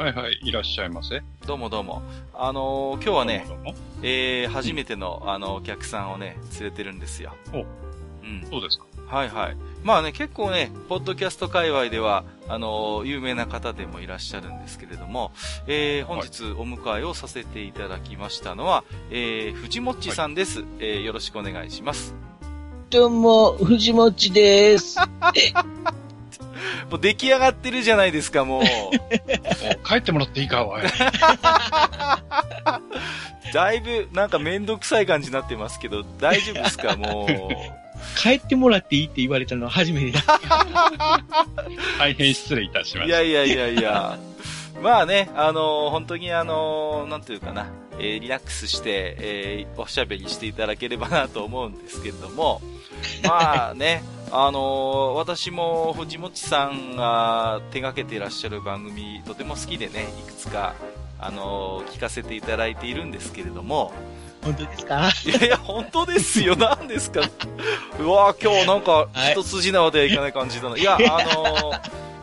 はいはい、いらっしゃいませ。どうもどうもあのー今日はねどうもどうもえー、初めての、あの、お客さんをね、連れてるんですよ。おうん。そうですか。はいはい。まあね、結構ね、ポッドキャスト界隈では、あの、有名な方でもいらっしゃるんですけれども、えー、本日お迎えをさせていただきましたのは、えー、藤もっちさんです。えー、よろしくお願いします。どうも、藤もっちです。もう出来上がってるじゃないですか、もう。帰ってもらっていいか、おい。だいぶ、なんかめんどくさい感じになってますけど、大丈夫ですか、もう。帰ってもらっていいって言われたのは初めてだ。大変失礼いたしました。いやいやいやいや。まあね、あのー本当にあのーなんていうかな、えーリラックスして、えーおしゃべりしていただければなと思うんですけれども、まあね、あの私も藤本さんが手がけていらっしゃる番組、とても好きでね、いくつか、あの聞かせていただいているんですけれども、本当ですか？いやいや、本当ですよ。何ですか？うわ今日なんか、はい一筋縄ではいかない感じだな。いや、あのー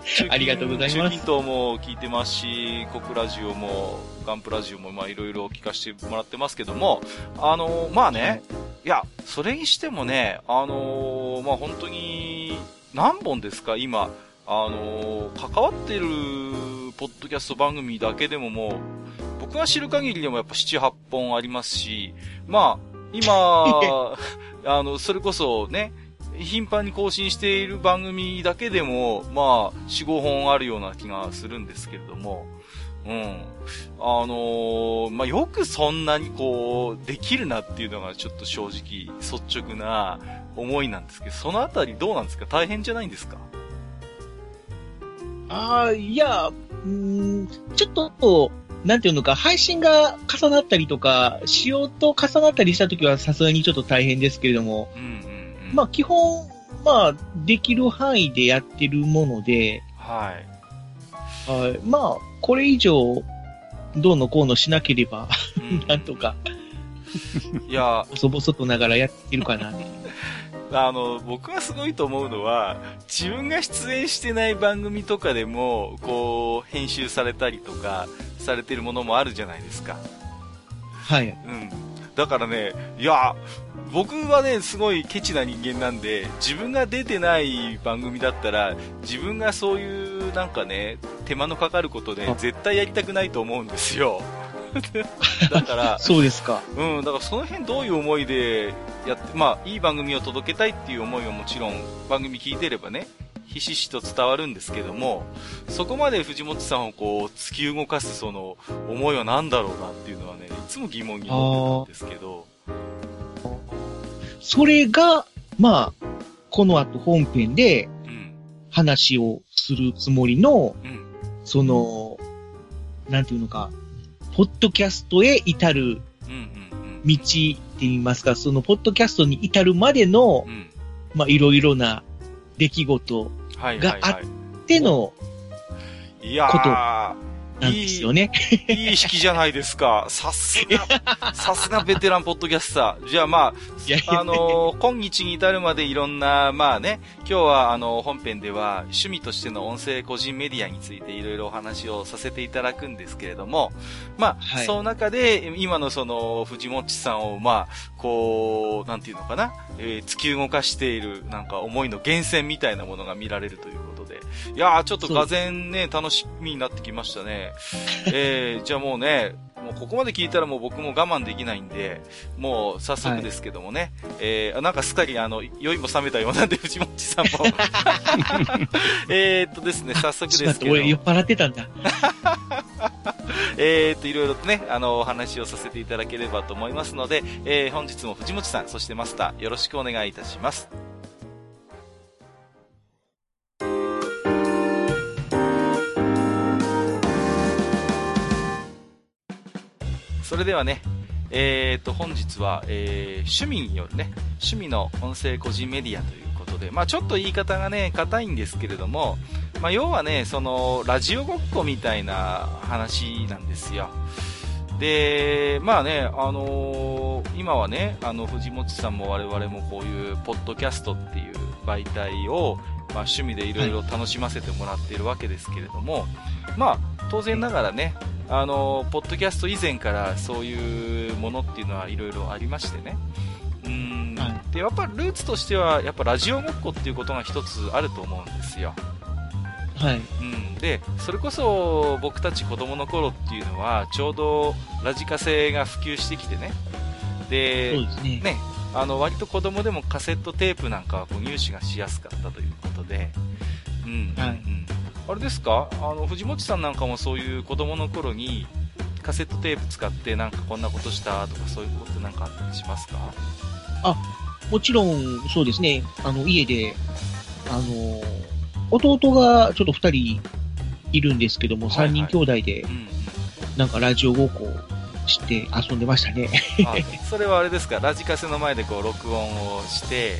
ありがとうございます中近東も聞いてますし、国ラジオも、ガンプラジオも、まあいろいろ聞かせてもらってますけども、あのーまあね、いや、それにしてもね、あのーまあ本当に、何本ですか、今、あのー関わってる、ポッドキャスト番組だけでももう、僕が知る限りでもやっぱ7、8本ありますし、まあ、今、あの、それこそね、頻繁に更新している番組だけでも、まあ、4、5本あるような気がするんですけれども、うん。あのーまあ、よくそんなにこう、できるなっていうのがちょっと正直、率直な思いなんですけど、そのあたりどうなんですか？大変じゃないんですか？ああ、いや、ん、ちょっと、なんていうのか、配信が重なったりとか、仕様と重なったりしたときはさすがにちょっと大変ですけれども、うんうんうん。まあ基本、まあ、できる範囲でやってるもので、はい。はいまあ、これ以上、どうのこうのしなければ、う なんとか、いや、細々とながらやってるかなっていう。あの、僕がすごいと思うのは、自分が出演してない番組とかでも、こう、編集されたりとか、されてるものもあるじゃないですか。はい。うん。だからね、いや、僕はね、すごいケチな人間なんで、自分が出てない番組だったら、自分がそういう、なんかね、手間のかかることであ、絶対やりたくないと思うんですよ。だから、そうですか。うん、だからその辺どういう思いでやって、まあ、いい番組を届けたいっていう思いはもちろん番組聞いてればね、ひしひしと伝わるんですけども、そこまで藤本さんをこう、突き動かすその思いは何だろうなっていうのはね、いつも疑問に思ってたんですけど、それが、まあ、この後本編でうん、話をするつもりの、うん、その、なんていうのか、ポッドキャストへ至る道って言いますか、そのポッドキャストに至るまでのうん、う、ん。まあ、いろいろな出来事はい、はい、があはでの、い。いやことー、なんですよね。いい引きじゃないですか。さすが、さすがベテランポッドキャスター。じゃあまあ、あのー今日に至るまでいろんな、まあね、今日はあの、本編では趣味としての音声個人メディアについていろいろお話をさせていただくんですけれども、まあ、はいその中で、今のその、藤もっちさんを、まあ、こう、なんていうのかな、えー突き動かしている、なんか思いの源泉みたいなものが見られるということで、いやー、ちょっとがぜんね、楽しみになってきましたね。えー、じゃあもうね、もうここまで聞いたらもう僕も我慢できないんで、もう早速ですけどもね、えー、なんかすっかりあの、酔いも覚めたようなんで、藤本さんも。えーっとですね、早速ですけど。俺酔っ払ってたんだ。えーっと、いろいろとね、あの、お話をさせていただければと思いますので、えー、本日も藤本さん、そしてマスター、よろしくお願いいたします。それではね、えー、と、本日は、えー、趣味によるね、趣味の音声個人メディアということで、まあちょっと言い方がね、硬いんですけれども、まあ要はね、その、ラジオごっこみたいな話なんですよ。で、まあね、あのー今はね、あの、藤本さんも我々もこういう、ポッドキャストっていう媒体を、まあ趣味でいろいろ楽しませてもらっているわけですけれども、まあ、当然ながらね、あの、ポッドキャスト以前からそういうものっていうのはいろいろありましてね。うん、はで、やっぱルーツとしては、やっぱラジオごっこっていうことが一つあると思うんですよ。はい。うん、で、それこそ僕たち子供の頃っていうのは、ちょうどラジカセが普及してきてね。で、そうですね。ね、あの、割と子供でもカセットテープなんかはこう入手がしやすかったということで、うん、はいうん。あれですか？あの、藤本さんなんかもそういう子供の頃に、カセットテープ使ってなんかこんなことしたとかそういうことなんかあったりしますか？もちろん、そうですね。あの、家で、あの、弟がちょっと二人いるんですけども、はいはい。三人兄弟でう、ん、なんかラジオごっこして遊んでましたね。それはあれですか？ラジカセの前でこう録音をして、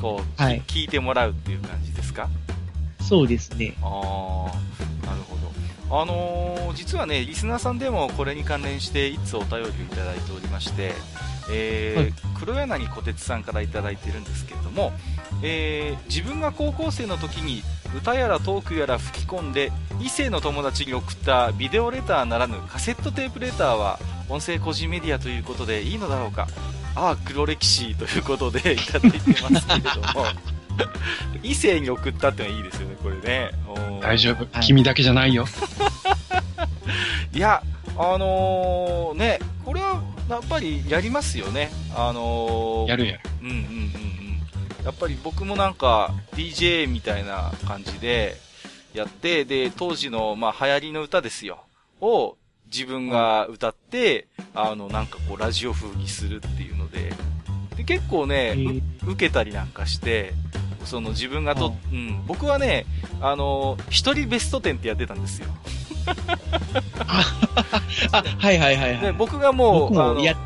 こう、はい聞いてもらうっていう感じですか？そうですね。ああ、なるほど。あのー実はね、リスナーさんでもこれに関連して、いつお便りをいただいておりまして、えーはい黒柳小鉄さんからいただいてるんですけれども、えー自分が高校生の時に歌やらトークやら吹き込んで異性の友達に送ったビデオレターならぬカセットテープレターは音声個人メディアということでいいのだろうかああ黒歴史ということでいただいてますけれども異性に送ったってのはいいですよねこれね大丈夫。はい君だけじゃないよ。いや、あのーね、これはやっぱりやりますよね。あのーやるやる。うんうんうんうん。やっぱり僕もなんか DJ みたいな感じでやって、で、当時のまあ流行りの歌ですよ。を自分が歌って、あの、なんかこうラジオ風にするっていうので、で結構ね、受けたりなんかして、その自分がと、うん、僕はね、あのー一人ベスト10ってやってたんですよ。あ、はいはいはいはで、い。僕がもう、僕あのもやっ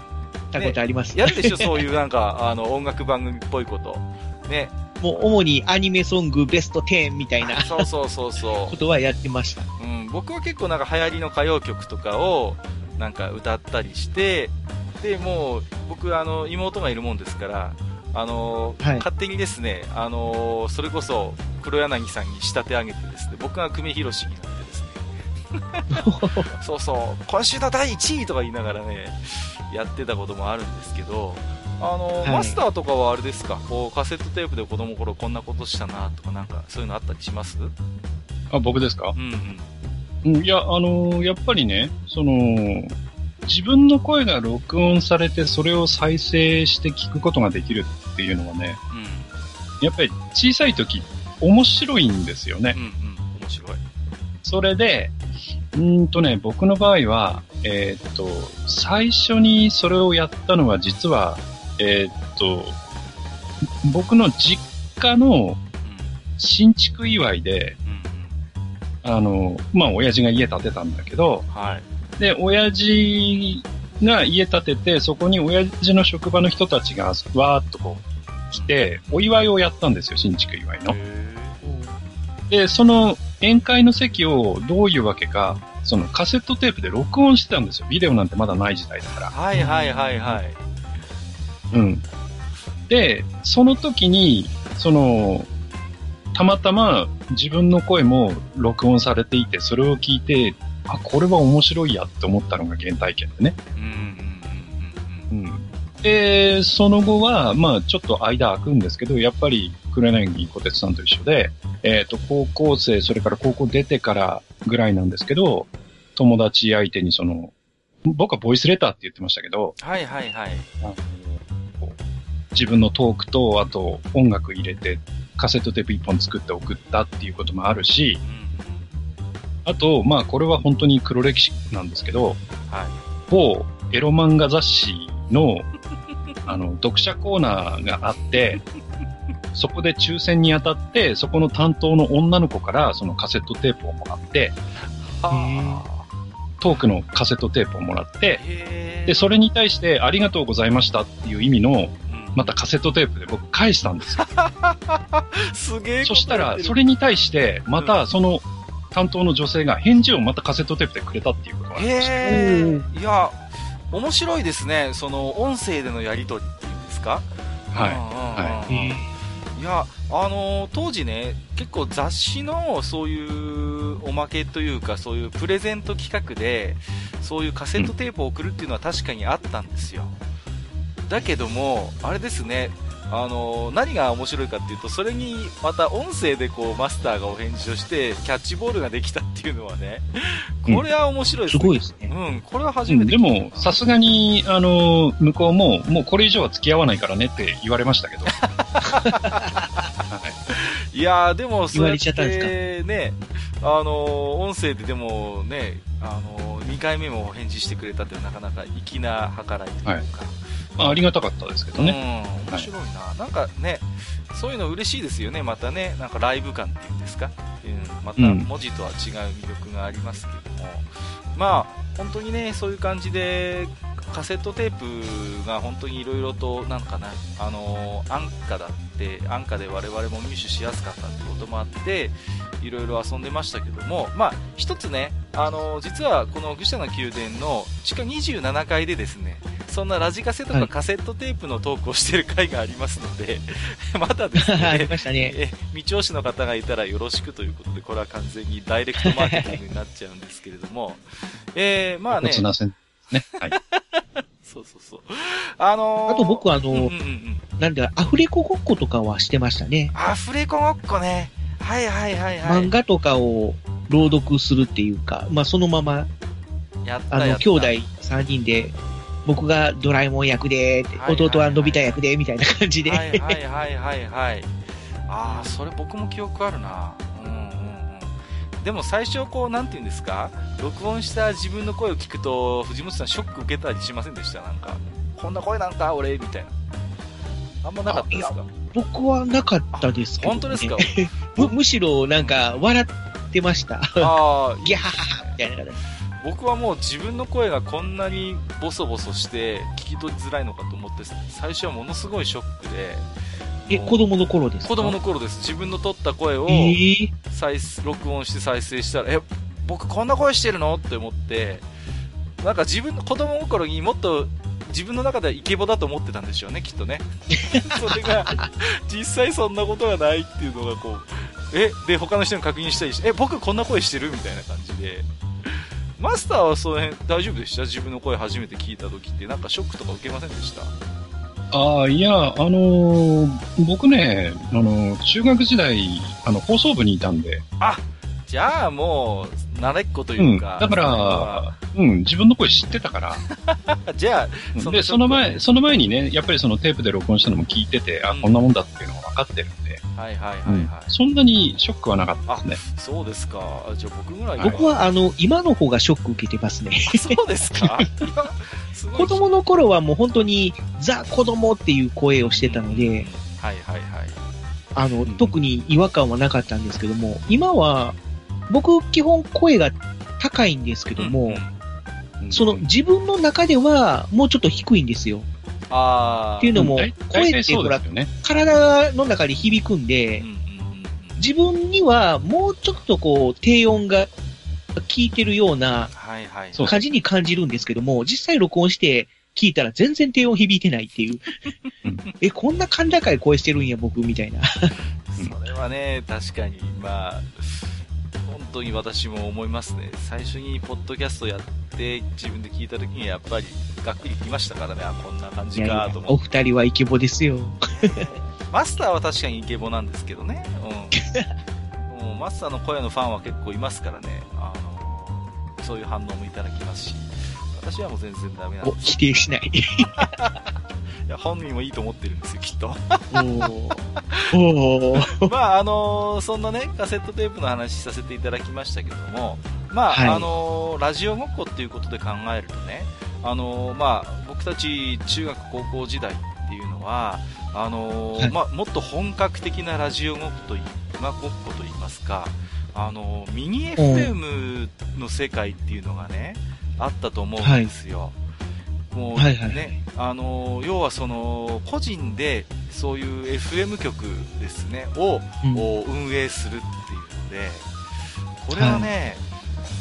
たことあります。やるでしょ、そういうなんか、あの、音楽番組っぽいこと。ね。もう主にアニメソングベスト10みたいなそうそうそうそ ことはやってました。う。うん、僕は結構なんか流行りの歌謡曲とかを、なんか歌ったりして、で、もう、僕、あの、妹がいるもんですから、あの、はい勝手にですね、あの、それこそ、黒柳さんに仕立て上げてですね、僕が久米宏になってですね、そうそう、今週の第1位とか言いながらね、やってたこともあるんですけど、あの、はいマスターとかはあれですか、こう、カセットテープで子供の頃こんなことしたなとかなんか、そういうのあったりします？あ、僕ですか？うんうん。うん、いや、あのーやっぱりね、その、自分の声が録音されて、それを再生して聞くことができるっていうのはね、やっぱり小さい時、面白いんですよねうん。。うんうん。面白い。それで、うーんとね、僕の場合は、えーっと、最初にそれをやったのは実は、えーっと、僕の実家の新築祝いで、うん。うんあの、まあ、親父が家建てたんだけど、うん。はい。で、親父が家建てて、そこに親父の職場の人たちがわーっとこう来て、お祝いをやったんですよ、新築祝いの。へで、その宴会の席をどういうわけか、そのカセットテープで録音してたんですよ。ビデオなんてまだない時代だから。ーはいはいはいはい。うん。で、その時に、その、たまたま自分の声も録音されていて、それを聞いて、あ、これは面白いやって思ったのが原体験でね。うんうんうんうんうん。うん。で、その後は、まあちょっと間空くんですけど、やっぱり黒柳小鉄さんと一緒で、えっ、と、高校生、それから高校出てからぐらいなんですけど、友達相手にその、僕はボイスレターって言ってましたけど、はいはいはい。自分のトークと、あと音楽入れて、カセットテープ一本作って送ったっていうこともあるしう、んあと、まあこれは本当に黒歴史なんですけど、うん。はい。某エロ漫画雑誌の、あの、読者コーナーがあって、そこで抽選に当たって、そこの担当の女の子からそのカセットテープをもらって、はトークのカセットテープをもらって、で、それに対してありがとうございましたっていう意味の、うんまたカセットテープで僕返したんですよ。すげえそしたら、それ、れに対して、またその担当の女性が返事をまたカセットテープでくれたっていうことがありました。へえ。いや、面白いですね。その、音声でのやりとりっていうんですか？はい。はえーいや、あのー当時ね、結構雑誌のそういうおまけというか、そういうプレゼント企画で、そういうカセットテープを送るっていうのは確かにあったんですよ。だけども、あれですね、あのー何が面白いかっていうと、それにまた音声でこう、マスターがお返事をして、キャッチボールができたっていうのはね、これは面白いですね。すごいですね。うん、これは初うんめて聞いたでも、さすがに、あの、向こうも、もうこれ以上は付き合わないからねって言われましたけど。はいやー、でも、言われってね、あのー音声ででもね、あのー、2回目もお返事してくれたってなかなか粋な計らいというか、はいまあ、ありがたかったですけどね。うん、面白いな、なんかね、そういうの嬉しいですよね、またね、なんかライブ感っていうんですか、うん、またうん。文字とは違う魅力がありますけども、まあ、本当にね、そういう感じで、カセットテープが本当にいろいろと、なんかな、あのー安価だって、安価で我々も入手しやすかったってこともあって、いろいろ遊んでましたけども、まあ、一つね、あのー実はこの愚者の宮殿の地下27階でですね、そんなラジカセとかはいカセットテープのトークをしてる回がありますので、まだです ありね、ましたね。え、未調子の方がいたらよろしくということで、これは完全にダイレクトマーケティングになっちゃうんですけれども、えー、まあね。ね。はい。そうそうそう。あのー、あと僕はあのうんうんうん、なんで、アフレコごっことかはしてましたね。アフレコごっこね。はいはいはいはい。漫画とかを朗読するっていうか、まあそのまま、やったあの、兄弟3人で、僕がドラえもん役で、弟はのび太役で、みたいな感じで。はいはいはいはいはい。ああ、それ僕も記憶あるな。でも最初こう、なんて言うんですか？録音した自分の声を聞くと、藤本さんショック受けたりしませんでした？なんか。こんな声なんか？俺？みたいな。あんまなかったですか？僕はなかったですけど、ね。本当ですか？むむしろなんか笑ってました。ああ、ギャハハハみたいな形。僕はもう自分の声がこんなにボソボソして聞き取りづらいのかと思って最初はものすごいショックでえ、子供の頃ですか？子供の頃です。自分の撮った声をえー。再録音して再生したらえ僕こんな声してるの？って思って。なんか自分の子供の頃にもっと自分の中ではイケボだと思ってたんでしょうねきっとね。それが実際そんなことがないっていうのがこうえで他の人に確認したりしてえ僕こんな声してる？みたいな感じで。マスターはその辺大丈夫でした？自分の声初めて聞いた時ってなんかショックとか受けませんでした？ああ、いや、あのー僕ね、あのー中学時代、あの、放送部にいたんで、あじゃあもう慣れっことう、いうん。か、だから、うん、自分の声知ってたから、じゃあうん。そので、その前、その前にね、やっぱりそのテープで録音したのも聞いてて、あうん、こんなもんだっていうのが分かってるんで、はいはいはいはい、うん。そんなにショックはなかったですね。そうですか。じゃあ僕ぐらい僕はあの、今の方がショック受けてますね。そうですか。子供の頃はもう本当にザ子供っていう声をしてたので、はいはいはい。あの、うん。特に違和感はなかったんですけども、今は、僕基本声が高いんですけども、うんうんその自分の中ではもうちょっと低いんですよ。ああ。っていうのも大、声ってほらね。体の中で響くんでうん、うんうん自分にはもうちょっとこう、低音が効いてるような感じに感じるんですけども、実際録音して聞いたら全然低音響いてないっていううん。え、こんな甲高い声してるんや、僕、みたいな。それはね、確かに、まあ、本当に私も思いますね。最初にポッドキャストやって自分で聞いた時にやっぱりがっくりきましたからね、あ、こんな感じいやいやかと思って。お二人はイケボですよ。マスターは確かにイケボなんですけどね。うん。もうマスターの声のファンは結構いますからね。あの、そういう反応もいただきますし。私はもう全然ダメなんお、です。否定しない。いや、本人もいいと思ってるんですよ、きっと。まあ、あのそんなね、カセットテープの話させていただきましたけども、まあ、はい。あのラジオごっこっていうことで考えるとね、あのまあ、僕たち中学高校時代っていうのは、あのはい。まあ、もっと本格的なラジオごっことい、まあ、ごっこといいますか、ああの、ミニ FM の世界っていうのがね、あったと思うんですよ。もうね、はいはい。はいあの、要はその、個人でそういう FM 局ですね、を、うん。を運営するっていうので、これはね、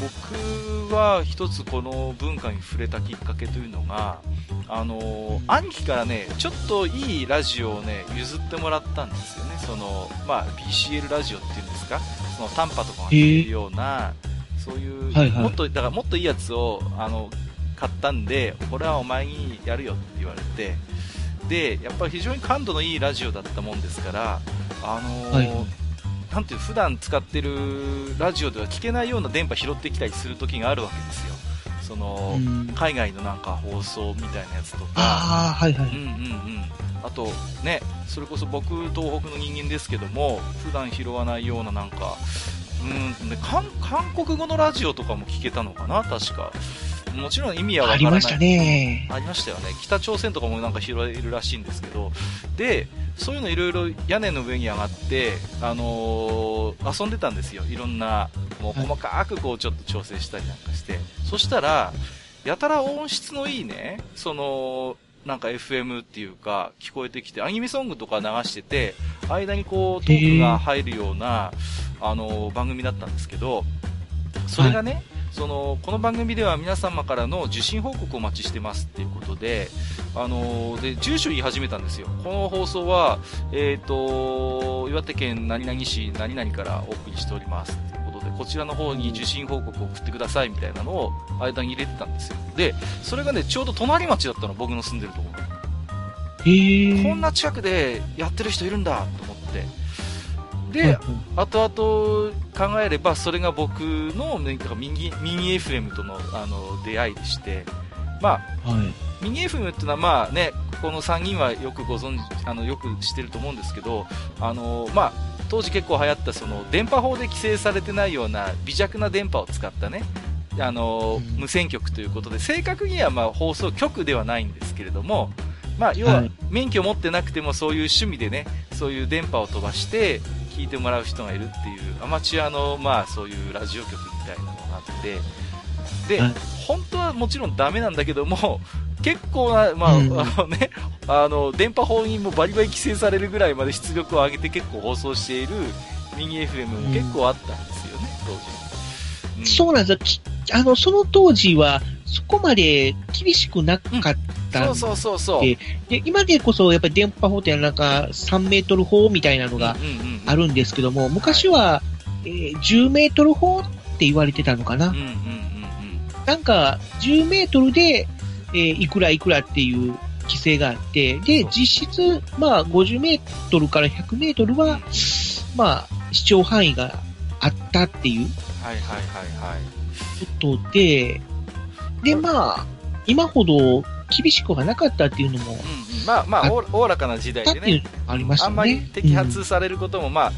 僕は一つこの文化に触れたきっかけというのが、あの兄貴からね、ちょっといいラジオをね、譲ってもらったんですよね。その、まあ、BCL ラジオっていうんですか、その短波とかが聞けるような、そういう、はいはい。もっと、だからもっといいやつを、あの、買ったんで、これはお前にやるよって言われて、で、やっぱり非常に感度のいいラジオだったもんですから、あのーはいなんていう、普段使ってるラジオでは聞けないような電波拾ってきたりする時があるわけですよ。その、うん海外のなんか放送みたいなやつとか、ああ、はいはい。うんうんうん。あと、ね、それこそ僕、東北の人間ですけども、普段拾わないようななんか、うん、韓国語のラジオとかも聞けたのかな、確か。もちろん意味はわからない。ありましたね。ありましたよね。北朝鮮とかもなんか拾えるらしいんですけど、で、そういうのいろいろ屋根の上に上がって、あのー遊んでたんですよ。いろんな、もうはい細かくこうちょっと調整したりなんかして。そしたら、やたら音質のいいね、その、なんか FM っていうか、聞こえてきて、アニメソングとか流してて、間にこう、トークが入るような、あのー番組だったんですけど、それがね、そのこの番組では皆様からの受信報告をお待ちしてますっていうことで、あので住所言い始めたんですよ、この放送は、えー、と岩手県何々市何々からお送りしておりますっていうことで、こちらの方に受信報告を送ってくださいみたいなのを間に入れてたんですよ、でそれがねちょうど隣町だったの、僕の住んでるところ。こんな近くでやってる人いるんだと思って。で、後々考えれば、それが僕の、ね、だからミニミニ FM とのあの出会いでして、まあ、はい。ミニ FM っていうのは、まあね、この3人はよくご存知、あの、よく知ってると思うんですけど、あの、まあ、当時結構流行った、その、電波法で規制されてないような微弱な電波を使ったね、あの、うん。無線局ということで、正確にはまあ放送局ではないんですけれども、まあ、要ははい。免許持ってなくてもそういう趣味でね、そういう電波を飛ばして聞いてもらう人がいるっていうアマチュアの、まあ、そういうラジオ局みたいなのがあって、で、はい本当はもちろんダメなんだけども、結構な、まあ、うんあのね、あの、電波法にもバリバリ規制されるぐらいまで出力を上げて結構放送しているミニ FM も結構あったんですよね、当時。うんそうなんですよき。あの、その当時は、そこまで厳しくなかったんそうそうそうそう。でで、今でこそ、やっぱり電波法ってなんか3メートル法みたいなのがあるんですけども、昔は、えー10メートル法って言われてたのかな。うんうんうんうん。なんか、10メートルで、えーいくらいくらっていう規制があって、で、実質、まあ、50メートルから100メートルは、まあ、視聴範囲があったっていうはいはいはいはい。ことで、で、まあ、今ほど厳しくはなかったっていうのも、うんうん、まあまあ、おおおらかな時代でねありましたね。あんまり摘うん発されることも、まあ、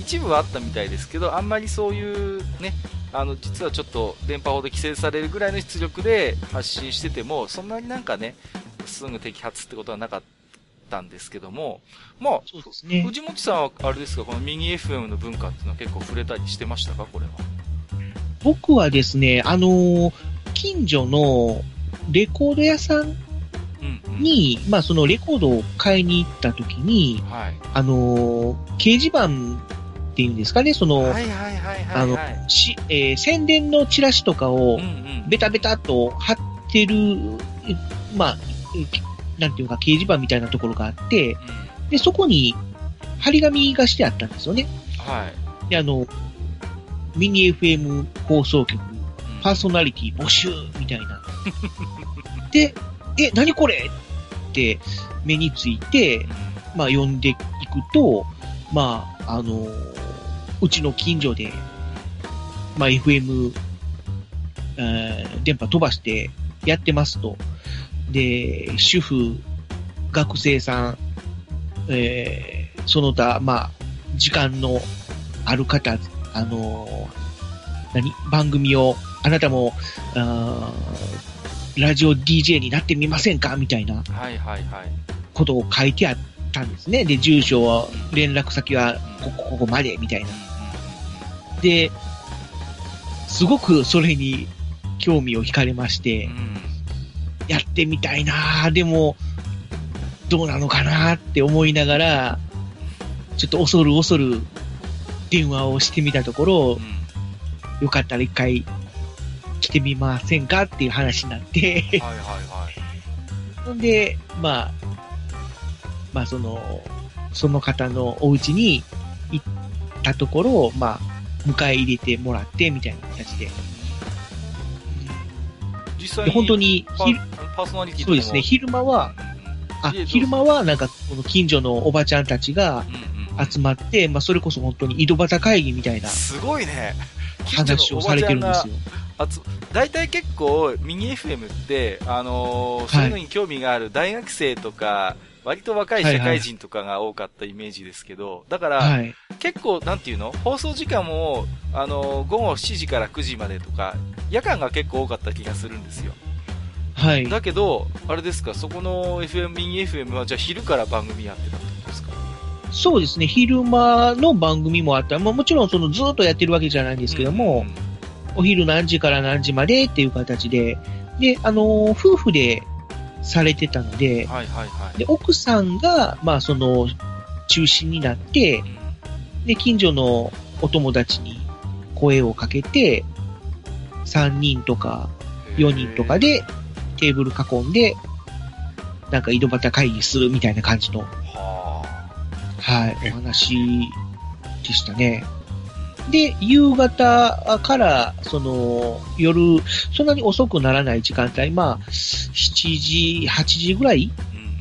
一部はあったみたいですけど、あんまりそういうね、あの、実はちょっと電波法で規制されるぐらいの出力で発信してても、そんなになんかね、すぐ摘発ってことはなかったんですけども、まあ、そうですね。藤本さんはあれですか、このミニ FM の文化っていうのは結構触れたりしてましたか、これは。僕はですね、あのー近所のレコード屋さんうん、うん。に、まあそのレコードを買いに行った時に、はい。あのー掲示板っていうんですかね、その、はいはいはいはい、はい。しえー宣伝のチラシとかをうんうん。ベタベタと貼ってる、えまあ、えなんていうか掲示板みたいなところがあって、うんで、そこに張り紙がしてあったんですよね。はい。で、あの、ミニ FM 放送局、うんパーソナリティ募集みたいな。で、え、何これ？って目について、まあ読んでいくと、まあ、あのうちの近所で、まあ FM、えー電波飛ばしてやってますと。で、主婦、学生さん、えーその他、まあ、時間のある方、あの何？番組を、あなたも、あーラジオ DJ になってみませんか？みたいなはいはいはい。ことを書いてあったんですね。で、住所は、連絡先は、ここ、ここまで、みたいな。で、すごくそれに興味を惹かれまして、うん。やってみたいなぁでも、どうなのかな？って思いながら、ちょっと恐る恐る電話をしてみたところう、ん。よかったら一回来てみませんかっていう話になって、はいはいはい。ほんで、まあ、まあその、その方のお家に行ったところ、まあ、迎え入れてもらってみたいな形で。実際に、で本当にパ昼、パーソナリティそうですね、昼間は、あ、昼間はなんかこの近所のおばちゃんたちがうん集まって、まあそれこそ本当に井戸端会議みたいなすごいね。話をされてるんですよ。あつ大体結構ミニ FM って、あのーそういうのに興味がある大学生とか、割と若い社会人とかが多かったイメージですけど、だから、はい。結構、なんていうの？放送時間も、あのー午後7時から9時までとか、夜間が結構多かった気がするんですよ。はい。だけど、あれですか、そこの FM、ミニ FM は、じゃあ昼から番組やってたとそうですね、昼間の番組もあった。まあもちろんそのずっとやってるわけじゃないんですけども、うん。うんお昼何時から何時までっていう形で、で、あのー夫婦でされてたので、はいはいはい。で、奥さんが、まあその、中心になってう、ん。で、近所のお友達に声をかけて、3人とか4人とかでテーブル囲んで、なんか井戸端会議するみたいな感じの、ははい、えお話でしたね。で、夕方から、その、夜、そんなに遅くならない時間帯、まあ、7時、8時ぐらい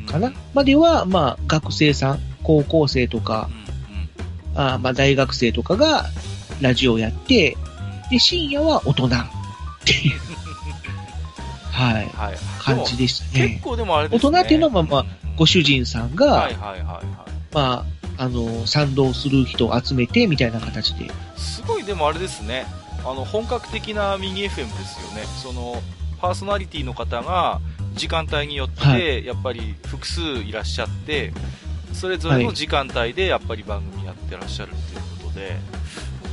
かな、までは、まあ、学生さん、高校生とかあまあ、大学生とかが、ラジオやって、で、深夜は大人っていう、はい、はい。感じでしたね。結構でもあれですね。大人っていうのはまあご主人さんが、はいはいはいはまあ、あの、賛同する人を集めて、みたいな形で。い。すごいでもあれですね。あの、本格的なミニ FM ですよね。その、パーソナリティの方が、時間帯によって、はやっぱり複数いらっしゃって、それぞれの時間帯でやっぱり番組やってらっしゃるっていうことで、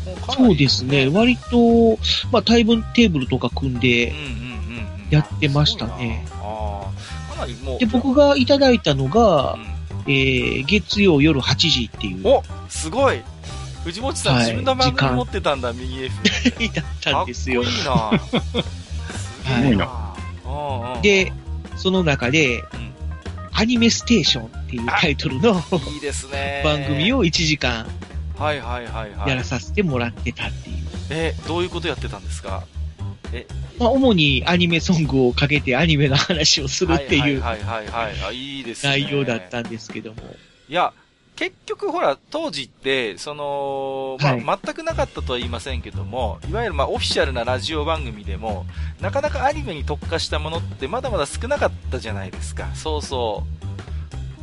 もうかなりそうですね。割と、まあ、テーブル、テーブルとか組んで。やってましたね。ああ。かなりもう。で、僕がいただいたのがう、んえー、月曜夜8時っていう、おすごい藤本さん、はい自分の番組持ってたんだ、ミニ FM。だっ たんですよかっ。こいいなすげえな。うんうんで、その中で、うんアニメステーションっていうタイトルのいいですね。番組を1時間はいはいはいはい。やらさせてもらってたっていう。え、どういうことやってたんですか？まあ、主にアニメソングをかけてアニメの話をするっていうはいはいはいはいはい。あ、いいですね。内容だったんですけども。いや、結局ほら、当時って、その、まあ、はい全くなかったとは言いませんけども、いわゆるまあ、オフィシャルなラジオ番組でも、なかなかアニメに特化したものってまだまだ少なかったじゃないですか。そうそ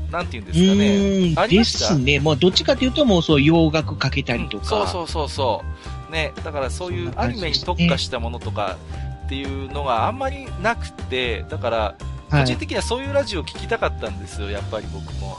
う。なんて言うんうですかね。でありました？すね。もうどっちかというともうそう洋楽かけたりとか。そうそうそうそう。ね、だからそういうアニメに特化したものとかっていうのがあんまりなくて、だから、はい。個人的にはそういうラジオを聞きたかったんですよ、やっぱり僕も。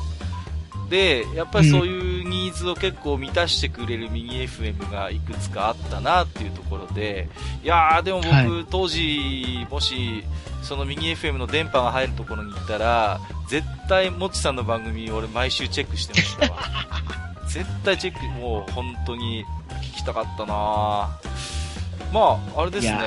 で、やっぱりそういうニーズを結構満たしてくれるミニ FM がいくつかあったなっていうところで、いやーでも僕、はい当時、もし、そのミニ FM の電波が入るところに行ったら、絶対、もちさんの番組、俺毎週チェックしてましたわ。絶対チェック、もう本当に聞きたかったなまあ、あれですいね。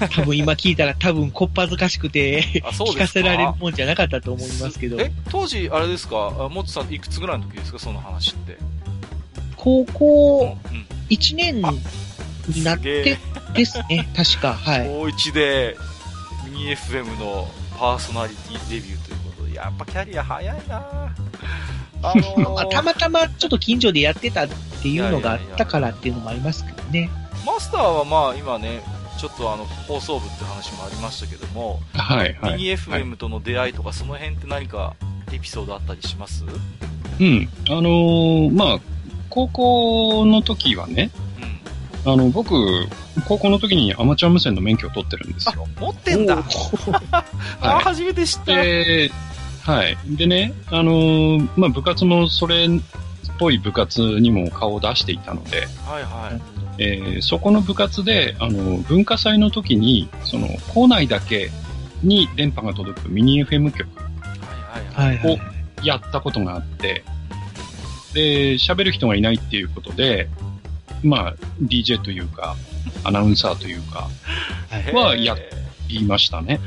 多分今聞いたら多分こっぱずかしくて聞かせられるもんじゃなかったと思いますけど、え、当時、あれですか？あもっちさんいくつぐらいの時ですか？その話って。高うん校うん。1年になってですね、確か。はい。高1で、ミニ FM のパーソナリティデビューということで、やっぱキャリア早いなあのーまあ、たまたまちょっと近所でやってたっていうのがあったからっていうのもありますけどね。マスターはまあ今ね、ちょっとあの、放送部って話もありましたけども、はい、はい。ミニ FM との出会いとかその辺って何かエピソードあったりします？うん。うん。あのーまあ、高校の時はね、あの、僕、高校の時にアマチュア無線の免許を取ってるんですあよ。、持ってんだ はい初めて知った。で、はい。でね、あのーまあ、部活もそれっぽい部活にも顔を出していたので、はいはい。えーそこの部活で、あの、文化祭の時に、その、校内だけに電波が届くミニ FM 局はいはいはい。はいはい。やったことがあって、で、喋る人がいないっていうことで、まあ、DJ というか、アナウンサーというか、はやへー言いましたね。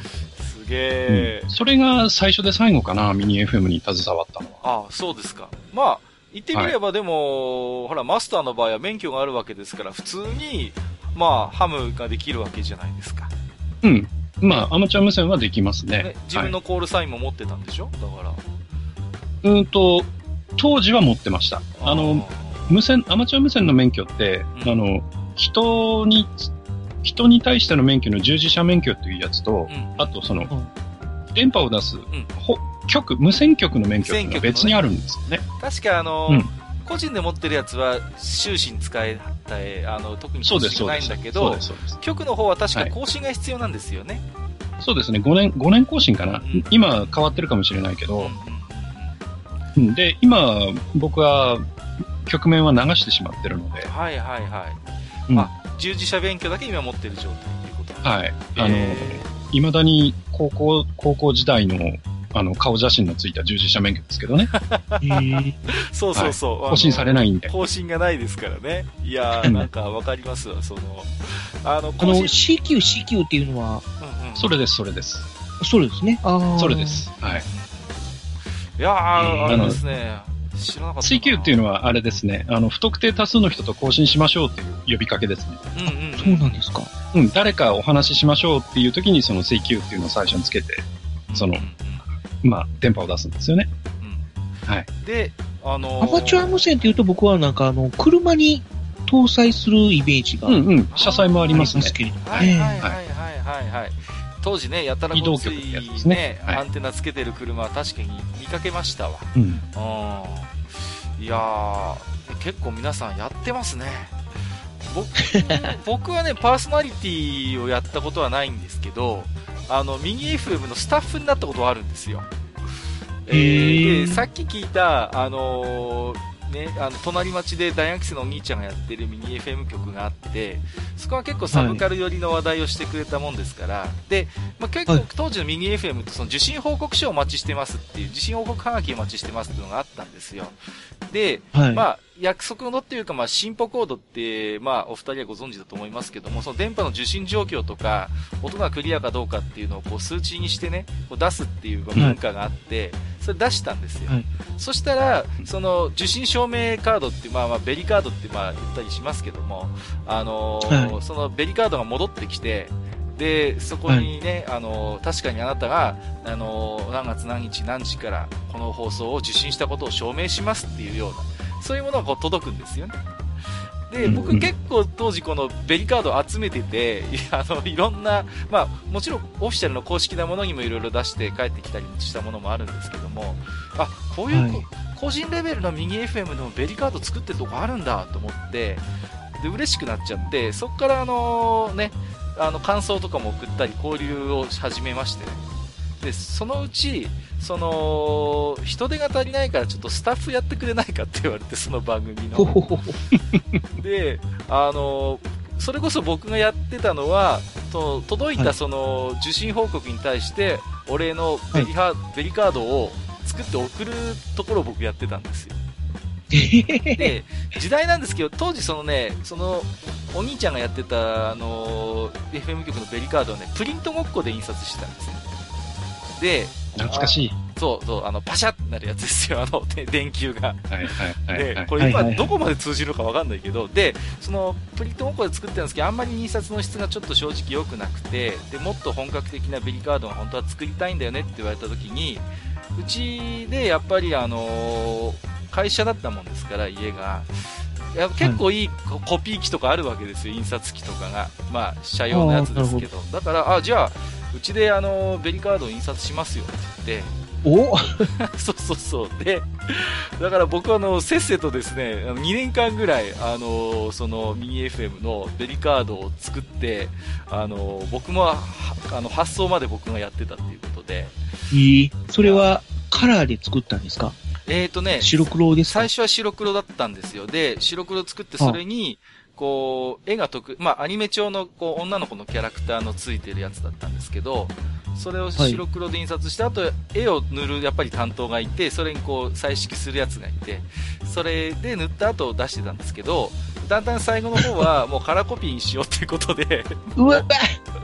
すげえ、うんそれが最初で最後かな、ミニ FM に携わったのは。あそうですか。まあ、言ってみればでも、ほら、マスターの場合は免許があるわけですから、普通に、まあ、ハムができるわけじゃないですか。うん。まあ、アマチュア無線はできますね。ね、自分のコールサインも持ってたんでしょ？だから。はい、うんと、当時は持ってました。あの、無線、アマチュア無線の免許って、うんあの、人に、人に対しての免許の従事者免許っていうやつと、うん。あとその、ん電波を出す、んほ局、無線局の免許っていうのが別にあるんですよね。確かあの、うん個人で持ってるやつは終始に使えたえ、あの、特にそうです、更新が。ないんだけど。局の方は確かはい更新が必要なんですよね。そうですね、5年、5年更新かな。ん今変わってるかもしれないけど、うんうんうんで、今、僕は、局面は流してしまってるのでうん、はいはいはい。うんあ、従事者免許だけ今持ってる状態ということはい。あの、え未だに高校、高校時代の、あの、顔写真のついた従事者免許ですけどね。えー そうそうそう。あの更新されないんで。更新がないですからね。いやー、なんかわかりますわ、その、あの、あ更の、新、CQ、CQ っていうのは、うんうんそれです、それです。それですね。あーそれで。す。はい。いやー、あれですね。知らなかったな。CQ っていうのはあれですね、あの、不特定多数の人と更新しましょうっていう呼びかけですね。うんうんうん。そうなんですか。うん、誰かお話ししましょうっていう時にその CQ っていうのを最初につけて、そのうんうんまあ、電波を出すんですよね。うんはい。で、あのーアマチュア無線っていうと僕はなんかあの、車に搭載するイメージがうんうん、車載もありますねます。けれどもはいはい。はいはいはい。当時ね、やたらごついねね、はいアンテナつけてる車は確かに見かけましたわ。うん。うん。いやー、結構皆さんやってますね。僕 僕はね、パーソナリティをやったことはないんですけど、あの、ミニ FM のスタッフになったことはあるんですよ。えへーさっき聞いた、あのーね、あの、隣町で大学生のお兄ちゃんがやってるミニ FM 局があって、そこは結構サブカル寄りの話題をしてくれたもんですから、で、まあ、結構はい当時のミニ FM ってその受信報告書をお待ちしてますっていう、受信報告はがきをお待ちしてますっていうのがあったんですよ。で、はい。まあ、約束のっていうか、まあ、進歩コードって、まあ、お二人はご存知だと思いますけども、その電波の受信状況とか、音がクリアかどうかっていうのをこう数値にしてね、こう出すっていうまあ文化があって、それ出したんですよ。はいそしたら、その受信証明カードって、まあまあ、ベリカードってまあ言ったりしますけども、あのーはいそのベリカードが戻ってきて、で、そこにね、あのー確かにあなたが、あのー何月何日何時からこの放送を受信したことを証明しますっていうような、そういうものがこう届くんですよね。で、うん。僕結構当時このベリカードを集めてて、あの、いろんな、まあ、もちろんオフィシャルの公式なものにもいろいろ出して帰ってきたりしたものもあるんですけども、あ、こういうこ、はい。個人レベルのミニ FM でもベリカード作ってるとこあるんだと思って、で、嬉しくなっちゃって、そこからあのね、あの、感想とかも送ったり、交流を始めましてね。で、そのうち、その、人手が足りないからちょっとスタッフやってくれないかって言われて、その番組の。で、あの、それこそ僕がやってたのは、と届いはいたその受信報告に対して、お礼のベリハ、ベリカードを作って送るところを僕やってたんですよ。で、時代なんですけど、当時そのね、その、お兄ちゃんがやってた、あの、FM 局のベリカードをね、プリントごっこで印刷してたんですね。で、懐かしい。そうそう、あの、パシャってなるやつですよ、あの、で電球が。はいはいはいはい、。でこれ今どこまで通じるのかわかんないけど、で、その、プリントごっこで作ってるんですけど、あんまり印刷の質がちょっと正直良くなくて、で、もっと本格的なベリカードが本当は作りたいんだよねって言われた時に、うちでやっぱりあのー会社だったもんですから、家が。いや結構いいココピー機とかあるわけですよ、印刷機とかが。まあ、社用のやつですけど。だから、あ、じゃあ、うちであのベリカードを印刷しますよって言って、お？そうそうそう。で、だから僕はあの、せっせとですね、あの2年間ぐらい、あの、そのミニ FM のベリカードを作って、あの、僕もは、あの、発送まで僕がやってたっていうことで、いい。それはカラーで作ったんですか？えーとね、白黒ですか？最初は白黒だったんですよ。で、白黒作ってそれに、こう、絵が得、まあ、アニメ調の、こう、女の子のキャラクターのついてるやつだったんですけど、それを白黒で印刷して、あと、絵を塗る、やっぱり担当がいて、それにこう、彩色するやつがいて、それで塗った後出してたんですけど、だんだん最後の方は、もうカラーコピーにしようっていうことで、うわ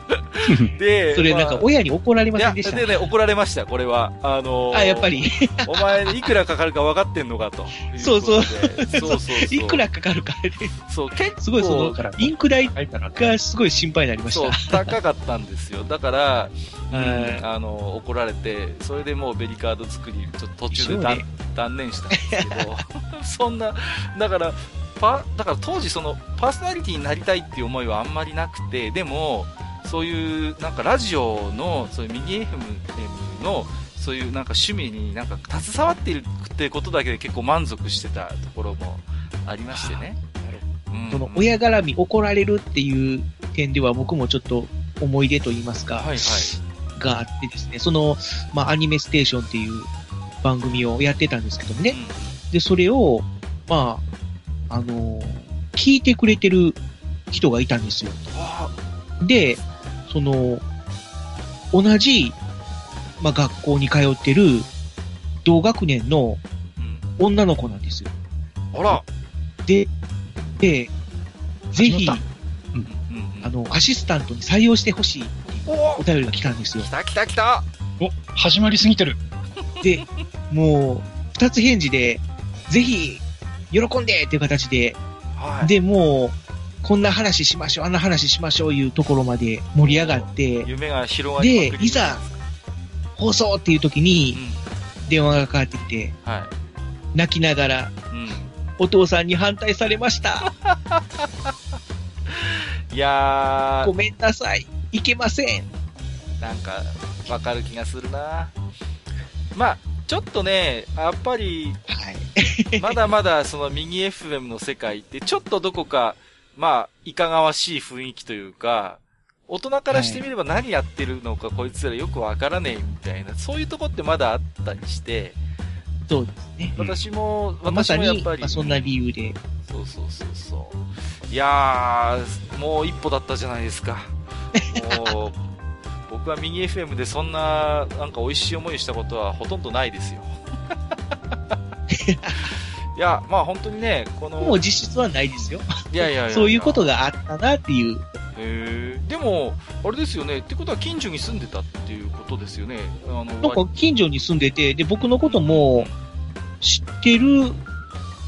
で、それなんかまあ親に怒られませんでした？でね、怒られました、これは。あのーあ、やっぱり。お前、いくらかかるか分かってんのかと。そうそうそうそうそう。いくらかかるかで、そう、結構、すごいそのインク代。がすごい心配になりましそうた。、高かったんですよ。だから、はいあの、怒られて、それでもうベリカード作り、ちょっと途中で断,、でしょ断念したんですけど、そんな、だから、パ、だから当時その、パーソナリティになりたいっていう思いはあんまりなくて、でも、そういう、なんかラジオの、そういうミニ FM の、そういうなんか趣味になんか携わっているってことだけで結構満足してたところもありましてね。うんその親絡み怒られるっていう点では僕もちょっと思い出と言いますか、はいはい。があってですね、その、まあ、アニメステーションっていう番組をやってたんですけどもね。で、それを、まあ、あの聞いてくれてる人がいたんですよ。あで、その、同じ、まあ、学校に通ってる同学年のうん。女の子なんですよ。あら。で、で、ぜひうんうんあの、アシスタントに採用してほしいお便りが来たんですよ来。た来た来たお、始まりすぎてる。で、もう、二つ返事で、ぜひ、喜んでっていう形で、はい。で、もう、こんな話しましょう、あんな話しましょういうところまで盛り上がって、夢が広がりでいざ放送っていう時うにん。電話がかかってきて、は泣きながら、い。うん。お父さんに反対されました。いやごめんなさい。いけません。ー、なんか、わかる気がするな。まあ、ちょっとね、やっぱり、はい。まだまだそのミニ FM の世界って、ちょっとどこか、まあ、いかがわしい雰囲気というか、大人からしてみれば何やってるのかこいつらよくわからねえみたいな、そういうとこってまだあったりして、そうですね。うん私も、まさに、私もやっぱり、まあ、そんな理由で。そうそうそうそう。いやー、もう一歩だったじゃないですか。もう、僕はミニ FM でそんな、なんか美味しい思いしたことはほとんどないですよ。いや、まあ本当にね、この、もう実質はないですよ。いやいやいや そういうことがあったなっていう。へーでも、あれですよね。ってことは近所に住んでたっていうことですよね。あの、なんか近所に住んでて、で、僕のことも知ってる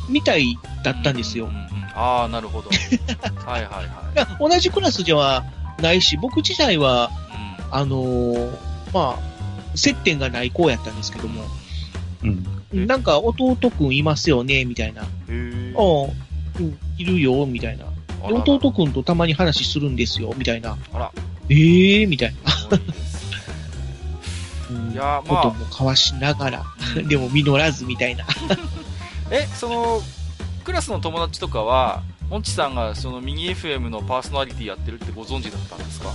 みたいだったんですよう。んうんうんああ、なるほど。はいはいはいや、同じクラスではないし、僕自体は、い。あのーまあ、接点がない子やったんですけども、うん。えなんか弟くんいますよね、みたいな。うん。へーあいるよ、みたいな。弟くんとたまに話するんですよ、みたいな。あら、ええー、みたいな。いやーまあことも交わしながら、でも実らずみたいな。え、その、クラスの友達とかは、もんちさんがそのミニ FM のパーソナリティやってるってご存知だったんですか？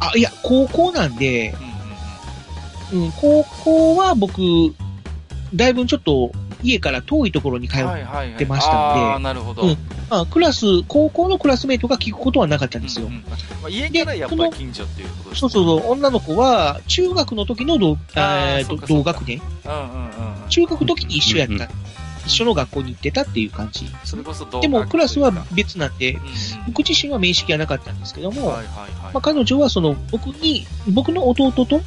あ、いや、高校なんで、うんうんうん、高校は僕、だいぶちょっと家から遠いところに通うん。って、ましたんでまあ、クラス、高校のクラスメイトが聞くことはなかったんですよ。うんうんまあ、家からやっぱり近所っていうことですそうそうそう、女の子は、中学の時の同えーとあ同学年うんうんうん。中学の時に一緒やった。うんうん一緒の学校に行ってたっていう感じ。それこそ同学でも、クラスは別なんで、うんうん僕自身は面識はなかったんですけども、はいはいはい。まあ、彼女はその、僕に、僕の弟とうん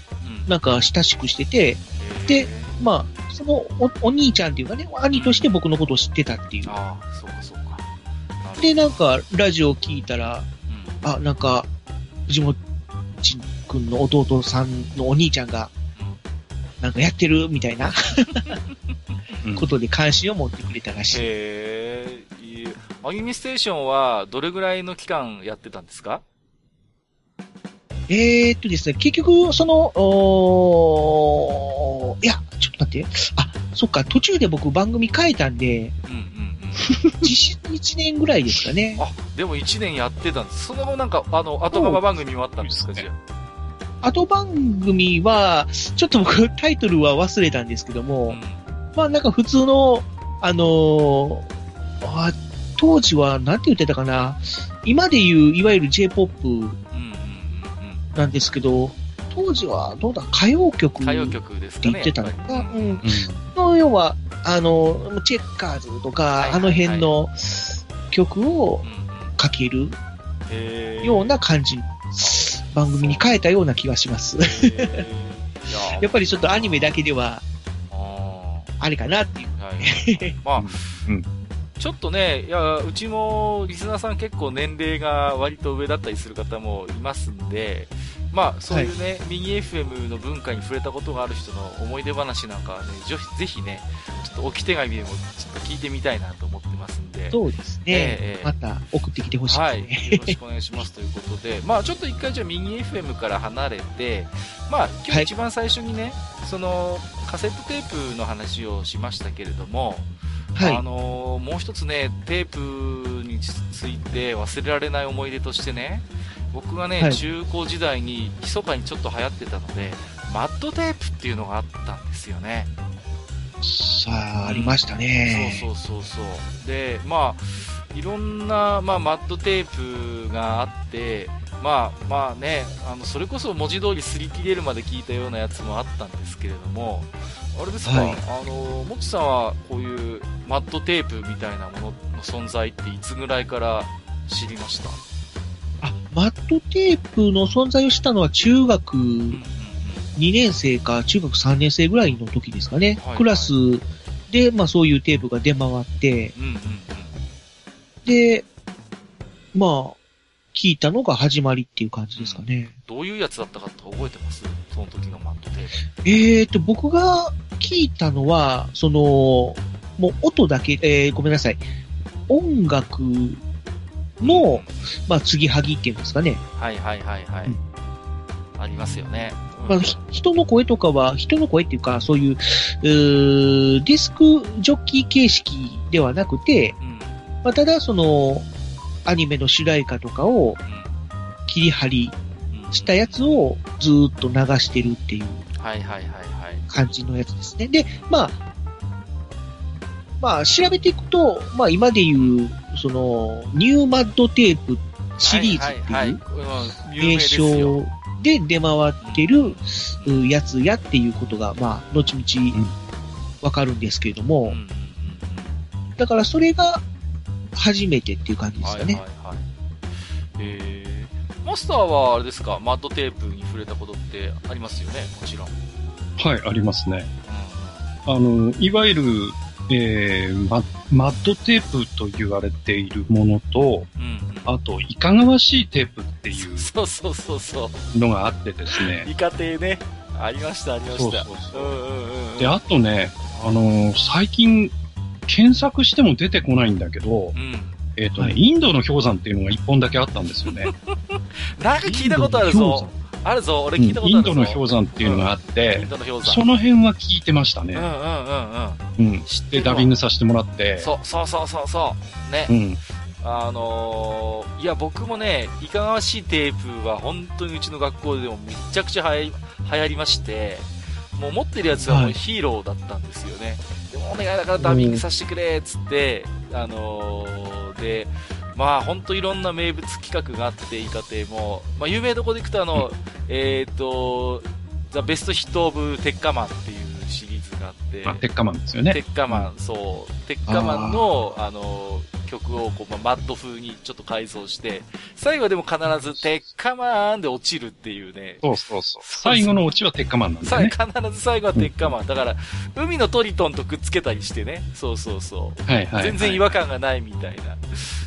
なんか親しくしてて、でまあ、そのおお兄ちゃんっていうかね、兄として僕のことを知ってたっていう。ああ、そうかそうか。で、なんか、ラジオを聞いたら、うんあ、なんか、藤本くんの弟さんのお兄ちゃんが、なんかやってるみたいなうんことで関心を持ってくれたらしい。へえ、アニメステーションはどれぐらいの期間やってたんですか？えー、っとですね、結局、その、おーいや、ちょっと待って。あ、そっか、途中で僕番組変えたんで、うんうんうん。実質1年ぐらいですかね。あ、でも1年やってたんです。その後なんか、あの、後釜番組もあったんですか、じゃあ？後番組は、ちょっと僕タイトルは忘れたんですけども、うんまあなんか普通の、あのーあ当時は、なんて言ってたかな、今で言う、いわゆる J-POP。なんですけど、当時は、どうだ、歌謡曲歌謡曲ですかね。って言ってたの？やかな、っぱりうん。の、要は、あの、チェッカーズとはいか、はいはいあの辺の曲をかけるような感じ、番組に変えたような気がします。やっぱりちょっとアニメだけでは、ああれかなっていう。ーはい。まあ、うんちょっとね、いや、うちもリスナーさん結構年齢が割と上だったりする方もいますんで、まあ、そういうね、ミニ FM の文化に触れたことがある人の思い出話なんかはね、ぜひぜひね、ちょっと置き手紙でもちょっと聞いてみたいなと思ってますんで。そうですね。ええまた送ってきてほしいはい。ですね。よろしくお願いしますということで、まあちょっと一回じゃあミニ FM から離れて、まあ今はい日一番最初にね、そのカセットテープの話をしましたけれども、はいあ。のーもう一つね、テープについて忘れられない思い出としてね、僕がね、はい中高時代に密かにちょっと流行ってたので、マッドテープっていうのがあったんですよね。さあ、ありましたね。そうそうそうそう。で、まあ、いろんな、まあ、マッドテープがあって、まあまあね、あのそれこそ文字通り擦り切れるまで聞いたようなやつもあったんですけれども、あれですか、はい。あの、もちさんはこういうマッドテープみたいなものの存在っていつぐらいから知りました？あ、マットテープの存在をしたのは中学うんうん2年生か中学3年生ぐらいの時ですかね。はいクラスで、まあそういうテープが出回って、うん。うんうんうん。で、まあ、聞いたのが始まりっていう感じですかね。どういうやつだったかって覚えてます？その時のマッドテープ。えーと、僕が聞いたのは、その、もう音だけ、えーごめんなさい。音楽の、まあ、継ぎはぎっていうんですかね。はいはいはいはい。うんありますよね。まあ、ひ人の声とかは、人の声っていうか、そういう、うーディスクジョッキー形式ではなくて、うん。うんまあ、ただ、その、アニメの主題歌とかを切り貼りうんしたやつをずーっと流してるっていう。感じのやつですね。で、まあ、まあ、調べていくと、まあ、今で言う、その、ニューマッドテープシリーズってはいいう名。称で出回ってるうやつやっていうことが、まあ、後々んわかるんですけれどうんも、だからそれが初めてっていう感じうんですかね。はいはいはい。えー、マスターはあれですか、マッドテープに触れたことってありますよね、もちろん。はい、ありますね。うあの、いわゆる、えーマ、マッドテープと言われているものと、んうん。うんうん。あと、いかがわしいテープっていうそうそうそうそう。のがあってですね。イカ亭ね。ありました、ありまそうした。そうそううんうんうんうん。で、あとね、あのー最近、検索しても出てこないんだけどう、ん。えっ、とね、はいインドの氷山っていうのが一本だけあったんですよね。なんか聞いたことあるぞ。あるぞ、俺うん聞いたことあるぞ。インドの氷山っていうのがあっイてン、ドの氷山。その辺は聞いてましたね。うんうんうんうん。うん。で、知ってダビングさせてもらって、そうそうそうそうそう。ねう。ん。あのー、いや、僕もね、いかがわしいテープは本当にうちの学校でもめちゃくちゃ流行り流行りまして、もう持ってるやつはもうはいヒーローだったんですよね。でもお願いだからダビングさせてくれっつって、あのー、で、まあ本当いろんな名物企画があって、イカ亭も、まあ有名どこで行くとあの、えっ、と、ザ・ベストヒット・オブ・テッカマンっていうシリーズがあって、まあ、鉄火マンですよねテ。ッカマン、そう、テッカマンの、あの、曲をこう、まあ、マッド風にちょっと改造して、最後はでも必ず、テッカマンで落ちるっていうね。そうそうそう。最後のオチは鉄火マンなんだね。必ず最後はテッカマン。だから、海のトリトンとくっつけたりしてね。そうそうそう。はいはい、はい。全然違和感がないみたいな。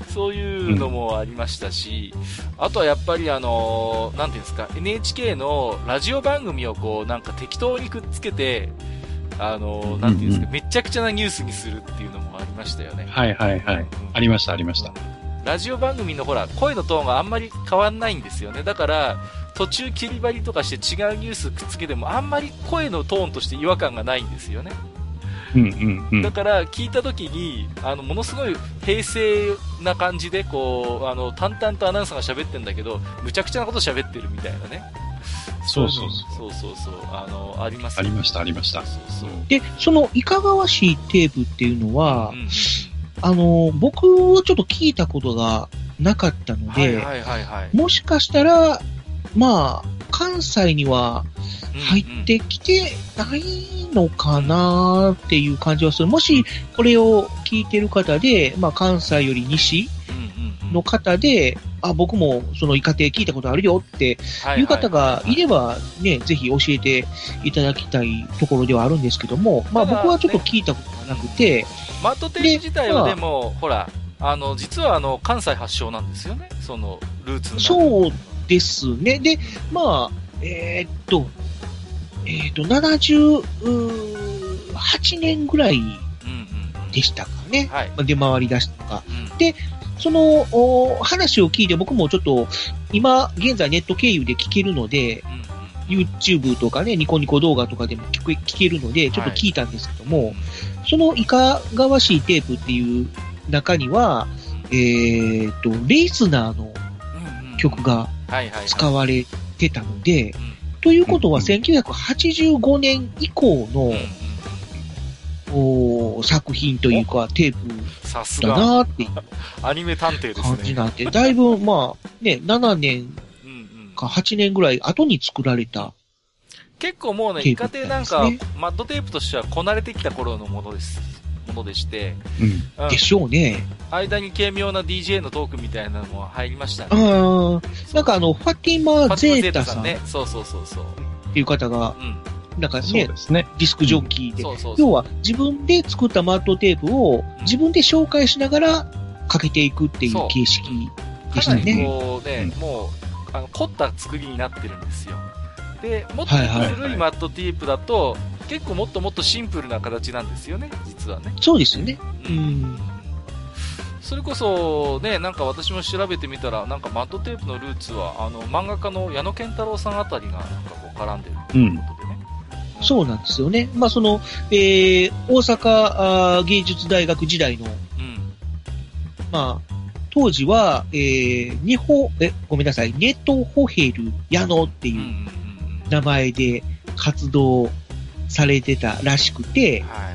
そういうのもありましたし、あとはやっぱりあのーなんていうんですか、NHK のラジオ番組をこう、なんか適当にくっつけて、あのーなんていうんですか、うんめちゃくちゃなニュースにするっていうのもありましたよね。はいはいはい。うんありましたありました。ラジオ番組のほら、声のトーンがあんまり変わんないんですよね。だから、途中切り張りとかして違うニュースくっつけても、あんまり声のトーンとして違和感がないんですよね。うんうんうん。だから聞いた時に、あの、ものすごい平静な感じで、こう、あの、淡々とアナウンサーが喋ってんだけど、むちゃくちゃなこと喋ってるみたいなね。そうそうそうそうそう。あの、ありますありましたありました。そうそうそう。で、そのいかがわしいテープっていうのは、うん。あの、僕はちょっと聞いたことがなかったので、はいはいはいはい。もしかしたら、まあ、関西には入ってきてないのかなっていう感じはする。もし、これを聞いてる方で、まあ、関西より西の方で、あ、僕もそのイカ亭聞いたことあるよっていう方がいれば、ね、ぜひ教えていただきたいところではあるんですけども、まあ僕はちょっと聞いたことがなくて、マットテープ自体はでも、ほら、あの、実はあの、関西発祥なんですよね。その、ルーツそうですね。で、まあ、えーっと、えーっと、78年ぐらいうんうんでしたかね。はい。まあ出回り出したのが。うんそのお話を聞いて僕もちょっと、今、現在ネット経由で聞けるので、YouTube とかね、ニコニコ動画とかでも聞け聞けるので、ちょっと聞いたんですけども、そのいかがわしいテープっていう中には、えーっと、レイスナーの曲がはいはいはい。使われてたので、うん。ということはうん1985年以降のうんうんお作品というかテープだなーっていうアニメ探偵です感じね。なんて、だいぶまあね、7年うんうんか8年ぐらい後に作られた。結構もうね、イカテなんかマッドテープとしてはこなれてきた頃のものです。ものでして、うん。うんでしょうね。間に軽妙な DJ のトークみたいなのも入りましたあね。ーなんかあの、ファティマ・ファティマゼータさんっね。そうそうそうそう。ていう方が、うん。なんかねそうで、すね。ディスクジョッキーで、そうそうそう。要は自分で作ったマットテープを自分で紹介しながらかけていくっていう形式でしかなりたね。こうね、うもう、あの、凝った作りになってるんですよ。で、もっと古いマットテープだと、結構もっともっとシンプルな形なんですよね、実はね。そうですよね。ううん。それこそ、ね、なんか私も調べてみたら、なんかマットテープのルーツは、あの、漫画家の矢野健太郎さんあたりが、なんかこう絡んでるということでね。そうなんですよね。まあ、その、えー、大阪芸術大学時代の、うん。まあ、当時は、えー、ニホ、え、ごめんなさい、ネトホヘル矢野って。いううん。名前で活動されてたらしくて、は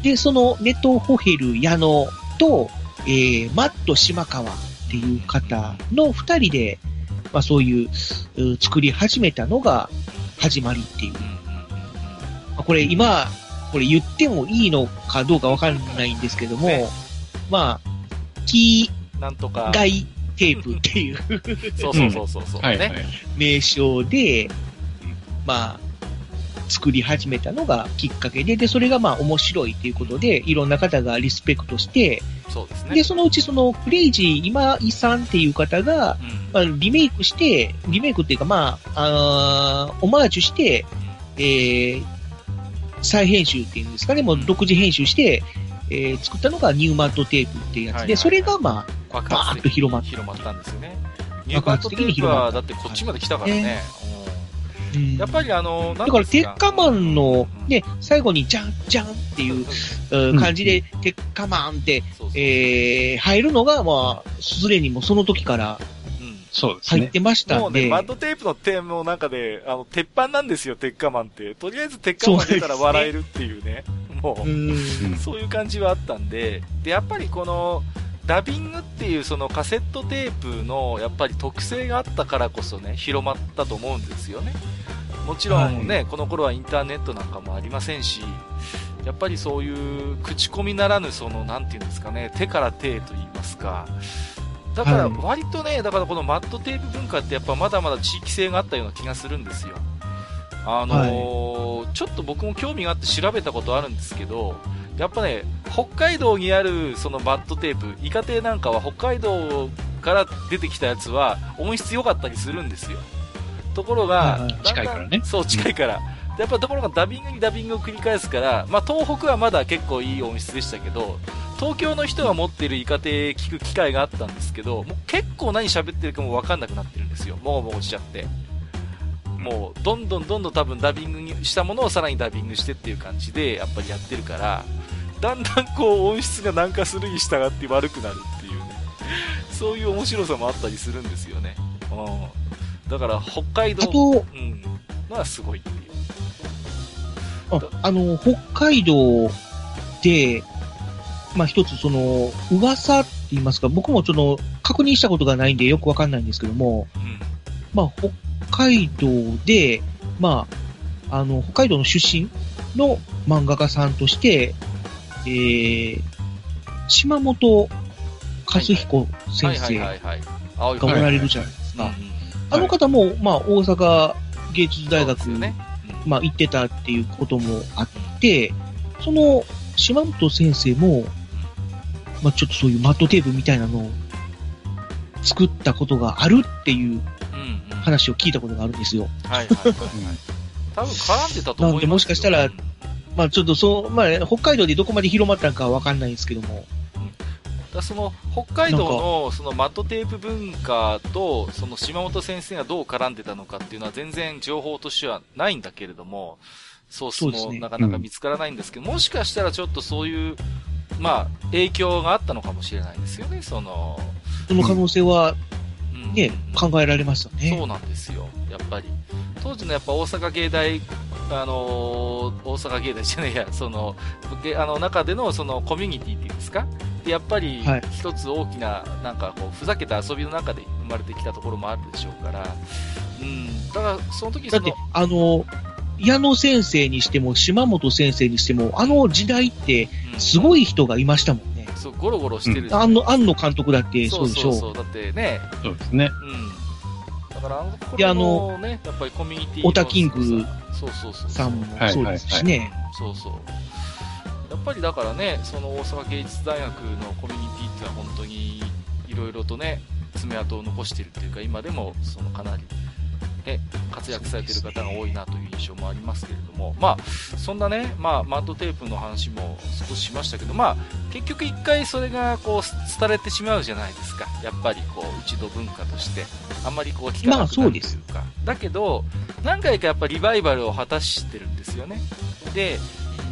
い。で、そのネトホヘル矢野と、えー、マット島川っていう方の二人で、まあそういう、う作り始めたのが始まりっていう。これ今、これ言ってもいいのかどうかわかんないんですけども、ねまあ、キうん。なんとかー。ガイテープっていう そうそうそうそうそう。はい、はね。い。名称で、まあ、作り始めたのがきっかけで、で、それがまあ面白いということで、いろんな方がリスペクトして、そうですね。で、そのうちそのクレイジー今井さんっていう方が、うん。まあ、リメイクして、リメイクっていうかまあ、あーオマージュして、えー、再編集っていうんですかね、もう独自編集して、えー、作ったのがニューマットテープっていうやつ。で、はいはいはい。それがまあ、爆バーッと広まっ広まったんですよね。ニューバットテープ爆発的に広まは、った。だってこっちまで来たからね。うん。うん。やっぱりあの、だから、鉄火マンの、ね、最後に、じゃん、じゃんっていううん。感じで、鉄火マンって、えー、入るのが、まあ、すでにもうその時からうんそうですね。入ってましたもうんね、で、マッドテープの点の中で、あの、鉄板なんですよ、鉄火マンって。とりあえず鉄火マン出たら笑えるっていうね。もう、うんそういう感じはあったんで、で、やっぱりこの、ダビングっていうそのカセットテープのやっぱり特性があったからこそね、広まったと思うんですよね。もちろんね、この頃はインターネットなんかもありませんし、やっぱりそういう口コミならぬその、なんていうんですかね、手から手と言いますか。だからはい割とね、だからこのマットテープ文化ってやっぱまだまだ地域性があったような気がするんですよ。あのーちょっと僕も興味があって調べたことあるんですけど、やっぱね、北海道にあるそのバットテープ、イカテなんかは北海道から出てきたやつは音質良かったりするんですよ。ところが、はいはいだんだん近いからねそう、近いから。でやっぱところがダビングにダビングを繰り返すから、まあ東北はまだ結構いい音質でしたけど、東京の人が持ってるイカテ聞く機会があったんですけど、もう結構何喋ってるかもわかんなくなってるんですよ。もごもごしちゃって。もう、どんどんどんどん多分ダビングにしたものをさらにダビングしてっていう感じで、やっぱりやってるから、だんだんこう音質が軟化するに従って悪くなるっていうね、そういう面白さもあったりするんですよね。うん。だから北海道、うん、のはすごいっていう。ああの、北海道で、まあ一つその、噂って言いますか、僕もちょっと確認したことがないんでよくわかんないんですけども、うん。まあ北海道で、まあ、あの、北海道の出身の漫画家さんとして、えー、島本和彦先生がおられるじゃないですか。あの方も、まあ大阪芸術大学ね。うんまあ、行ってたっていうこともあって、その、島本先生も、まあ、ちょっとそういうマットテープみたいなのを作ったことがあるっていう。話を聞いたことがあるんですよ。はいはいはいはい。多分絡んでたと思いますよなんでもしかしたらうんまあ、ちょっとそう、まあ、北海道でどこまで広まったのかはわかんないんですけども。だその北海道のそのマットテープ文化とその島本先生がどう絡んでたのかっていうのは全然情報としてはないんだけれども、ソースそうですねもなかなか見つからないんですけど、もしかしたらちょっとそういう、まあ、影響があったのかもしれないですよね、その、その可能性はうん。ね、考えられますよね。そうなんですよ、やっぱり。当時のやっぱ大阪芸大、あのー大阪芸大じゃないや、その、げあの中でのそのコミュニティっていうんですか？でやっぱりはい。一つ大きな、なんかこう、ふざけた遊びの中で生まれてきたところもあるでしょうから、うん、だからその時そのだって、あの、矢野先生にしても、島本先生にしても、あの時代って、うんすごい人がいましたもんね。そう、ゴロゴロしてる。あの、庵野監督だってそそううでしょ？そうそう、だってね、そうですね。うん。だからあの頃のね、やっぱりコミュニティのオタキングそうそうそう。さんもはいそうですしね。そうそう。やっぱりだからね、その大阪芸術大学のコミュニティっていうのは本当にいろいろとね、爪痕を残しているっていうか、今でもそのかなり、ね、活躍されてる方が多いなという印象もありますけれども、まあ、そんなね、まあ、マットテープの話も少ししましたけど、まあ、結局一回それがこう、廃れてしまうじゃないですか。やっぱりこう、一度文化として。あんまりこう、聞かなくなるというか。だけど、何回かやっぱリバイバルを果たしてるんですよね。で、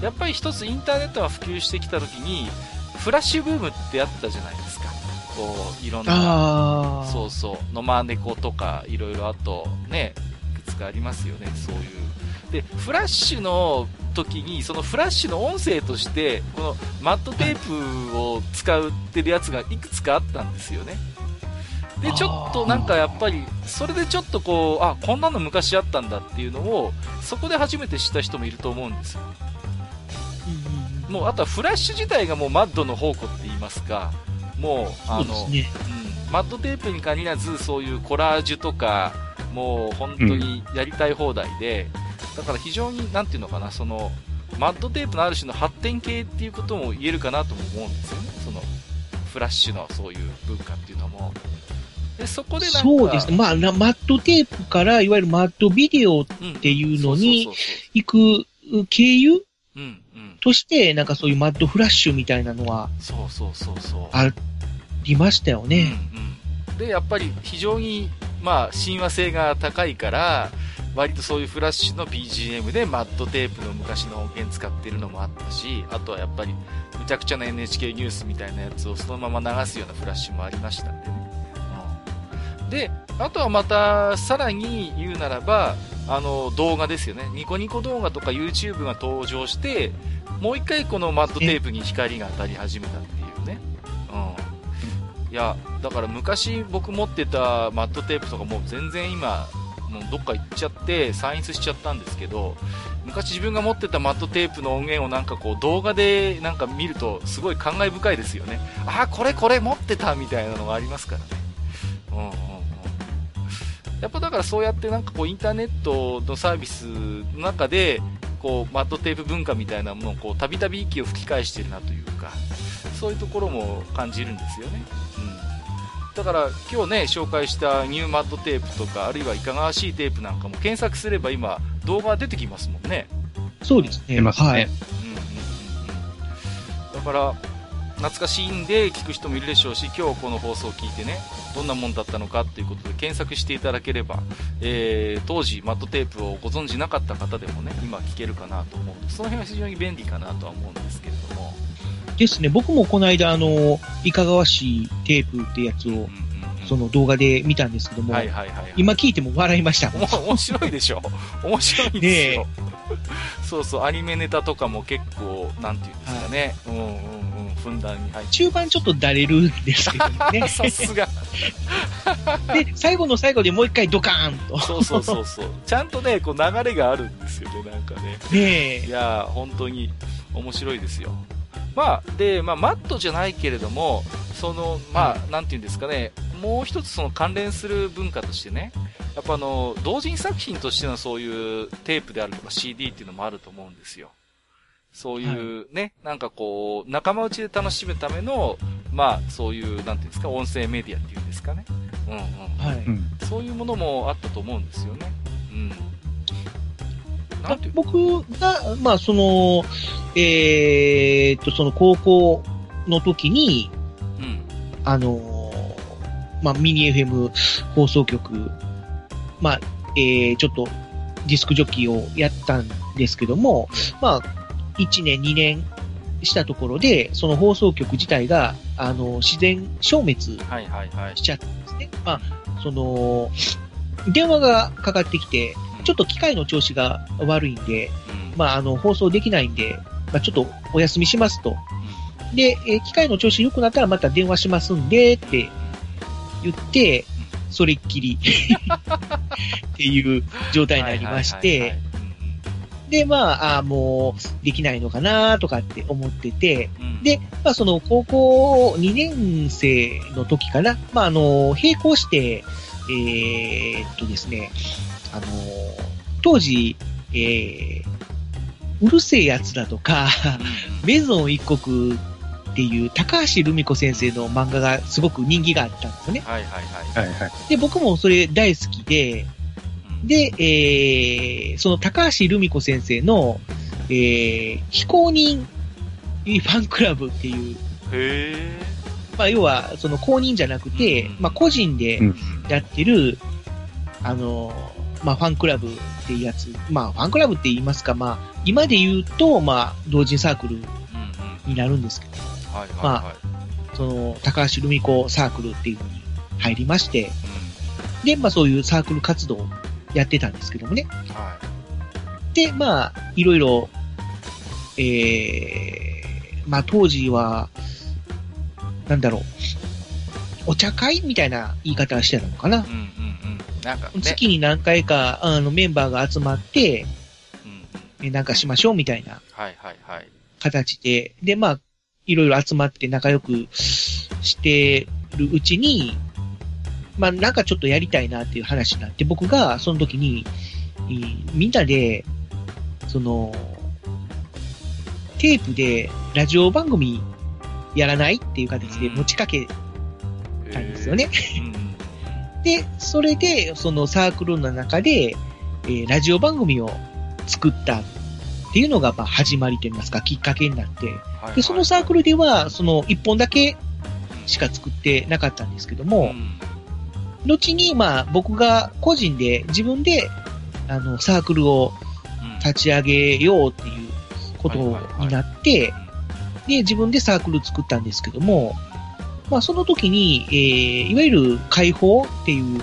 やっぱり一つインターネットが普及してきた時に、フラッシュブームってあったじゃないですか。こう、いろんな。そうそう、野間猫とか、いろいろあと、ね、いくつかありますよね、そういう。で、フラッシュの時に、そのフラッシュの音声として、このマットテープを使ってるやつがいくつかあったんですよね。で、ちょっとなんかやっぱり、それでちょっとこう、あ、こんなの昔あったんだっていうのを、そこで初めて知った人もいると思うんですよ。もう、あとはフラッシュ自体がもうマッドの宝庫って言いますか、もう、あの、そうん、マッドテープに限らずそういうコラージュとかもう本当にやりたい放題で、だから非常になんていうのかなそのマッドテープのある種の発展系っていうことも言えるかなとも思うんですよね。そのフラッシュのそういう文化っていうのも。でそこでなんかそうですね。まあ、なマットテープから、いわゆるマットビデオっうん、ていうのに行く経由そうんうん。として、なんかそういうマットフラッシュみたいなのはそうそうそうそう。ありましたよね。うんうん、でやっぱり非常に、まあ、親和性が高いから割とそういうフラッシュの BGM でマッドテープの昔の音源使ってるのもあったしあとはやっぱりむちゃくちゃな NHK ニュースみたいなやつをそのまま流すようなフラッシュもありましたんでね、うん、であとはまたさらに言うならばあの動画ですよね。ニコニコ動画とか YouTube が登場してもう一回このマッドテープに光が当たり始めたっていうね、うん、いやだから昔僕持ってたマットテープとかもう全然今もうどっか行っちゃって散逸しちゃったんですけど昔自分が持ってたマットテープの音源をなんかこう動画でなんか見るとすごい感慨深いですよね。ああこれこれ持ってたみたいなのがありますからね。うんやっぱだからそうやってなんかこうインターネットのサービスの中でこうマットテープ文化みたいなものをたびたび息を吹き返してるなというかそういうところも感じるんですよね、だから今日ね紹介したニューマッドテープとかあるいはいかがわしいテープなんかも検索すれば今動画出てきますもんねそうですね。出ますね。はい。うんうんだから懐かしいんで聞く人もいるでしょうし今日この放送を聞いてねどんなもんだったのかということで検索していただければ、えー当時マットテープをご存知なかった方でもね今聞けるかなと思うその辺は非常に便利かなとは思うんですけれども、ですね。僕もこの間、あの、いかがわしいテープってやつを、その動画で見たんですけども、はいはいはいはい、今聞いても笑いました。面白いでしょ面白いんですよ、そうそうアニメネタとかも結構なんていうんですかね、うんうんうんうん、ふんだんに入って。中盤ちょっとだれるんですけどね。さすが。で、最後の最後でもう一回ドカーンと。そうそうそうそう。ちゃんとね、こう流れがあるんですよね、なんかね。ねいやー、本当に面白いですよ。まあ、で、まあ、マットじゃないけれども、その、まあ、なんていうんですかね、もう一つその関連する文化としてね、やっぱあの、同人作品としてのそういうテープであるとか CD っていうのもあると思うんですよ。そういうね、なんかこう、仲間内で楽しむための、まあ、そういう、なんていうんですか、音声メディアっていうんですかね。うんうん。はい。うん。そういうものもあったと思うんですよね。うん。なんていう僕が、まあ、その、えーっと、その高校の時に、うん。あのーまあ、ミニ FM 放送局、まあ、えー、ちょっとディスクジョッキーをやったんですけども、まあ、1年、2年したところで、その放送局自体が、あの、自然消滅はいはいはいし。ちゃったんですね。まあ、その、電話がかかってきて、ちょっと機械の調子が悪いんで、うん、まあ、あの、放送できないんで、まあ、ちょっとお休みしますと。で、えー機械の調子良くなったらまた電話しますんで、って言って、それっきりっていう状態になりまして、で、まあ、あーもう、できないのかなとかって思ってて、うん。うんで、まあ、その、高校2年生の時かな、まあ、あの、並行して、えーっとですね、あの、当時、えー、うるせえ奴らとか、メゾン一国っていう高橋留美子先生の漫画がすごく人気があったんですよね。はいはいはい。はいはい。で、僕もそれ大好きで、うん、で、えー、その高橋留美子先生の、えー、非公認ファンクラブっていう、へまあ、要は、その公認じゃなくてうん、まあ、個人で。やってる、あの、まあ、ファンクラブっていうやつ、まあ、ファンクラブって言いますか、まあ、今で言うと、まあ、同人サークルうんうん。になるんですけど、まはい。その、高橋留美子サークルっていうのに入りまして、で、まあ、そういうサークル活動をやってたんですけどもね。うん。はで、まあ、いろいろ、えー、まあ、当時は、なんだろう、お茶会みたいな言い方してたのかな。い。うんうんうん。なんかね。月に何回か、あの、メンバーが集まって、うんなんかしましょうみたいなはいはいはい。形で、で、まあ、いろいろ集まって仲良くしてるうちに、まあ、なんかちょっとやりたいなっていう話になって、僕がその時に、えーみんなで、その、テープでラジオ番組やらないっていう形で持ちかけたんですよね。うんで、それで、そのサークルの中で、えーラジオ番組を作ったっていうのが、まあ、始まりといいますか、きっかけになって、はいで、そのサークルでは、その一本だけしか作ってなかったんですけども、ん。後に、まあ、僕が個人で、自分で、あの、サークルをうん。立ち上げようっていうことになって、で、自分でサークル作ったんですけども、まあ、その時に、えー、いわゆる解放っていう、うん。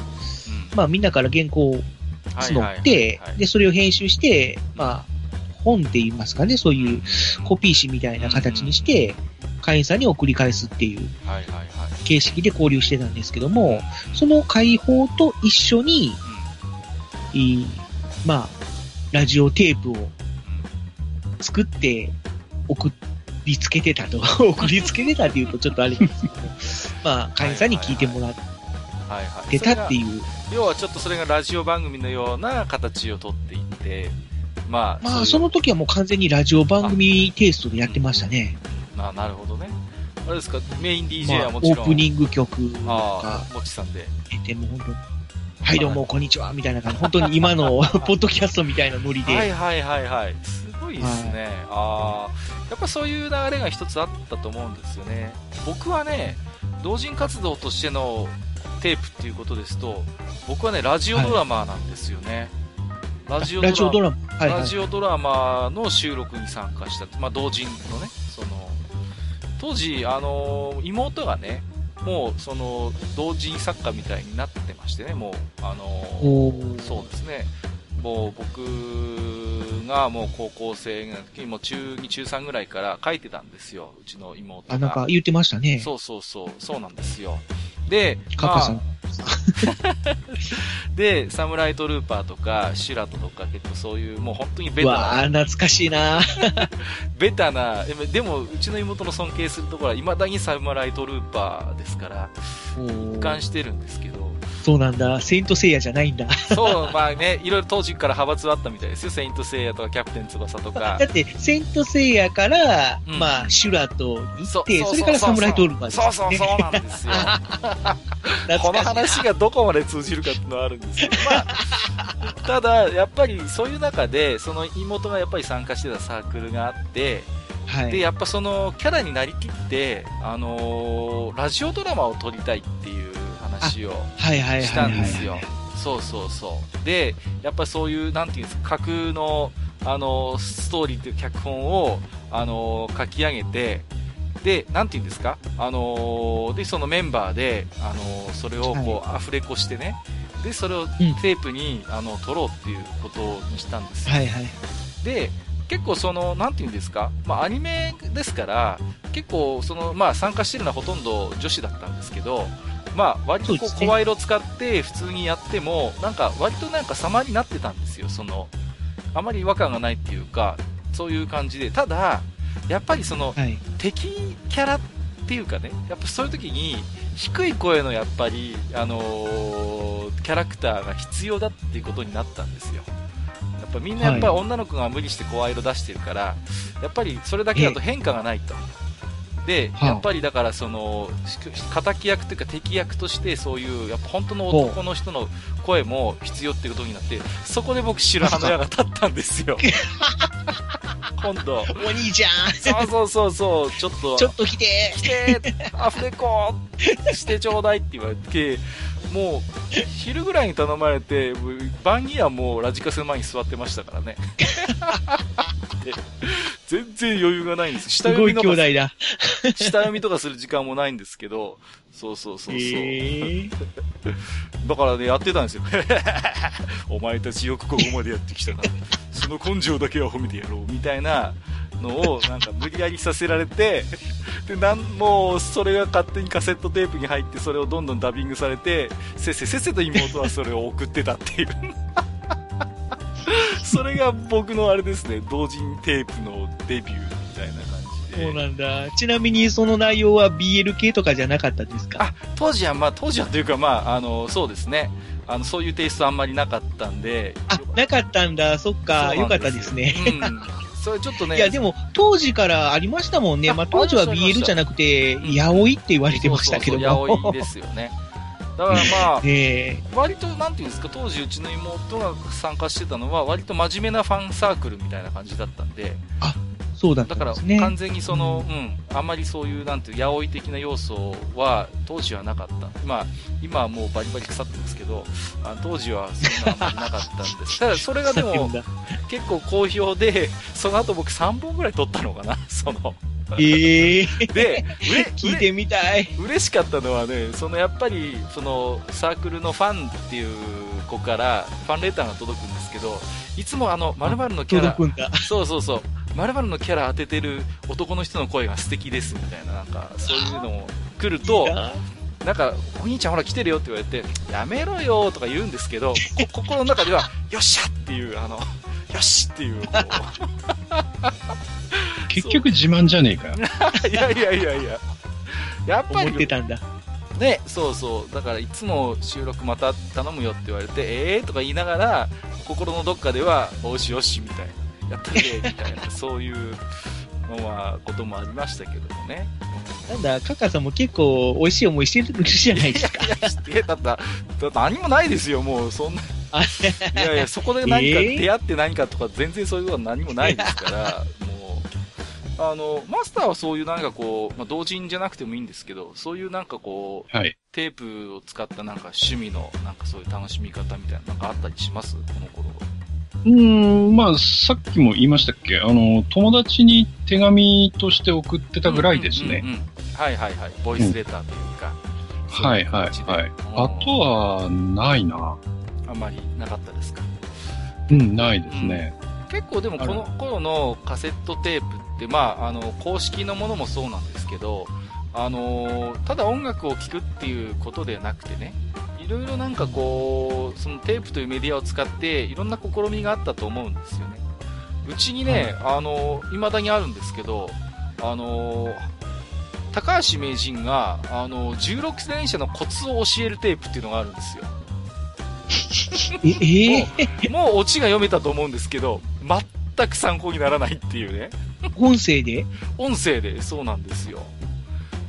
まあ、みんなから原稿を募って、で、それを編集して、まあ、本って言いますかね、そういうコピー紙みたいな形にして、会員さんに送り返すっていう。形式で交流してたんですけども、その解放と一緒に、いいまあ、ラジオテープを作って送りつけてたと。送りつけてたっていうとちょっとあれですけど、まあ、会員さんに聞いてもらっはいはい。てたってう。いう。要はちょっとそれがラジオ番組のような形をとっていって、まあ、まあ、その時はもう完全にラジオ番組テイストでやってましたね。あなるほどね。あれですか、メインま DJ あ、オはもちろん。ープニング曲あがあ、もちさんで。出て、もう本当に、はいどうも、こんにちは、みたいな感じ。本当に今の ポッドキャストみたいなノリで。はいはいはいはい。すごいですね。ああ、やっぱそういう流れが一つあったと思うんですよね。僕はね、同人活動としてのテープっていうことですと、僕はね、ラジオドラマなんですよね。ラジオラジオドマ。ラマ。はい、はいラ。ジオドラマの収録に参加した。まあ、同人のね、その、当時、あのー妹がね、もう、その、同人作家みたいになってましてね、もう、あのーそうですね。もう僕がもう高校生の時にもう中2、中3ぐらいから書いてたんですよ。うちの妹が。あ、なんか言ってましたね。そうそうそう、そうなんですよ。で、カッカさん。まあで、サムライトルーパーとか、シュラトとか結構そういう、もう本当にベタな、ー、懐かしいな ベタな、でもでもうちの妹の尊敬するところは未だにサムライトルーパーですから、一貫してるんですけど、そうなんだ。セイントセイヤじゃないんだ。そう、まあね、いろいろ当時から派閥はあったみたいですよ。セイントセイヤとかキャプテン翼とか だ。って、セイントセイヤから、うんまあ、シュラトに行って、そうそれからサムライトールまで、そうそうそうなんですよ。この話がどこまで通じるかっていうのはあるんですけど、まあ、ただ、やっぱりそういう中で、その妹がやっぱり参加してたサークルがあって、はい。で、やっぱそのキャラになりきって、あのーラジオドラマを撮りたいっていう話を。したんですよ。そうそうそう。で、やっぱそういう、なんていうんですか、架空の、あの、ストーリーっていう脚本を、あの、書き上げて、で、なんていうんですか、あの、で、そのメンバーで、あの、それをこう、アフレコしてね、で、それをテープに、あの、撮ろうっていうことにしたんですよ。はいはい。で、結構その、なんていうんですか、まあアニメですから、結構その、まあ参加してるのはほとんど女子だったんですけど、まあ割とこう声色使って普通にやっても、なんか割となんか様になってたんですよ、その、あまり違和感がないっていうか、そういう感じで。ただ、やっぱりその、はい。敵キャラっていうかね、やっぱそういう時に、低い声のやっぱり、あのーキャラクターが必要だっていうことになったんですよ。やっぱみんなやっぱりは女の子が無理して声色出してるから、やっぱりそれだけだと変化がないと。で、はあ。やっぱりだからその、し敵役というか敵役としてそういう、やっぱ本当の男の人の声も必要っていうことになって、そこで僕白羽の矢が立ったんですよ。今度。お兄ちゃんそうそうそうそう、ちょっと。ちょっと来て来てアフレコしてちょうだいって言われて、もう、昼ぐらいに頼まれて、晩にはもうラジカセの前に座ってましたからね。で全然余裕がないんです。下読みとか、兄弟だ。下読みとかする時間もないんですけど、そうそうそうそう。えー だからね、やってたんですよ。お前たちよくここまでやってきたな。その根性だけは褒めてやろう。みたいなのを、なんか無理やりさせられて、で、なん、もう、それが勝手にカセットテープに入って、それをどんどんダビングされて、せっせせっせと妹はそれを送ってたっていう。それが僕のあれですね、同人テープのデビューみたいな。そうなんだ。ちなみにその内容は BL 系とかじゃなかったですか？あ、当時は、まあ、当時はというか、まあ、あの、そうですね。あの、そういうテイストあんまりなかったんで。あ、なかったんだ。そっか。よかったですね。うん。それちょっとね。いや、でも、当時からありましたもんね。あまあ、当時は BL じゃなくて、うんヤオイって言われてましたけども。そうそうそう、八百ですよね。だからまあ、え割と、なんていうんですか、当時うちの妹が参加してたのは、割と真面目なファンサークルみたいな感じだったんで、そうだっただから。完全にその、うん、あんまりそういう、なんていう、八百的な要素は、当時はなかった。まあ、今はもうバリバリ腐ってますけど、あ当時はそんなあんまりなかったんです。ただ、それがでも、結構好評で、その後僕3本ぐらい撮ったのかな、その。ええ で、聞いてみたい。嬉しかったのはね、そのやっぱり、そのサークルのファンっていう子からファンレターが届くんですけど、いつもあの、〇〇のキャラ。そうそうそう、〇〇のキャラ当ててる男の人の声が素敵ですみたいな、なんか、そういうのも来ると、なんか、お兄ちゃんほら来てるよって言われて、やめろよとか言うんですけど、こ心の中では、よっしゃっていう、あの、よしっていう、こ 結局自慢じゃねえかいやいやいやいや。やっぱり思って、たんだ。ね、そうそう。だからいつも収録また頼むよって言われて、えーとか言いながら、心のどっかでは、おしよし、みたいな。やったね、みたいな、そういう、まあ、こともありましたけどもね。なんだ、カカさんも結構美味しい思いしてるじゃないですか。いやいや、してだった、だ何もないですよ、もう、そんな。あいやいや、そこで何かえー出会って何かとか、全然そういうことは何もないですから、もう、あの、マスターはそういうなんかこう、まあ、同人じゃなくてもいいんですけど、そういうなんかこう、はい。テープを使ったなんか趣味の、なんかそういう楽しみ方みたいな、なんかあったりしますこの頃。うーん、まあ、さっきも言いましたっけ？あの、友達に手紙として送ってたぐらいですねうん。うんうんはいはいはい。ボイスレターというか。はいはいはい。あとは、ないな。あんまりなかったですか？うん、ないですね。結構でもこの頃のカセットテープって、まあ、あの、公式のものもそうなんですけど、あのーただ音楽を聴くっていうことではなくてね、いろいろなんかこう、そのテープというメディアを使って、いろんな試みがあったと思うんですよね。うちにね、あのー未だにあるんですけど、あのー高橋名人が、あのー16連射のコツを教えるテープっていうのがあるんですよ。え、えー？もうオチが読めたと思うんですけど、全く参考にならないっていうね。音声で？音声で、そうなんですよ。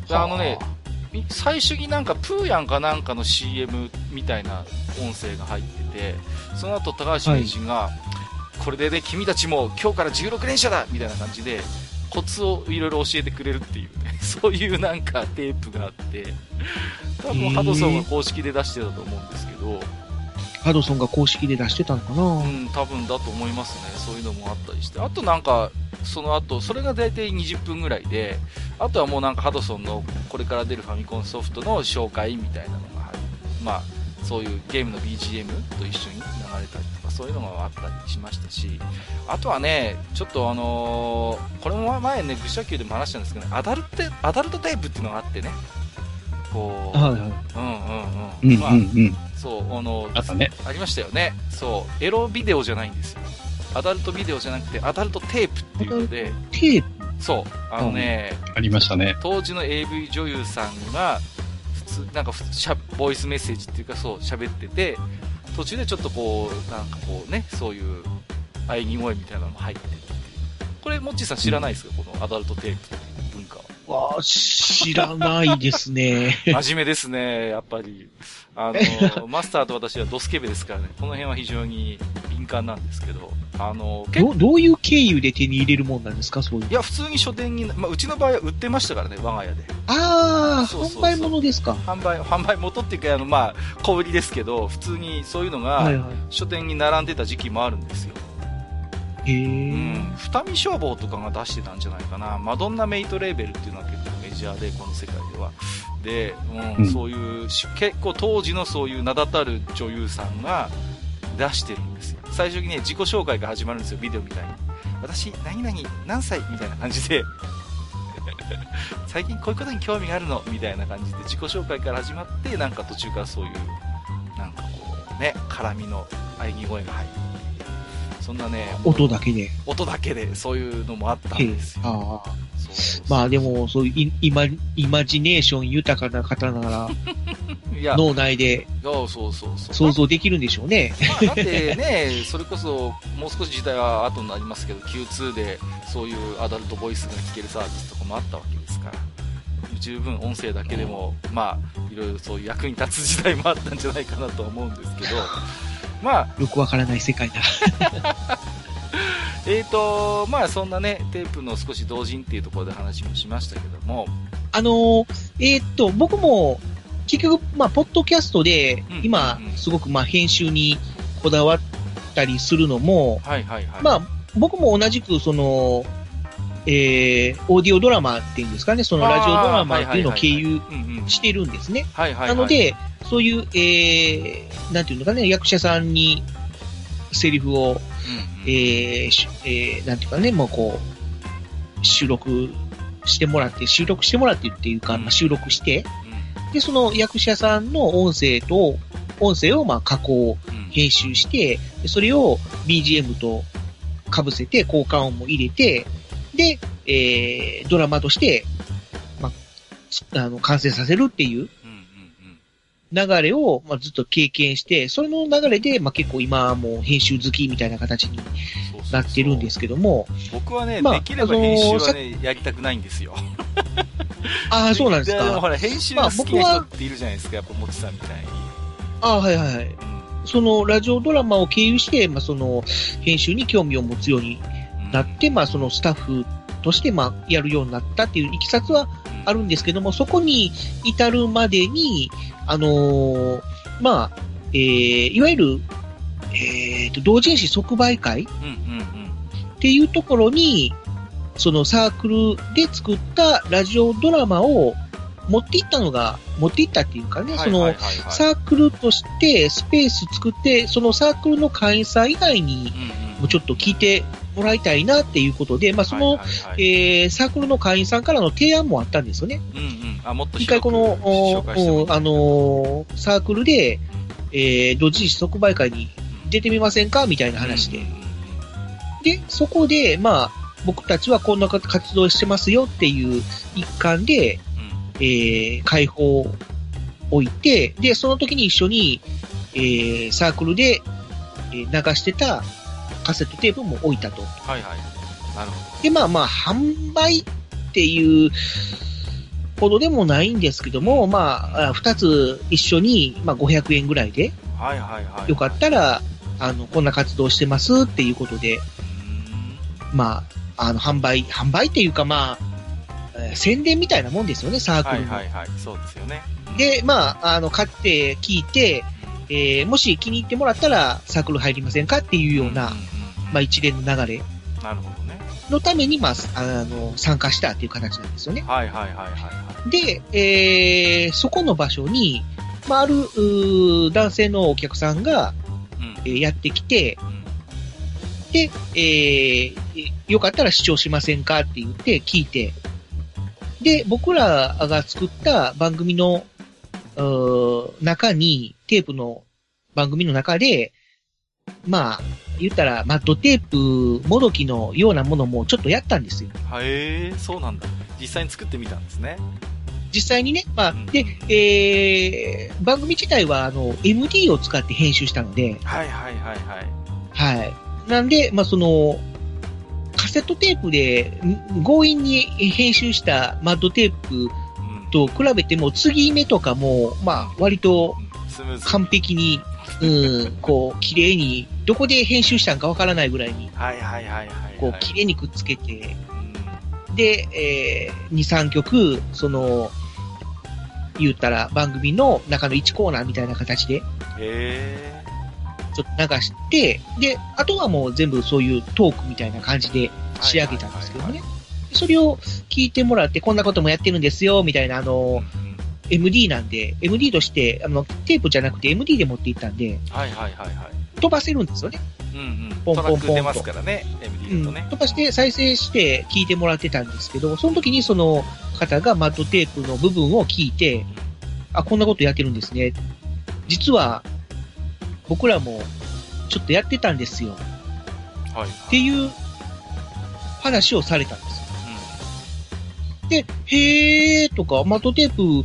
であのね、い最初になんかプーヤンかなんかの CM みたいな音声が入ってて、その後高橋名人が、これでね、君たちも今日から16連射だみたいな感じで、コツをいろいろ教えてくれるっていうね、そういうなんかテープがあって、多分ハドソンが公式で出してたと思うんですけど、ハドソンが公式で出してたのかな、うん、多分だと思いますね。そういうのもあったりして。あとなんか、その後、それが大体20分ぐらいで、あとはもうなんかハドソンのこれから出るファミコンソフトの紹介みたいなのが入る。まあ、そういうゲームの BGM と一緒に流れたりとか、そういうのがあったりしましたし、あとはね、ちょっとあのーこれも前ね、愚者級でも話したんですけど、アダルテ、アダルトテープっていうのがあってね、こう、はいはい。うんうんううん。んまあ、うんうん。そう、あの、あったね。ありましたよね。そう。エロビデオじゃないんですよ。アダルトビデオじゃなくて、アダルトテープっていうので、テープ？そう。あのね、ありましたね。当時の AV 女優さんが、普通、なんかふしゃ、ボイスメッセージっていうかそう、喋ってて、途中でちょっとこう、なんかこうね、そういう、喘ぎ声みたいなのも入ってて。これ、モッチーさん知らないですか、このアダルトテープっていう文化は。わあ、知らないですね。真面目ですね、やっぱり。あの、マスターと私はドスケベですからね、この辺は非常に敏感なんですけど、あの、ど、どういう経由で手に入れるもんなんですか？そういうい。や、普通に書店に、まあ、うちの場合は売ってましたからね、我が家で。ああ、販売物ですか？販売、販売元っていうか、あの、まあ、小売りですけど、普通にそういうのが、はいはい。書店に並んでた時期もあるんですよ。へえ、うん。二見消防とかが出してたんじゃないかな。マドンナメイトレーベルっていうのは結構メジャーで、この世界では。で、うん、うんそういうし、結構当時のそういう名だたる女優さんが出してるんですよ。最初にね、自己紹介が始まるんですよ、ビデオみたいに。私、何々、何歳？みたいな感じで、最近こういうことに興味があるの？みたいな感じで自己紹介から始まって、なんか途中からそういう、なんかこう、ね、絡みの喘ぎ声が入る。そんなね、音だけで。音だけでそういうのもあったんですよ。ああ。まあで、も、そういうイイマイマジネーション豊かな方なら、いや、脳内でいやそうそうそう。想像できるんでしょうね。まあだってね、それこそ、もう少し時代は後になりますけど、Q2 でそういうアダルトボイスが聞けるサービスとかもあったわけですから、十分音声だけでも、まあ、いろいろそういう役に立つ時代もあったんじゃないかなとは思うんですけど、まあ、よくわからない世界だ。えーと、まあそんなね、テープの少し同人っていうところで話もしましたけども、あのーえーっと、僕も、結局、まあ、ポッドキャストでうん、今すごく、まあ、編集にこだわったりするのも、はいはいはい。まあ、僕も同じく、その、えー、オーディオドラマっていうんですかね、そのラジオドラマっていうのを経由。してるんですね。なの、で、そういう、えー、なんていうのかね、役者さんにセリフを、うんうん、えーしえーなんていうかね、もうこう、収録してもらって、収録してもらってっていうか、うん。まあ、収録して、うで、その役者さんの音声と、音声をまあ加工、編集して、でそれを BGM と被せて、効果音も入れて、で、えー、ドラマとして、まあつ、あの、完成させるっていう流れを、まあ、ずっと経験して、それの流れで、まあ、結構今はもう編集好きみたいな形にそうそうそうなってるんですけども、僕はね、まあできれば編集はね、やりたくないんですよ。ああ、そうなんですでもほか。ら、編集が好きな人っているじゃないですか、やっぱ、もちさんみたいに。ああ、はいはいはい。うんそのラジオドラマを経由して、まあ、その編集に興味を持つようになって、まあ、そのスタッフとして、まあ、やるようになったっていういきさつはあるんですけども、そこに至るまでに、あのーまあ、えー、いわゆる、えーと、同人誌即売会っ。ていうところに、そのサークルで作ったラジオドラマを持っていったのが、持っていったっていうかね、その、サークルとしてスペース作って、そのサークルの会員さん以外にうんうんもうちょっと聞いてもらいたいなっていうことで、まあ、その、はいはいはいえー、サークルの会員さんからの提案もあったんですよね。うんうん。あ、もっと一回この、あのーサークルで、えー、同時即売会に出てみませんかみたいな話でうん。うんうんで、そこで、まあ、僕たちはこんな活動してますよっていう一環で、えー、開放を置いて、で、その時に一緒に、えー、サークルで、えー流してたカセットテープも置いたと。はいはい。なるほで、まあまあ、販売っていうほどでもないんですけども、まあ、あ二つ一緒に、まあ500円ぐらいで、ど。はいはいはい。よかったら、あの、こんな活動してますっていうことで、まあ、あの、販売、販売っていうかまあ、えー宣伝みたいなもんですよね、サークはルの。いはいはい。そうですよね。で、まあ、あの、買って聞いて、えーもし気に入ってもらったらサークル入りませんかっていうような、んまあ一連の流れなるほどね。のために、まあ、あの、参加したっていう形なんですよね。はいはいはいはいはで、えーそこの場所に、まあ、ある、男性のお客さんが、い。うんえーやってきて、うんで、えーよかったら視聴しませんかって言って聞いて、で、僕らが作った番組の、中に、テープの番組の中で、まあ、言ったら、マットテープもどきのようなものもちょっとやったんですよ。はえー、そうなんだ。実際に作ってみたんですね。実際にね、まあうん、で、えー、番組自体は、あの、MD を使って編集したので、はいはいはいはい。はい。なんで、まあ、その、カセットテープでん強引に編集したマッドテープうん。と比べても、継ぎ目とかも、まあ、割と。完璧に、うん、こう、綺麗に、どこで編集したんかわからないぐらいに、はいはいはいはいはい。こう、綺麗にくっつけて、うんで、えー、2、3曲、その、言ったら番組の中の1コーナーみたいな形で、へちょっと流して、で、あとはもう全部そういうトークみたいな感じでー。仕上げたんですけどはいね。でそれを聞いてもらって、こんなこともやってるんですよ、みたいな、あの、はいはい。MD なんで、MD として、あの、テープじゃなくて MD で持っていったんで、はいはいはいはい。飛ばせるんですよね。うんうん。ポンポンポンますからね、う MD だとん。ね。飛ばして再生して聞いてもらってたんですけど、その時にその方がマットテープの部分を聞いて、あ、こんなことやってるんですね。実は、僕らもちょっとやってたんですよ。はい。っていう話をされたんですよ。で、へーとか、マットテープ、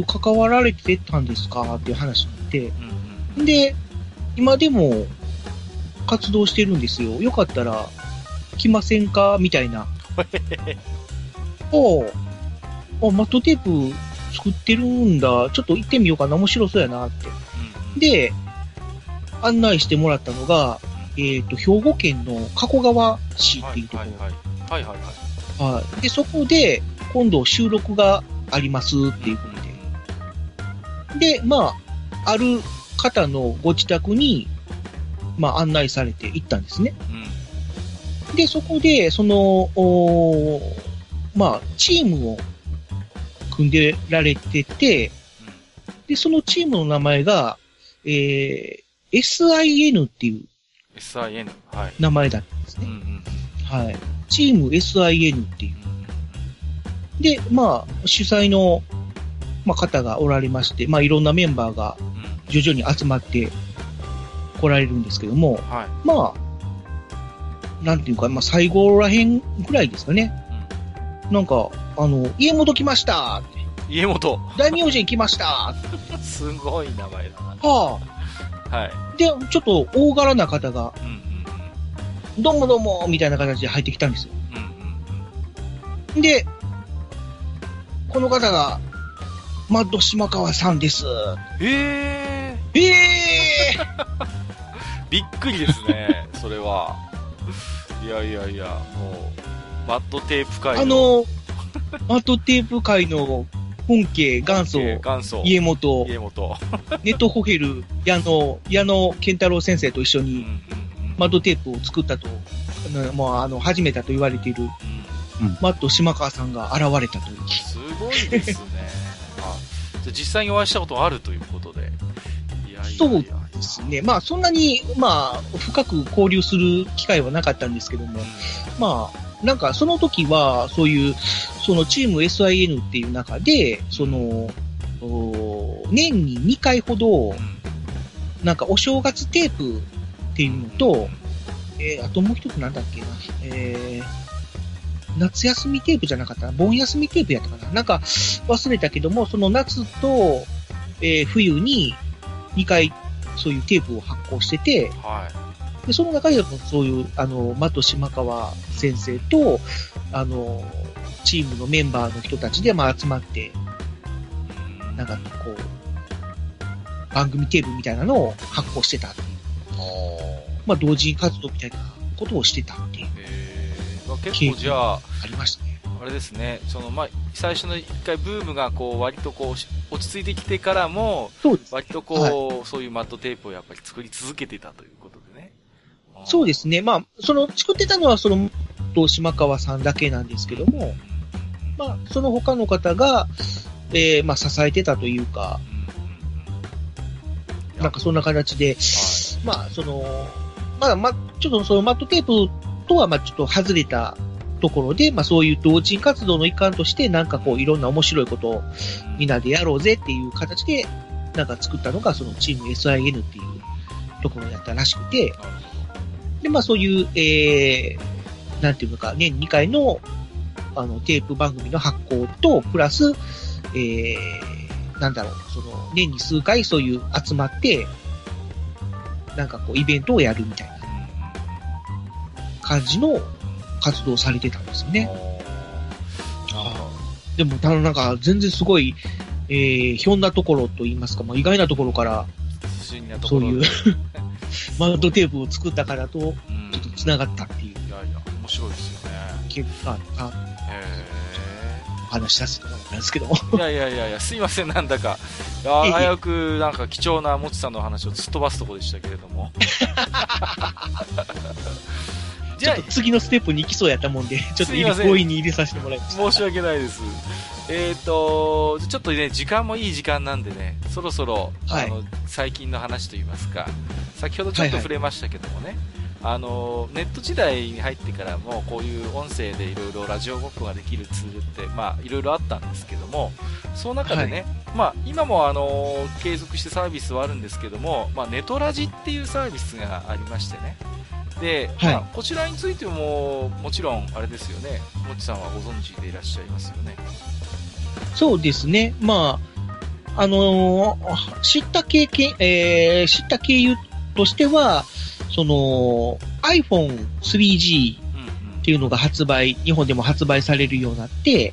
う関わられてたんですか？っていう話になって、うん。で、今でも活動してるんですよ。よかったら来ませんか？みたいな。おうあ、マットテープ作ってるんだ。ちょっと行ってみようかな。面白そうやなって。うんで、案内してもらったのが、えっ、と、兵庫県の加古川市っていうところ。はいはいはい。はいはいはい。はい。で、そこで、今度収録がありますっていうことで。で、まあ、ある方のご自宅に、まあ、案内されて行ったんですね。うん。で、そこで、その、まあ、チームを組んでられてて、で、そのチームの名前が、えー、SIN っていう SIN。はい。名前だったんですうんうね。んはい。チーム SIN っていう。うん。で、まあ、主催の、まあ、方がおられまして、まあ、いろんなメンバーがうん。徐々に集まって来られるんですけども、はい。まあ、なんていうか、まあ、最後らへんぐらいですかね。なんか、あの、家元来ましたって家元。大名人来ました すごい名前だな。ははい。あ。で、ちょっと大柄な方が、うんうんどうもどうもみたいな形で入ってきたんですよ。うん。で、この方が、マッド島川さんです。うん。えええー、びっくりですね、それは。いやいやいや、もう、マットテープ界ー、あの、マッドテープ界の本家元祖、元祖。家元、家元。ネットホヘル、矢野、矢野健太郎先生と一緒にうんマッドテープを作ったと、あのもうあの、始めたと言われている、うんマッド島川さんが現れたという。すごいですね。あ じゃあ実際にお会いしたことあるということで。いややいやいやそうですね。まあ、そんなに、まあ、深く交流する機会はなかったんですけども、まあ、なんかその時は、そういう、そのチーム SIN っていう中で、その、お年に2回ほど、うんなんかお正月テープっていうのと、えーあともう一つなんだっけな、えー夏休みテープじゃなかったな、盆休みテープやったかな。なんか忘れたけども、その夏と、えー冬に2回そういうテープを発行してて、はい。で、その中でもそういう、あの、的島川先生と、あの、チームのメンバーの人たちで、まあ集まって、うんなんかこう、番組テープみたいなのを発行してたっていう。まあ同人活動みたいなことをしてたっていう、えーまあ、結構じゃあ、ありましたね。あれですね、そのまあ、最初の一回ブームがこう割とこうし落ち着いてきてからも、そうです。割とこう、そういうマットテープをやっぱり作り続けてたということでね。そうですね。まあ、その、作ってたのはその、と島川さんだけなんですけども、まあ、その他の方が、えーまあ、支えてたというか、なんかそんな形で、はいまあ、その、まあ、ま、ちょっとそのマットテープとは、まあ、ちょっと外れたところで、まあ、そういう同人活動の一環として、なんかこう、いろんな面白いことをみんなでやろうぜっていう形で、なんか作ったのが、そのチーム SIN っていうところやったらしくて、で、まあ、そういう、えー、なんていうのか、年2回の、あの、テープ番組の発行と、プラス、えー、なんだろう、その、年に数回そういう集まって、なんかこう、イベントをやるみたいな感じの活動をされてたんですよね。あでも、ただなんか、全然すごい、えー、ひょんなところと言いますか、まあ、意外なところから、そういうで、マウントテープを作ったからと、うん。ちょっと繋がったっていう。いやいや、面白いですよね。結果、あへお話しさせてもらったんですけど。ー いやいやいやいや、すいません、なんだか。いいえいえや危うく、なんか貴重なもちさんの話をすっ飛ばすとこでしたけれども。じゃあちょっと、次のステップに行きそうやったもんで、ちょっと強引に入れさせてもらいました。申し訳ないです。えっ、と、ちょっとね、時間もいい時間なんでね、そろそろ、はいあの、最近の話といいますか、先ほどちょっと触れましたけどもね、あの、ネット時代に入ってからも、こういう音声でいろいろラジオごっこができるツールって、まあ、いろいろあったんですけども、その中でね、まあ、今もあの、継続してサービスはあるんですけども、まあ、ネトラジっていうサービスがありましてね、で、はいまあ、こちらについても、もちろん、あれですよね、もちさんはご存知でいらっしゃいますよね。そうですね。まあ、あのー知った経験、えー、知った経由としては、その、iPhone 3G うんうんっていうのが発売、日本でも発売されるようになって、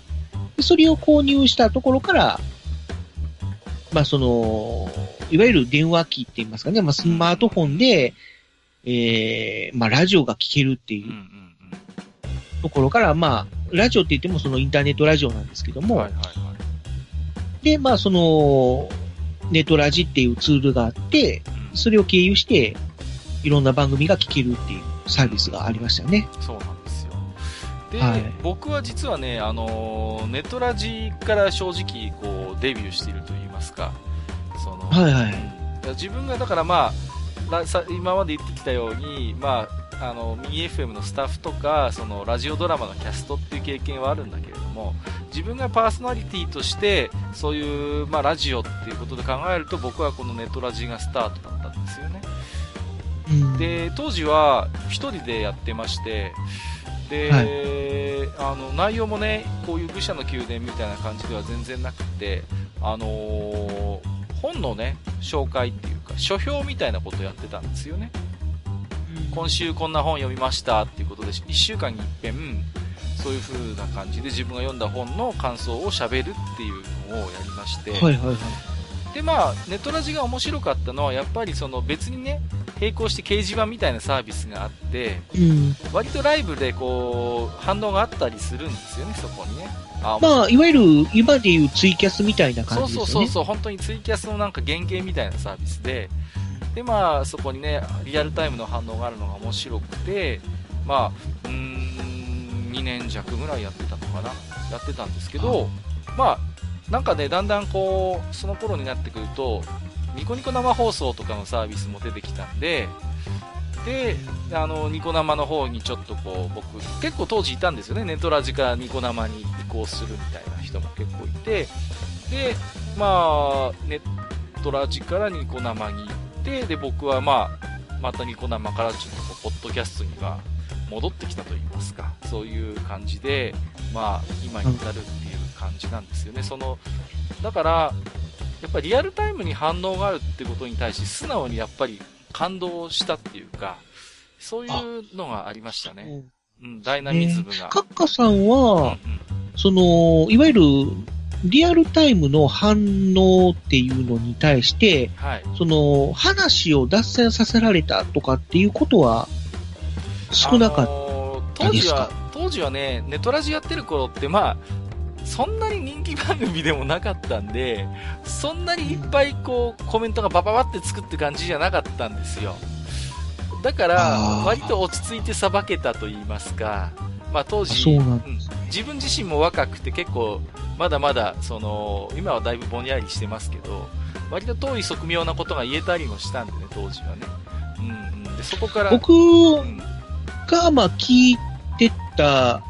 でそれを購入したところから、まあその、いわゆる電話機って言いますかね、まあスマートフォンで、えー、まあラジオが聴けるっていうところから、まあ、ラジオって言ってもそのインターネットラジオなんですけどうん。も、はいはいはい。で、まあその、ネットラジっていうツールがあって、うんそれを経由して、いろんな番組が聞けるっていうサービスがありましたよね。そうなんですよ。で、はい僕は実はね、あのーネットラジから正直、こう、デビューしていると言いますか、その、はいはい自分がだからまあ、今まで言ってきたように、まあ、あの、ミニ FM のスタッフとか、その、ラジオドラマのキャストっていう経験はあるんだけれども、自分がパーソナリティとして、そういう、まあ、ラジオっていうことで考えると、僕はこのネットラジがスタートだったんですよね。うん、で当時は1人でやってましてで、あの内容もねこういう愚者の宮殿みたいな感じでは全然なくて、あのー本のね紹介っていうか書評みたいなことをやってたんですよね。今週こんな本読みましたっていうことで1週間に一遍そういう風な感じで自分が読んだ本の感想をしゃべるっていうのをやりまして、はいはいはい。でまあネットラジが面白かったのはやっぱりその別にね並行して掲示板みたいなサービスがあってうん。割とライブでこう反応があったりするんですよねそこにねあまあ、いわゆる今でいうツイキャスみたいなそう感じですよね。そうそうそう本当にツイキャスのなんか原型みたいなサービスででまあそこにねリアルタイムの反応があるのが面白くてまあうーん2年弱ぐらいやってたのかなやってたんですけどまあなんかねだんだんこうその頃になってくるとニコニコ生放送とかのサービスも出てきたんで、で、あの、ニコ生の方にちょっとこう、僕、結構当時いたんですよね。ネトラジからニコ生に移行するみたいな人も結構いて、で、まあ、ネットラジからニコ生に行って、で、僕はまあ、またニコ生からちょっとこう、ポッドキャストには戻ってきたと言いますか、そういう感じで、まあ、今に至るっていう。感じなんですよね。その、だから、やっぱりリアルタイムに反応があるってことに対し、素直にやっぱり感動したっていうか、そういうのがありましたね。うん、ダイナミズムが。カッカさんは、うんうん、その、いわゆる、リアルタイムの反応っていうのに対して、はい、その、話を脱線させられたとかっていうことは少なかったですか、あのー、当時は、当時はね、ネトラジやってる頃って、まあ、そんなに人気番組でもなかったんで、そんなにいっぱいこう、コメントがバババってつくって感じじゃなかったんですよ。だから、割と落ち着いてさばけたと言いますか、まあ当時、うん、自分自身も若くて結構、まだまだ、その、今はだいぶぼんやりしてますけど、割と遠い側面なことが言えたりもしたんでね、当時はね。うん、うん。で、そこから。僕が、まあ聞いてた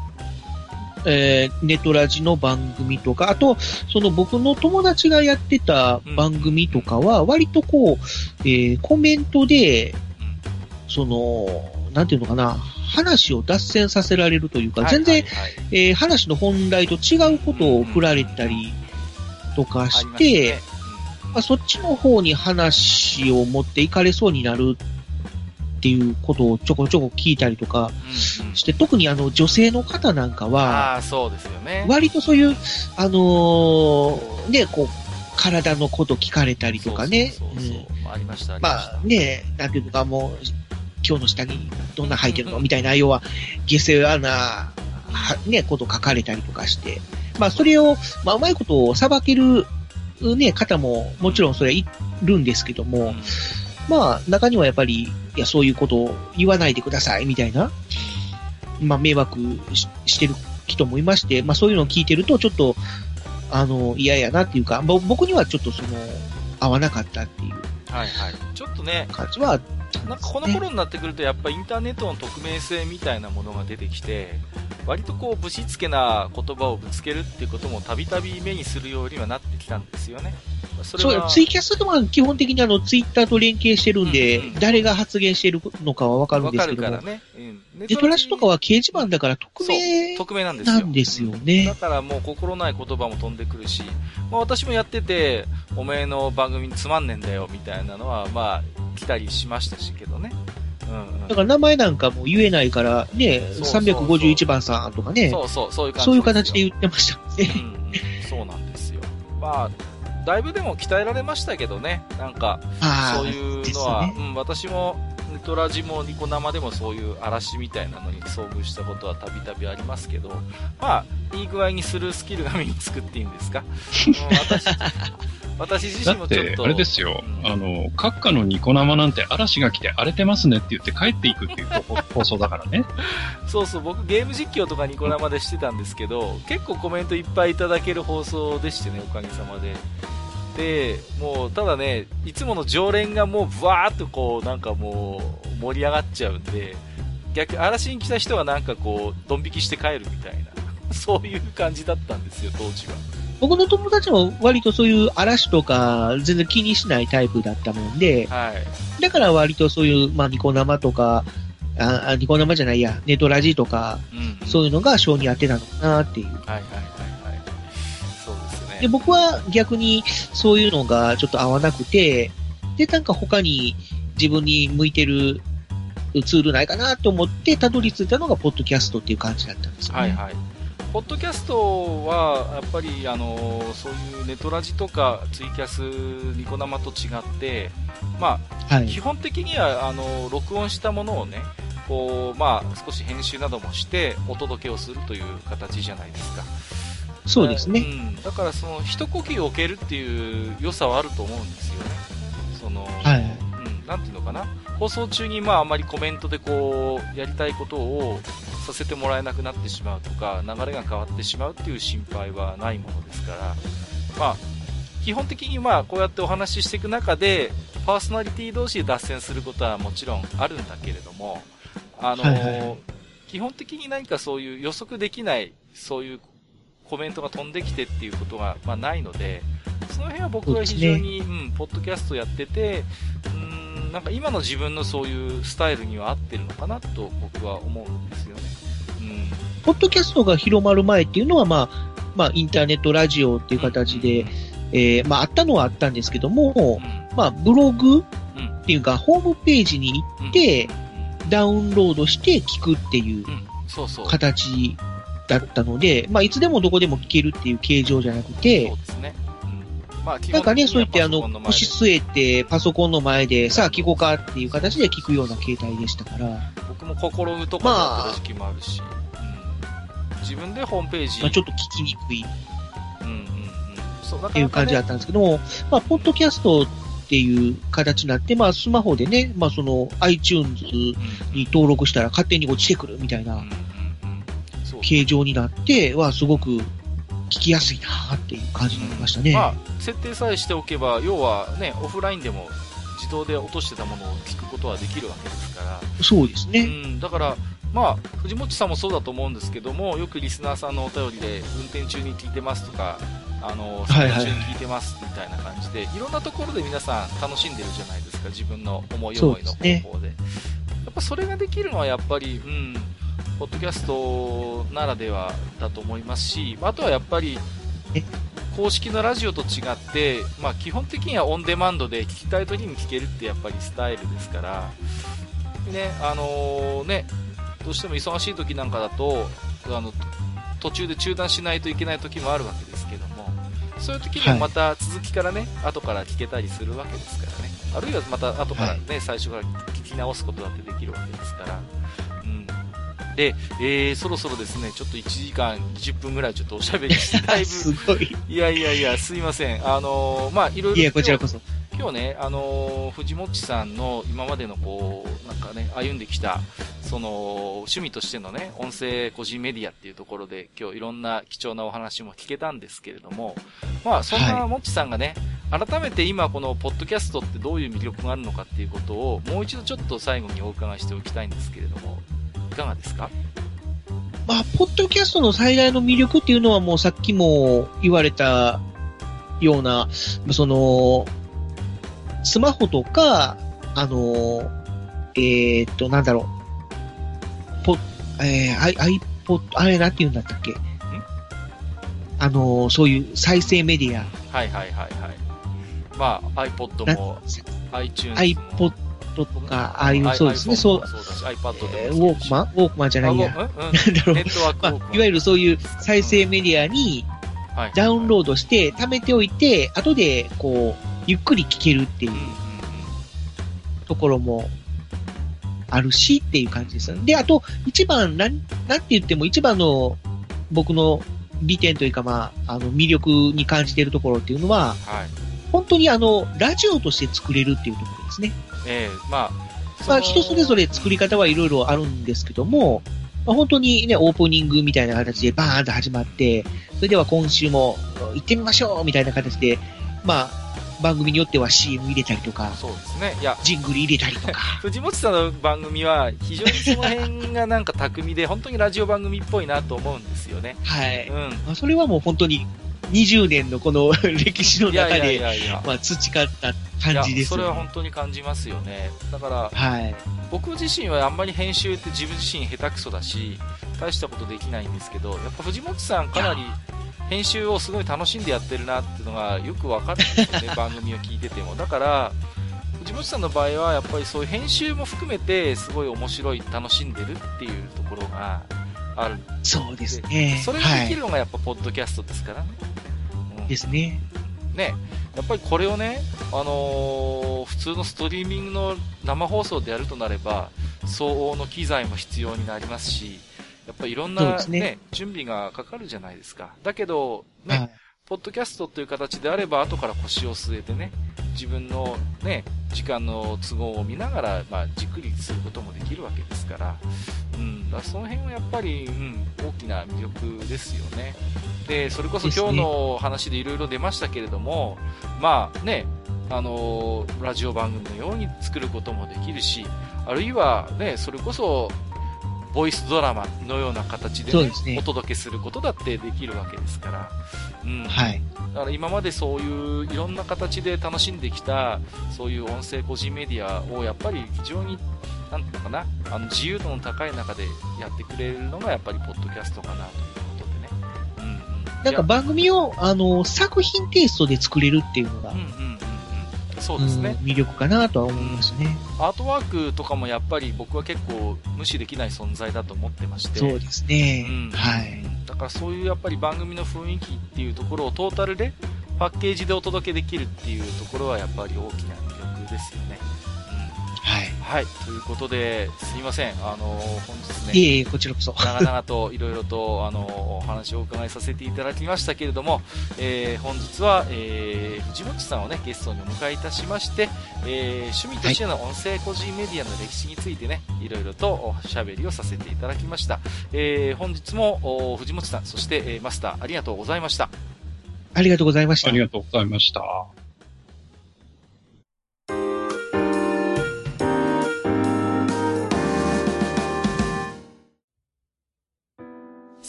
えー、ネトラジの番組とか、あと、その僕の友達がやってた番組とかは、割とこう、えー、コメントで、その、なんていうのかな、話を脱線させられるというか、全然、えー、話の本来と違うことを振られたりとかして、まあ、そっちの方に話を持っていかれそうになるっていうことをちょこちょこ聞いたりとかして、うん。うん、特にあの女性の方なんかは、あそうですよね。割とそういう、あのー、ね、こう、体のこと聞かれたりとかね。そうそうそうう。ん、ありました、まあね、なんていうのかもう、今日の下にどんな履いてるの？みたいな、要は、下世話な、は、ね、こと書かれたりとかして。まあそれを、まあうまいことを裁ける、ね、方ももちろんそれはいるんですけども、うん。まあ、中にはやっぱり、いや、そういうことを言わないでください、みたいな、まあ、迷惑してる人もいまして、まあ、そういうのを聞いてると、ちょっと、あの、嫌やなっていうか、僕にはちょっとその、合わなかったっていう。はいはい。ちょっとね、感じは、なんかこの頃になってくると、やっぱインターネットの匿名性みたいなものが出てきて、割とこう、ぶしつけな言葉をぶつけるっていうこともたびたび目にするようにはなってきたんですよね。そそうツイキャスでも基本的にあの、ツイッターと連携してるんで、うんうん、誰が発言してるのかはわかるんですけども。わかるからね。うん。ネトラジとかは掲示板だから匿名匿名なんですよ。なんですよね。だからもう心ない言葉も飛んでくるし、まあ私もやってて、おめえの番組につまんねえんだよみたいなのは、まあ、来たりしましたしけどね。うんうん、だから名前なんかも言えないから、ね、そうそうそう351番さんとかね。そうそう、そういう感じ。そういう形で言ってましたね。うん、そうなんですよ。まあ、だいぶでも鍛えられましたけどね。なんか、そういうのは、ね、うん、私も、ネトラジもニコ生でもそういう嵐みたいなのに遭遇したことはたびたびありますけど、まあ、いい具合にするスキルが身につくっていうんですか？うん、私、私自身もちょっと。あれですよ、うん、あの、閣下のニコ生なんて嵐が来て荒れてますねって言って帰っていくっていう 放送だからね。そうそう、僕ゲーム実況とかニコ生でしてたんですけど、結構コメントいっぱいいただける放送でしてね、おかげさまで。で、もう、ただね、いつもの常連がもう、ブワーっとこう、なんかもう、盛り上がっちゃうんで、逆、嵐に来た人はなんかこう、ドン引きして帰るみたいな、そういう感じだったんですよ、当時は。僕の友達も割とそういう嵐とか全然気にしないタイプだったもんで、はい、だから割とそういう、まあ、ニコ生とか、あ、ニコ生じゃないや、ネットラジとか、うん、そういうのが性に当てたのかなっていう。はいはいはいで僕は逆にそういうのがちょっと合わなくて、で、なんか他に自分に向いてるツールないかなと思ってたどり着いたのがポッドキャストっていう感じだったんですよね。はいはい。ポッドキャストはやっぱりあのそういうネトラジとかツイキャス、ニコ生と違って、まあ、はい、基本的にはあの録音したものをねこう、まあ、少し編集などもしてお届けをするという形じゃないですか。そうですね。うん、だからその一呼吸置けるっていう良さはあると思うんですよね。その、はい、うん、なんていうのかな。放送中にまああまりコメントでこうやりたいことをさせてもらえなくなってしまうとか流れが変わってしまうっていう心配はないものですから、まあ、基本的にまあ、こうやってお話ししていく中で、パーソナリティ同士で脱線することはもちろんあるんだけれども、あの、はいはいはい、基本的に何かそういう予測できない、そういうコメントが飛んできてっていうことが、まあ、ないので、その辺は僕は非常に、うね、うん、ポッドキャストやってて、うん、なんか今の自分のそういうスタイルには合ってるのかなと僕は思うんですよね。うん。ポッドキャストが広まる前っていうのは、まあ、まあ、インターネットラジオっていう形で、うん、えー、まあ、あったのはあったんですけども、うん、まあ、ブログっていうか、ホームページに行って、ダウンロードして聞くっていう。形だったので、まあ、いつでもどこでも聞けるっていう形状じゃなくて、そうですね。まあ、なんかね、そう言ってあの、腰据えて、パソコンの前で、さあ聞こうかっていう形で聞くような形態でしたから。僕も心とかだった時期もあるし、まあ、うん、自分でホームページ。まあ、ちょっと聞きにくい。うんうんうん。そう、っていう感じだったんですけども、まあ、ポッドキャストっていう形になって、まあ、スマホでね、まあ、その、iTunes に登録したら勝手に落ちてくるみたいな、形状になって、は、すごく聞きやすいなっていう感じになりましたね。まあ、設定さえしておけば、要はね、オフラインでも自動で落としてたものを聞くことはできるわけですから。そうですね。うん、だから、まあ、藤本さんもそうだと思うんですけども、よくリスナーさんのお便りで、運転中に聞いてますとか、あの、作業中に聞いてますみたいな感じで、はいはい、いろんなところで皆さん楽しんでるじゃないですか、自分の思い思いの方法で。でね、やっぱそれができるのはやっぱり、うん、ポッドキャストならではだと思いますし、あとはやっぱり、公式のラジオと違って、まあ、基本的にはオンデマンドで聞きたい時に聞けるってやっぱりスタイルですから、ね、あのー、ね、どうしても忙しい時なんかだと、あの、途中で中断しないといけない時もあるわけですけども、そういう時にはまた続きからね、はい、後から聞けたりするわけですからね。あるいはまた後からね、はい、最初から聞き直すことだってできるわけですから。で、えー、そろそろですね、ちょっと1時間20分ぐらいちょっとおしゃべりして、だいぶ。すごい。いやいやいや、すいません。あのー、まあ、いろいろ。いや、こちらこそ。今日ね、あのー、藤もっちさんの今までのこう、なんかね、歩んできた、その、趣味としてのね、音声個人メディアっていうところで、今日いろんな貴重なお話も聞けたんですけれども、まあ、そんなもっちさんがね、はい、改めて今このポッドキャストってどういう魅力があるのかっていうことを、もう一度ちょっと最後にお伺いしておきたいんですけれども、いかがですか？まあ、ポッドキャストの最大の魅力っていうのはもうさっきも言われたような、その、スマホとか、あの、えー、っと、なんだろう、ポ、えー、iPod、あれなんて言うんだったっけ？あの、そういう再生メディア。はいはいはいはい。まあ、iPod も、iTunes も。iPod とか、ああいう、そうですね、そう。えー、ウォークマン？ウォークマンじゃないや。なんだろう。まあ、いわゆるそういう再生メディアにダウンロードして、貯めておいて、後で、こう、ゆっくり聞けるっていうところもあるしっていう感じです。で、あと、一番、なん、なんて言っても一番の僕の利点というか、まあ、あの、魅力に感じているところっていうのは、はい、本当にあの、ラジオとして作れるっていうところですね。ええー、まあ、まあ、人それぞれ作り方はいろいろあるんですけども、まあ、本当にね、オープニングみたいな形でバーンと始まって、それでは今週も行ってみましょうみたいな形で、まあ、番組によっては CM 入れたりとか、そうですね。いや、ジングル入れたりとか。藤本さんの番組は非常にその辺がなんか巧みで、本当にラジオ番組っぽいなと思うんですよね。はい。うん。まあ、それはもう本当に20年のこの 歴史の中で、まあ、培った感じです、ね、それは本当に感じますよね。だから、はい、僕自身はあんまり編集って自分自身下手くそだし、大したことできないんですけど、やっぱ藤本さんかなり編集をすごい楽しんでやってるなっていうのがよくわかるんですよね、番組を聞いてても。だから、藤本さんの場合はやっぱりそういう編集も含めてすごい面白い、楽しんでるっていうところがある。そうですね。それができるのがやっぱポッドキャストですからね。はい、うん、ですね。ね、やっぱりこれをね、あのー、普通のストリーミングの生放送でやるとなれば、相応の機材も必要になりますし、やっぱりいろんなね、ね準備がかかるじゃないですか。だけど、ね、はい、ポッドキャストという形であれば、後から腰を据えてね、自分のね、時間の都合を見ながら、まあ、じっくりすることもできるわけですから、うん、だその辺はやっぱり、うん、大きな魅力ですよね。で、で、それこそ今日の話でいろいろ出ましたけれども、まあね、あのーラジオ番組のように作ることもできるし、あるいはね、それこそ、ボイスドラマのような形で,、ねですねお届けすることだってできるわけですから。うん。はい。だから今までそういういろんな形で楽しんできた、そういう音声個人メディアをやっぱり非常に、なんていうのかな、あの自由度の高い中でやってくれるのがやっぱりポッドキャストかなということでね。うんうん。なんか番組を、あの、作品テイストで作れるっていうのが、うんうんうんうん。そうですね。うん魅力かなとは思いますね。アートワークとかもやっぱり僕は結構無視できない存在だと思ってまして。そうですね。うんはい。だからそういうやっぱり番組の雰囲気っていうところをトータルでパッケージでお届けできるっていうところはやっぱり大きな魅力ですよね。はい。うん、はい。ということで、すいません。あの本日ね、いえいえ、こちらこそ。長々といろいろと、あのお話をお伺いさせていただきましたけれども、えー本日は、えー藤本さんをね、ゲストにお迎えいたしまして、えー趣味としての音声個人メディアの歴史についてね、いろいろとおしゃべりをさせていただきました。えー本日もお藤本さん、そして、えーマスター、ありがとうございました。ありがとうございましたあり。がとうございました。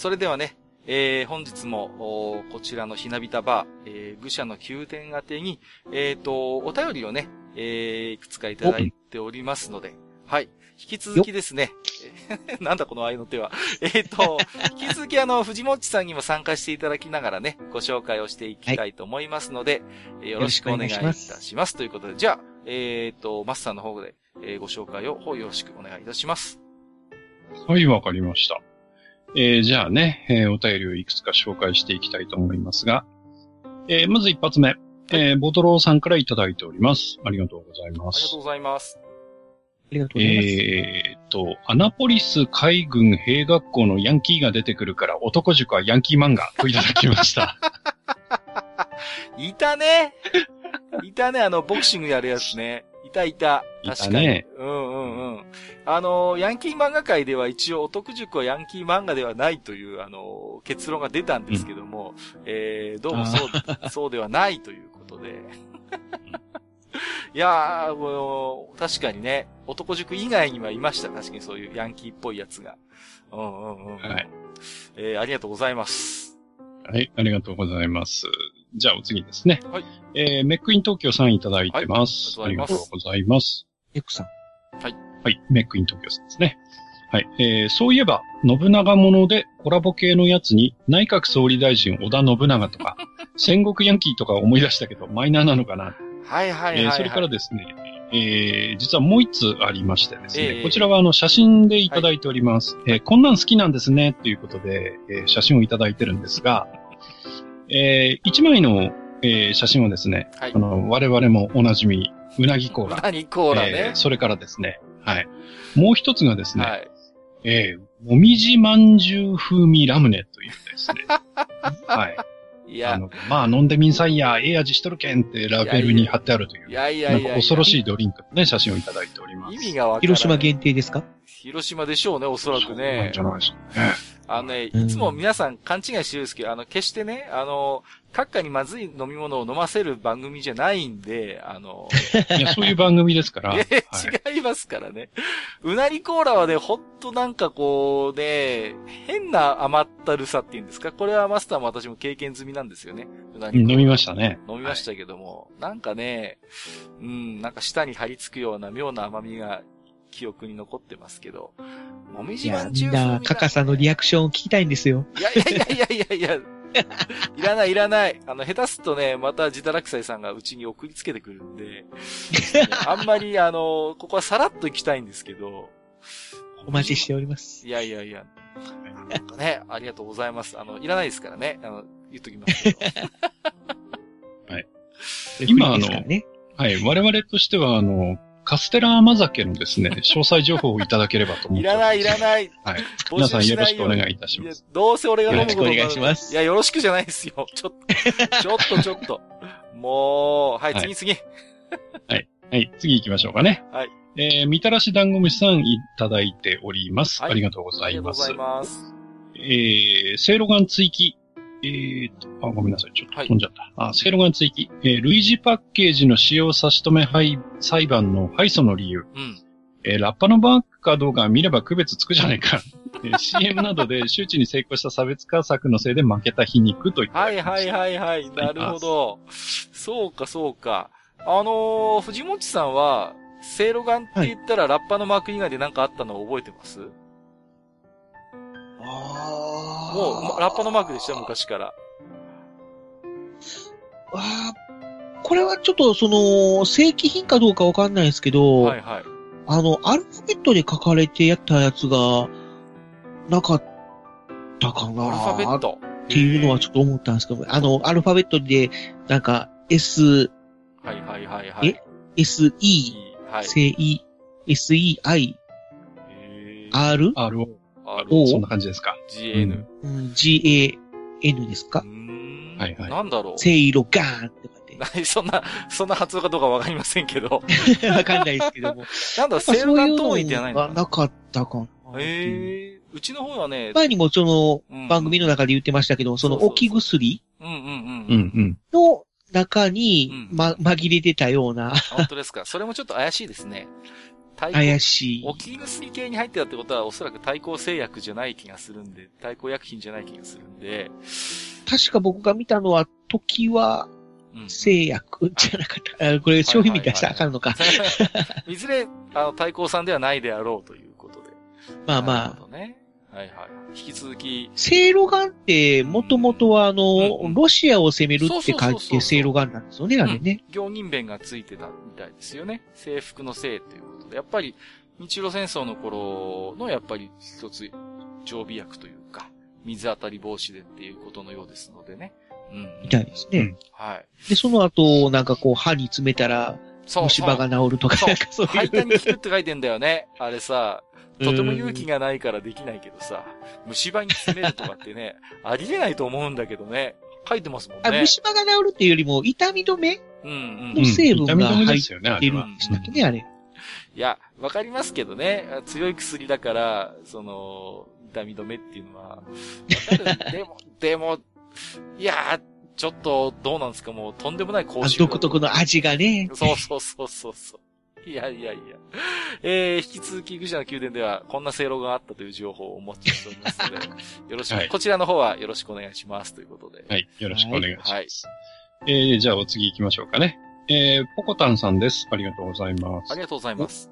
それではね、えー本日も、おこちらのひなびたバー、えー愚者の宮殿宛てに、えっ、と、お便りをね、えーいくつかいただいておりますので、はい。引き続きですね、なんだこの愛の手は。えっ、と、引き続きあの、藤もっちさんにも参加していただきながらね、ご紹介をしていきたいと思いますので、えーよろしくお願いいたします。ということで、じゃあ、えっ、と、マスターの方で、えーご紹介をよろしくお願いいたします。はい、わかりました。えーじゃあね、えーお便りをいくつか紹介していきたいと思いますが、えーまず一発目、えーボトローさんからいただいております。ありがとうございますありがとう。ございます。ありがとうございます。えーっと、アナポリス海軍兵学校のヤンキーが出てくるから男塾はヤンキー漫画といただきました。いたねいたね、あの、ボクシングやるやつね。いたいた。確かに。ねうんうんうん。あの、ヤンキー漫画界では一応、お得塾はヤンキー漫画ではないという、あの、結論が出たんですけども、えー、どうもそう、そうではないということで。いやー、もう、確かにね、男塾以外にはいました。確かにそういうヤンキーっぽいやつが。うんうんうん。はい。えー、ありがとうございます。はい、ありがとうございます。じゃあお次ですね。はい。えーメックイン東京さんいただいてます。はいありがとうございます。エクさん。はい、メックイン東京さんですね。はい。えーそういえば、信長ものでコラボ系のやつに内閣総理大臣織田信長とか、戦国ヤンキーとか思い出したけど、マイナーなのかな。はいはいはい、はい。えーそれからですね、えー実はもう一つありましてですね、ええこちらはあの写真でいただいております。えーこんなん好きなんですね、ということで、えー写真をいただいてるんですが、えー一枚の、えー写真はですね、はいあ。の、我々もおなじみ、うなぎコーラ。何コーラえねー。それからですね、はい。もう一つがですね、はい。えーもみじまんじゅう風味ラムネというですね、はい。いや、あの、まあ飲んでみんさいや、ええ味しとるけんってラベルに貼ってあるというい、やいやないんやか恐ろしいいドリンクのね、写真をいただいております。意味がわからない。広島限定ですか？広島でしょうね、おそらくそうなんねじ。ゃないですかね。あのね、うんいつも皆さん勘違いしてるんですけど、あの、決してね、あの、閣下にまずい飲み物を飲ませる番組じゃないんで、あの、いや、そういう番組ですから。違いますからね。うなりコーラはね、ほんとなんかこうね、変な甘ったるさっていうんですか？これはマスターも私も経験済みなんですよね。うなりコーラ飲みましたね。飲みましたけども、なんかね、うん、なんか舌に張り付くような妙な甘みが記憶に残ってますけど、もみいや、じまんみんな、じゅう風味カカさんのリアクションを聞きたいんですよ。いやいやいやいやいやいや、いらないいらない。あの、下手すとね、また自堕落斎さんがうちに送りつけてくるんで、あんまりあの、ここはさらっと行きたいんですけど、お待ちしております。いやいやいや、なんかね、ありがとうございます。あの、いらないですからね、あの、言っときますけど。今あの。はい。我々としては、あの、カステラ甘酒のですね、詳細情報をいただければと思っております。いらないいらない。はい。募皆さんよろしくお願いいたします。どうせ俺が飲むよろしくお願いしますいや、よろしくじゃないですよ。ちょっと、ちょっとちょっと。もう、はい、はい次次。はい。次行きましょうかね。はい。えー、みたらし団子虫さんいただいております。はいありがとうございますありがとうござい。ます。えー、せいろがん追記、えーと、あ、ごめんなさい。ちょっと飛んじゃった。あ、セイロガン追記。えー類似パッケージの使用差し止め廃裁判の敗訴の理由。うん。えーラッパのバッグかどうか見れば区別つくじゃないか。えー CM などで周知に成功した差別化策のせいで負けた皮肉といった。はいはいはいはい。なるほど。そうかそうか。あのー、藤本さんは、セイロガンって言ったらラッパのマーク以外で何かあったのを覚えてます？ああ。もう、まラッパのマークでしたよ、昔から。あーこれはちょっと、その、正規品かどうかわかんないですけど、はいはい。あの、アルファベットで書かれてやったやつが、なかったかなアルファベット？っていうのはちょっと思ったんですけど、あの、アルファベットで、なんか、S、はいはいはいはい。え？S、E、はい。C、E、S、E、I、へー R、RO。R、おそんな感じですか。G、N。うん、G、A、N ですかうーんはいはいなんだろう。せいろガーンって書いて。何そんな、そんな発音かどうかわかりませんけど。わかんないですけども。なんだろう、セールガントーンじゃないのかなかったかな。へえ。うちの方はね、前にもそのうん番組の中で言ってましたけど、その置き薬うんうんうん。うんうん。の中にうん、ま、紛れてたような、あ本当ですか。それもちょっと怪しいですね。対抗怪しい。置き薬系に入ってたってことは、おそらく対抗製薬じゃない気がするんで、対抗薬品じゃない気がするんで、確か僕が見たのは、時はうん。製薬じゃなかった。あこれ商品見出したらあかんのか。いずれ、あの、対抗さんではないであろうということで。まあまあね。はいはい。引き続き、セイロガンって、もともとはあのロシアを攻めるって書いてセイロガンなんですよね、あれね。行人弁がついてたみたいですよね。制服のせいということで。やっぱり、日露戦争の頃のやっぱり一つ常備薬というか、水当たり防止でっていうことのようですのでね。うん。みたいですね。はい。で、その後、なんかこう、歯に詰めたら、そう。虫歯が治るとか、そうそう排いう。胆に効くって書いてんだよね。あれさ、とても勇気がないからできないけどさ、虫歯に詰めるとかってね、ありえないと思うんだけどね。書いてますもんあ、ね。虫歯が治るっていうよりも、痛み止めうんうん。の成分が入っですよね、あてる。んでしたっけね、あれ。いや、わかりますけどね。強い薬だから、その、痛み止めっていうのは。わかるでも、でも、いやちょっと、どうなんですか？もう、とんでもないあ講習。独特の味がね。そうそうそうそうそう。いやいやいや。えー、引き続き、愚者の宮殿では、こんな正論があったという情報をお持ちしておりますので、よろしく、はいこちらの方はよろしくお願いしますということで。はい。よろしくお願いします。はいえー、じゃあお次行きましょうかね。えー、ポコタンさんです。ありがとうございますあり。がとうございます。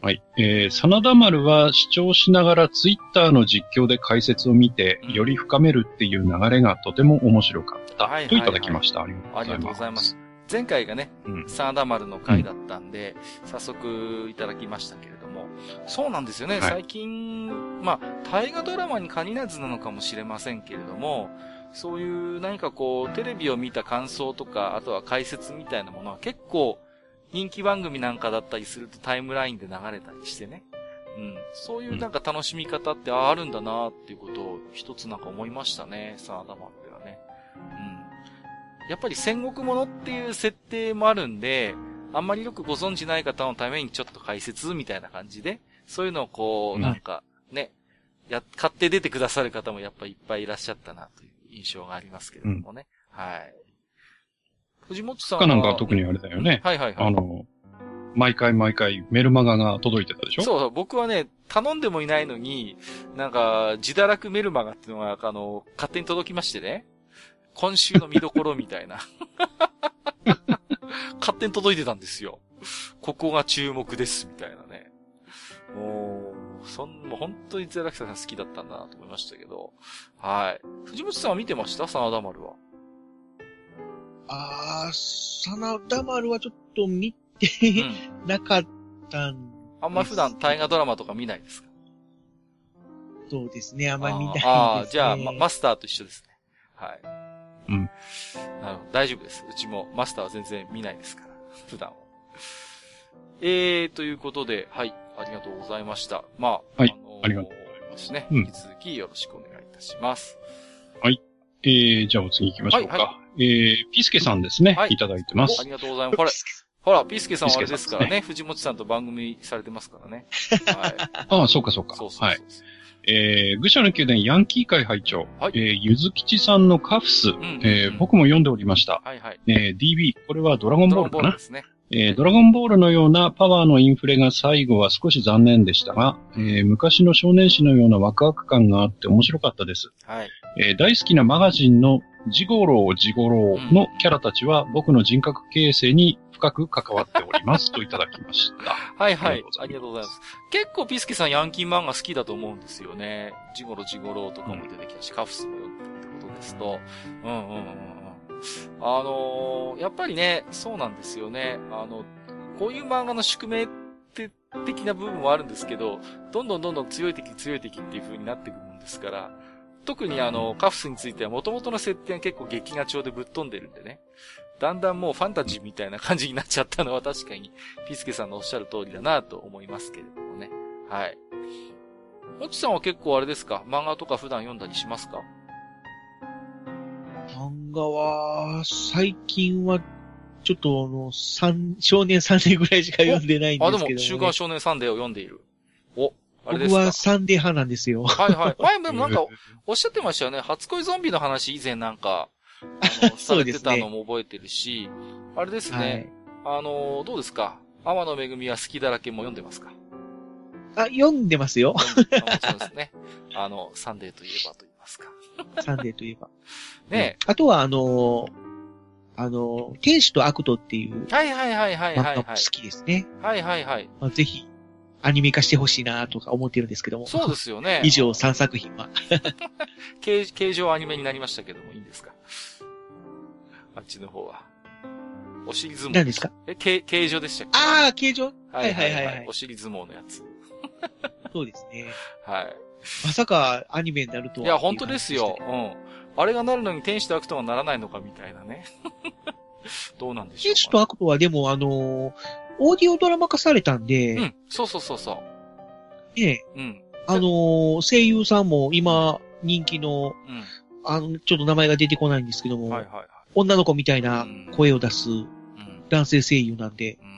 はい。えー、真田丸は視聴しながらツイッターの実況で解説を見て、うんより深めるっていう流れがとても面白かった。はいといただきました。ありがとうございます。。前回がね、うんサーダ丸の回だったんで、早速いただきましたけれども、そうなんですよね、はい最近、まあ、大河ドラマに限らずなのかもしれませんけれども、そういう何かこう、テレビを見た感想とか、あとは解説みたいなものは結構、人気番組なんかだったりするとタイムラインで流れたりしてね。うん。そういうなんか楽しみ方ってああるんだなっていうことを一つなんか思いましたね、サーダマルではね。うん。やっぱり戦国ものっていう設定もあるんで、あんまりよくご存知ない方のためにちょっと解説みたいな感じで、そういうのをこう、うんなんか、ね、や、買って出てくださる方もやっぱいっぱいいらっしゃったなという印象がありますけれどもね。はい。藤本さんは。他なんかは特にあれだよね。はいはいはい。あの、毎回毎回メルマガが届いてたでしょ？そうそう、僕はね、頼んでもいないのに、なんか、自堕落メルマガっていうのが、あの、勝手に届きましてね。今週の見どころみたいな。勝手に届いてたんですよ。ここが注目です、みたいなね。もう、そん、もう本当にゼラキさん好きだったんだなと思いましたけど。はい。藤本さんは見てました？真田丸は。あー、真田丸はちょっと見てうん。なかったんあんま普段大河ドラマとか見ないですか？そうですね。あんまり見ないです、ね。あーあー、じゃあ、まマスターと一緒ですね。はい。うん。なるほど。大丈夫です。うちもマスターは全然見ないですから。普段は。えー、ということで、はい。ありがとうございました。まあ、はいのーありがとうございますね。うん引き続きよろしくお願いいたします。えー、じゃあお次行きましょうか。はいはえー、ピスケさんですね。はいい、ただいてますあ。りがとうございます。ほら、ほら、ピースケさんはあれですからピースケさんね。藤本さんと番組されてますからね。はい。ああ、そうかそうか。そうそう。はい。えー、愚者の宮殿ヤンキー会会長、はいえー、ゆずきちさんのカフス、んうんうんえー僕も読んでおりました。はいはい。えー、DB、これはドラゴンボールかな？ボールですね。えードラゴンボールのようなパワーのインフレが最後は少し残念でしたが、えー昔の少年誌のようなワクワク感があって面白かったです。はい。えー大好きなマガジンのジゴロウジゴロウのキャラたちは僕の人格形成に深く関わっております といただきました。はいはい。あありがとうございます。結構ピスケさんヤンキー漫画好きだと思うんですよね。ジゴロジゴロとかも出てきたし、カフスも読んでるってことですと。うんうんうんうん。あのーやっぱりね、そうなんですよね。あの、こういう漫画の宿命って的な部分はあるんですけど、どんどんどんどん強い敵強い敵っていう風になっていくもんですから、特にあの、カフスについては元々の設定が結構劇画調でぶっ飛んでるんでね。だんだんもうファンタジーみたいな感じになっちゃったのは確かに、ピスケさんのおっしゃる通りだなと思いますけれどもね。はい。もちさんは結構あれですか？漫画とか普段読んだりしますか？漫画は、最近は、ちょっとあの、三、少年三年ぐらいしか読んでないんあ、でけど、ですも、ね。週刊少年サンデーを読んでいる。お、あれですか？僕はサンデー派なんですよ。はいはい。前でもなんか、おっしゃってましたよね。初恋ゾンビの話以前なんか、あの、さ そうれてですねたのも覚えてるし、あれですね。あの、どうですか？天野めぐみはスキだらけも読んでますか？はい。あ、読んでますよ。読んであもちろんですね。あの、サンデーといえばと言いますか。サンデーといえば。ねあとは、あのーあのー天使とアクトっていうえ。はいはいはいはいはいはい好。きですね。はいはいはい。まあ、ぜひ、アニメ化してほしいなとか思ってるんですけども。そうですよね。以上3作品は。形、形状アニメになりましたけども、いいんですか？あっちの方は。お尻相撲。何ですか？え、形、形状でしたっけ？ああ、形状？はいはいはいい、ははいはいお尻相撲のやつ。そうですね。はい。まさかアニメになるとは。いや、本当ですよ。うん。あれがなるのに天使と悪とはならないのかみたいなね。どうなんでしょうか。天使と悪とはでも、あのーオーディオドラマ化されたんで、うん。そうそうそうそね、う。うん。あのー声優さんも今、人気の、うん。あの、ちょっと名前が出てこないんですけども、はいはいはい。女の子みたいな声を出すうん。男性声優なんで、うん。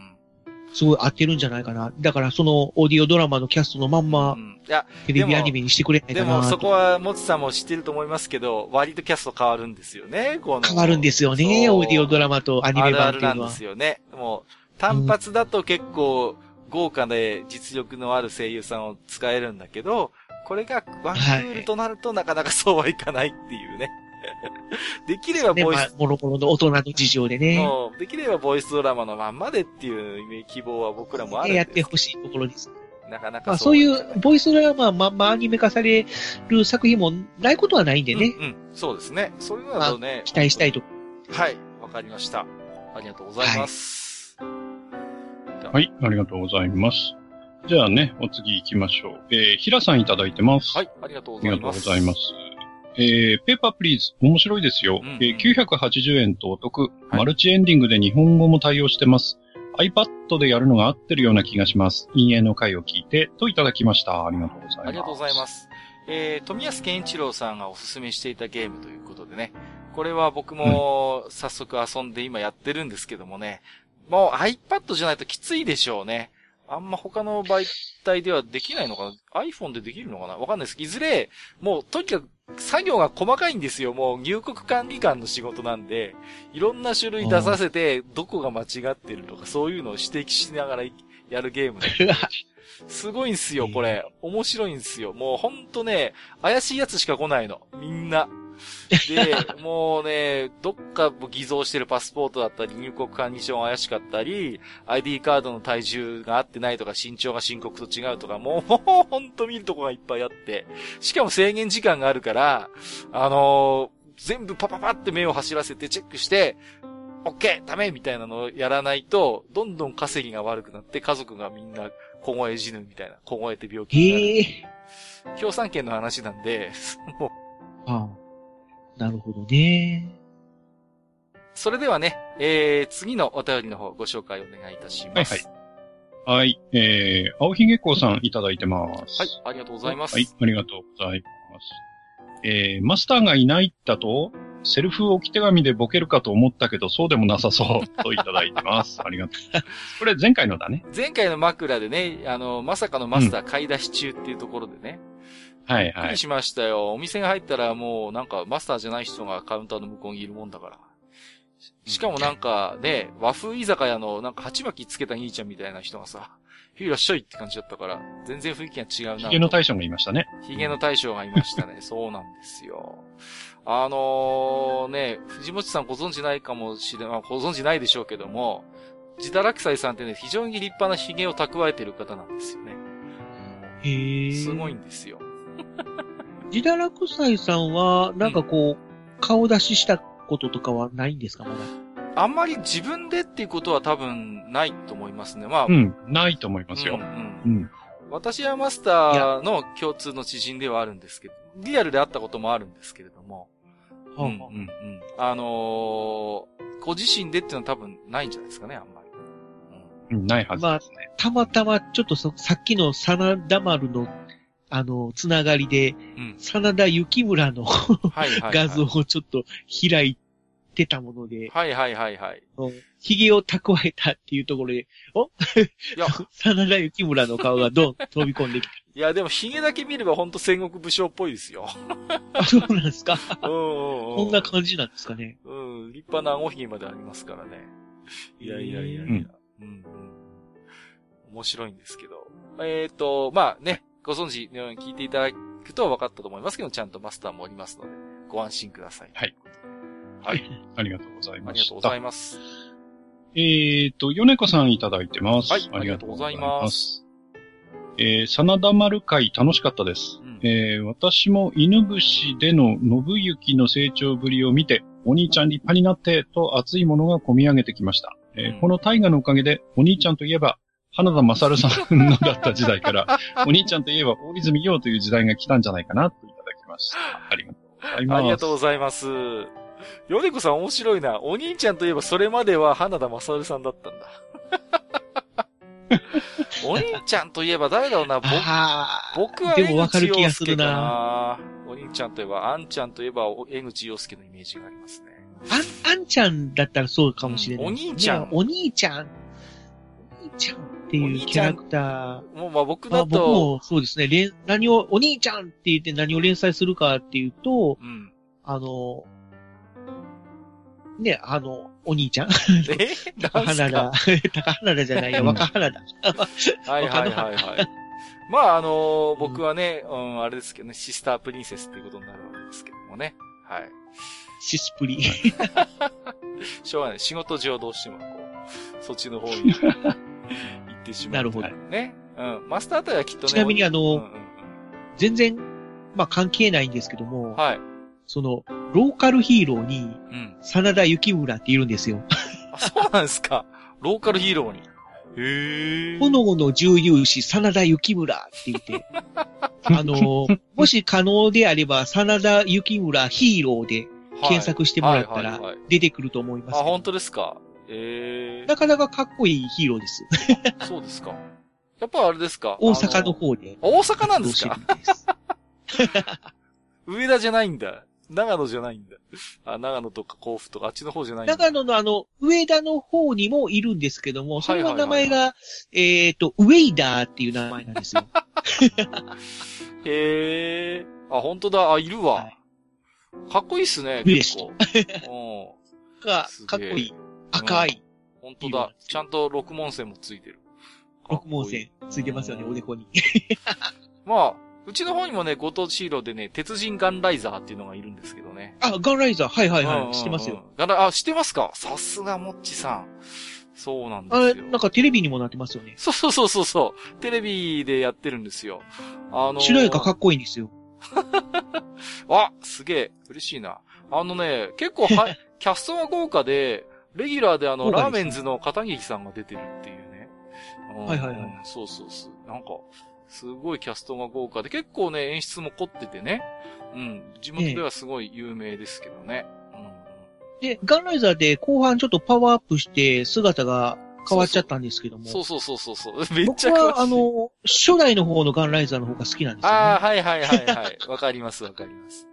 すごい合ってるんじゃないかな。だからそのオーディオドラマのキャストのまんまう、ん。いや、テレビアニメにしてくれないでかなと。もそこは、もつさんも知ってると思いますけど、割とキャスト変わるんですよね。変わるんですよね、オーディオドラマとアニメ版っていうのはあるあるなんで。すよね。もう、単発だと結構豪華で実力のある声優さんを使えるんだけど、これがワンクールとなるとなかなかそうはいかないっていうね。できればね、ボイス、、まあもろもろの大人の事情でね、もうできればボイスドラマのまんまでっていう希望は僕らもあるんやですってほしいところです。なかなかまあそういう、ボイスドラマまんまアニメ化される作品もないことはないんでね、うん、うん、そうですね。そういうのだとね、期待したいと。はい、わかりました。ありがとうございます。はい、ありがとうございます。じゃあね、お次行きましょう。えー、ひらさんいただいてます。はい、ありがとうごありがとうざいます。ございます。えー、ペーパープリーズ、面白いですよ。うんうんえー、980円とお得、はいマルチエンディングで日本語も対応してます。iPad でやるのが合ってるような気がします。陰影の回を聞いて、といただきました。ありがとうございます。ありがとうございま。す。えー、富安健一郎さんがおすすめしていたゲームということでね。これは僕も早速遊んで今やってるんですけどもね。もう iPad じゃないときついでしょうね。あんま他の媒体ではできないのかな ?iPhone でできるのかな？わかんないです。いずれ、もうとにかく作業が細かいんですよ。もう入国管理官の仕事なんで、いろんな種類出させて、どこが間違ってるとか、そういうのを指摘しながらやるゲームなんで すごいんすよ、これ。面白いんすよ。もうほんとね、怪しいやつしか来ないの。みんな。で、もうね、どっか偽造してるパスポートだったり、入国管理証が怪しかったり、ID カードの体重が合ってないとか、身長が申告と違うとか、もう、ほんと見るとこがいっぱいあって。しかも制限時間があるから、あのー全部パパパって目を走らせてチェックして、オッケーダメみたいなのをやらないと、どんどん稼ぎが悪くなって、家族がみんな凍え死ぬみたいな、凍えて病気になる。へえ。共産権の話なんで、もう、ああなるほどね。それではね、えー、次のお便りの方ご紹介お願いいたします。はいはい。えー、青ひげこうさんいただいてます。はい、ありがとうございます。はい、ありがとうございます。えー、マスターがいないだと、セルフ置き手紙でボケるかと思ったけど、そうでもなさそう、といただいてます。ありがとう。これ前回のだね。前回の枕でね、あの、まさかのマスター買い出し中っていうところでね。はいはいびっくり。しましたよ。お店が入ったらもうなんかマスターじゃない人がカウンターの向こうにいるもんだから。しかもなんかね、和風居酒屋のなんか鉢巻きつけた兄ちゃんみたいな人がさ、いらっしゃいって感じだったから、全然雰囲気が違うな。ヒゲの大将もいましたね。ヒゲの大将がいましたね。そうなんですよ。あのー、ね、藤本さんご存知ないかもしれない、ご存知ないでしょうけども、自堕落斎さんってね、非常に立派なヒゲを蓄えてる方なんですよね。へえ。すごいんですよ。自堕落斎さんは、なんかこう、顔出ししたこととかはないんですか、まだ。あんまり自分でっていうことは多分ないと思いますね。まあ、うん、ないと思いますよ。うんうんうん。私はマスターの共通の知人ではあるんですけど、リアルで会ったこともあるんですけれども、うんうんうん。あのーご自身でっていうのは多分ないんじゃないですかね、あんまり。うんないはずですね。たまたま、ちょっとそ、さっきの真田丸の、あの、つながりで、うん。真田幸村のはいはい、はい。画像をちょっと開いてたもので、はいはいはいはい。髭を蓄えたっていうところで、お？いや、真田幸村の顔がドン飛び込んできた？いやでも髭だけ見ればほんと戦国武将っぽいですよ。あ、そうなんですか？うんうんうん。こんな感じなんですかね？うん、立派な顎髭までありますからね。いやいやいやいや。ううんん、うん。面白いんですけど。えっ、と、まあね、ご存知のように聞いていただくと分かったと思いますけど、ちゃんとマスターもおりますので、ご安心ください。はい。はい。ありがとうございあましりがとうござた。います。えっと、米子さんいただいてます。はいありがとうございます。えー、真田丸会楽しかったです。うんえー私も犬伏での信行の成長ぶりを見て、お兄ちゃん立派になって、と熱いものが込み上げてきました。えーうんこの大河のおかげで、お兄ちゃんといえば、花田勝さんのだった時代から、お兄ちゃんといえば大泉洋という時代が来たんじゃないかな、といただきました。ありがとうございます。ありがとうございます。ヨネコさん面白いな。お兄ちゃんといえばそれまでは花田正さんだったんだ。お兄ちゃんといえば誰だろうな。僕あ僕はでもわかる気がするな。お兄ちゃんといえば、あんちゃんといえば、お江口洋介のイメージがありますね。あん、あんちゃんだったらそうかもしれないね、うんお兄ちゃんお兄ちゃん。お兄ちゃんっていうキャラクター。もう、まあ僕だと、もそうですね、連、何を、お兄ちゃんって言って何を連載するかっていうと、うん。あの、ね、あの、お兄ちゃんえ？高なんす花か？田。高花田じゃないや、うん若花田。はいはいはいはい。まああの僕はね、うん、あれですけどね、シスタープリンセスっていうことになるわけですけどもね。はい。シスプリ。しょうがない。仕事上どうしてもこう、そっちの方に行ってしまう。なるほどね。うん。マスターあたりはきっとね。ちなみにあのうんうん全然、まあ関係ないんですけども、うん、はい。その、ローカルヒーローに、うん。真田幸村っているんですよ。あ、そうなんですか。ローカルヒーローに。へえ。炎の重勇士、真田幸村って言って、あの、もし可能であれば、真田幸村ヒーローで検索してもらったらはいはいはいはい出てくると思いますあ、けど。本当ですか。ええなかなかかっこいいヒーローです。そうですか。やっぱあれですか。大阪のあ方で。大阪なんです活か上田じゃないんだ。長野じゃないんだ。あ、長野とか甲府とかあっちの方じゃないんだ。長野のあの、上田の方にもいるんですけども、それは名前はいはいが、えっと、ウェイダーっていう名前なんですよ。へえ。あ、本当だ。あ、いるわ。はいかっこいいっすね。結構。うん。がかっこいい。赤い本当だ。ちゃんと六門線もついてる。六毛線ついてますよね、おでこに。まあ、うちの方にもね、ご当地ヒーローでね、鉄人ガンライザーっていうのがいるんですけどね。あ、ガンライザー、はいはいうんうんうんはい、知ってますよ。。ガンラあ、知ってますか？さすがもっちさん。そうなんであれ、すよ。なんかテレビにもなってますよね。そうそうそうそうそう。テレビでやってるんですよ。あのー主題歌かっこいいんですよ。あ、すげえ。嬉しいな。あのね、結構は、キャストが豪華で、レギュラーであの、ラーメンズの片桐さんが出てるっていうね。うんはいはいはいうんそうそうそう。なんか、すごいキャストが豪華で、結構ね、演出も凝っててね。うん。地元ではすごい有名ですけどね。で、ガンライザーで後半ちょっとパワーアップして姿が変わっちゃったんですけども。そうそうそうそうそう。めっ僕ちゃ詳しい。は、あの、初代の方のガンライザーの方が好きなんですよ、ね。ああ、はいはいはいはい。わかりますわかります。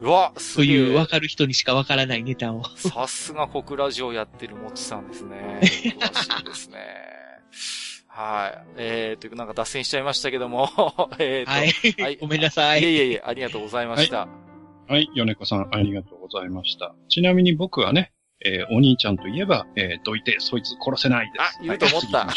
うわ、すげえ。そういう分かる人にしか分からないネタを。さすが小倉城やってるもちさんですね。詳しいですね。はい。えー、というなんか脱線しちゃいましたけども、えーと、はい。はいごめんなさい。いえいえいえ、ありがとうございました。はい、米子さん、ありがとうございました。ちなみに僕はね、えーお兄ちゃんといえば、えーどいて、そいつ殺せないです。あ言うと思ったは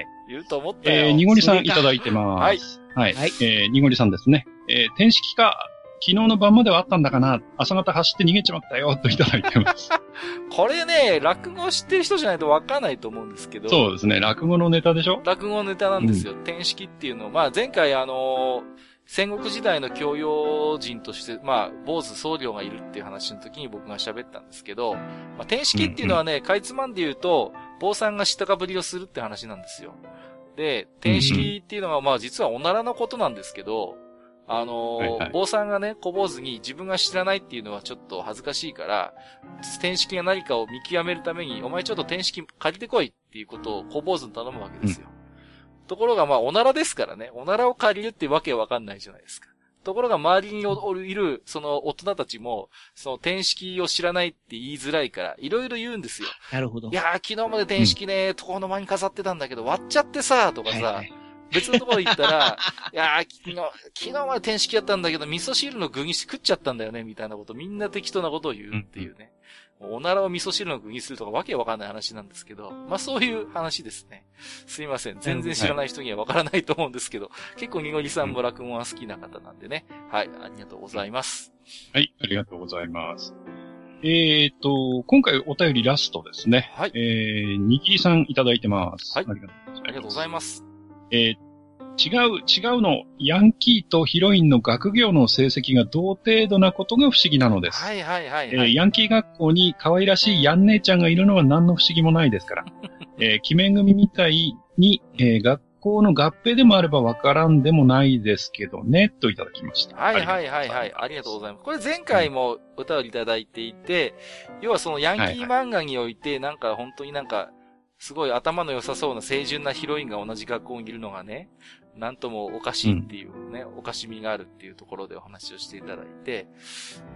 い 言うと思ったよ。えー、にごりさんいただいてます。はい。はいえー、にごりさんですね。えー、天式か、昨日の晩まではあったんだかな、朝方走って逃げちまったよ、といただいてます。これね、落語知ってる人じゃないとわかんないと思うんですけど。そうですね、落語のネタでしょ？落語ネタなんですよ。天式っていうのを、まあ前回あのー戦国時代の教養人として、まあ、坊主僧侶がいるっていう話の時に僕が喋ったんですけど、まあ、天式っていうのはね、かいつまんで言うと、坊さんが知ったかぶりをするって話なんですよ。で、天式っていうのは、まあ実はおならのことなんですけど、あのーはいはい坊さんがね、小坊主に自分が知らないっていうのはちょっと恥ずかしいから、天式が何かを見極めるために、お前ちょっと天式借りてこいっていうことを小坊主に頼むわけですよ。ところがまあ、おならですからね、おならを借りるってわけわかんないじゃないですか。ところが周りにおるいる、その大人たちも、その天式を知らないって言いづらいから、いろいろ言うんですよ。なるほど。いやー、昨日まで天式ね、床の間に飾ってたんだけど、割っちゃってさ、とかさ、はいはい別のところ行ったら、いやー、昨日、昨日まで天式やったんだけど、味噌汁の具にして食っちゃったんだよね、みたいなこと、みんな適当なことを言うっていうね。おならを味噌汁の具にするとかわけわかんない話なんですけど、まあそういう話ですね。すいません。全然知らない人にはわからないと思うんですけど、結構にごりさんも落語が好きな方なんでね。はい、ありがとうございます。はい、ありがとうございます。えっ、と、今回お便りラストですね。はい、えー、にぎりさんいただいてます。はいありがとうございます。ありがとうございます。えー違う、違うの、ヤンキーとヒロインの学業の成績が同程度なことが不思議なのです。はいはいはい、えーはい。ヤンキー学校に可愛らしいヤン姉ちゃんがいるのは何の不思議もないですから。えー、鬼面組みたいに、えー学校の合併でもあればわからんでもないですけどね、といただきました。はいはいはいはい。ありがとうございます。これ前回もお便りいただいていて、要はそのヤンキー漫画において、なんか本当になんか、すごい頭の良さそうな清純なヒロインが同じ学校にいるのがね、なんともおかしいっていうね、おかしみがあるっていうところでお話をしていただいて、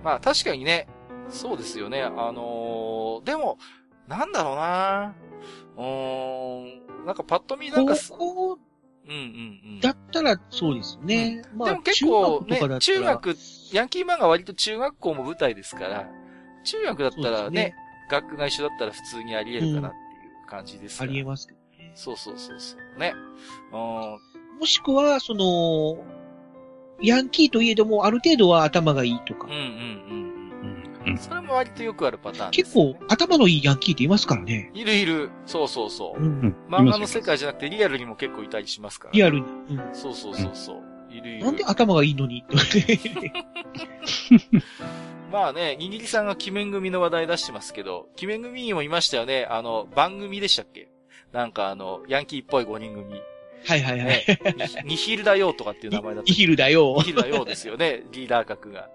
まあ確かにね、そうですよね。あのーでも、なんだろうなうーん、なんかパッと見なんかうんうんうん。だったらそうですね。まあ、でも結構ね中学ヤンキー漫画割と中学校も舞台ですから、中学だったらねね、学区が一緒だったら普通にあり得るかなっていう感じですから。ありえますけどね。そうそうそうそう。ね。うもしくは、その、ヤンキーといえども、ある程度は頭がいいとかん。うん。うんうんうんうん。それも割とよくあるパターンです、結構、頭のいいヤンキーっていますからね。いるいる。そうそうそう。うん。うん漫画の世界じゃなくてリアルにも結構いたりしますから。リアルに。うん。そうそうそうそう。いるいる。なんで頭がいいのにって。まあね、にぎりさんが鬼面組の話題出してますけど、鬼面組にもいましたよね。あの、番組でしたっけ？なんかあの、ヤンキーっぽい5人組。はいはいはい。ニニヒルだよとかっていう名前だった。イヒルだよニ。ヒルだよですよね、リーダー格が。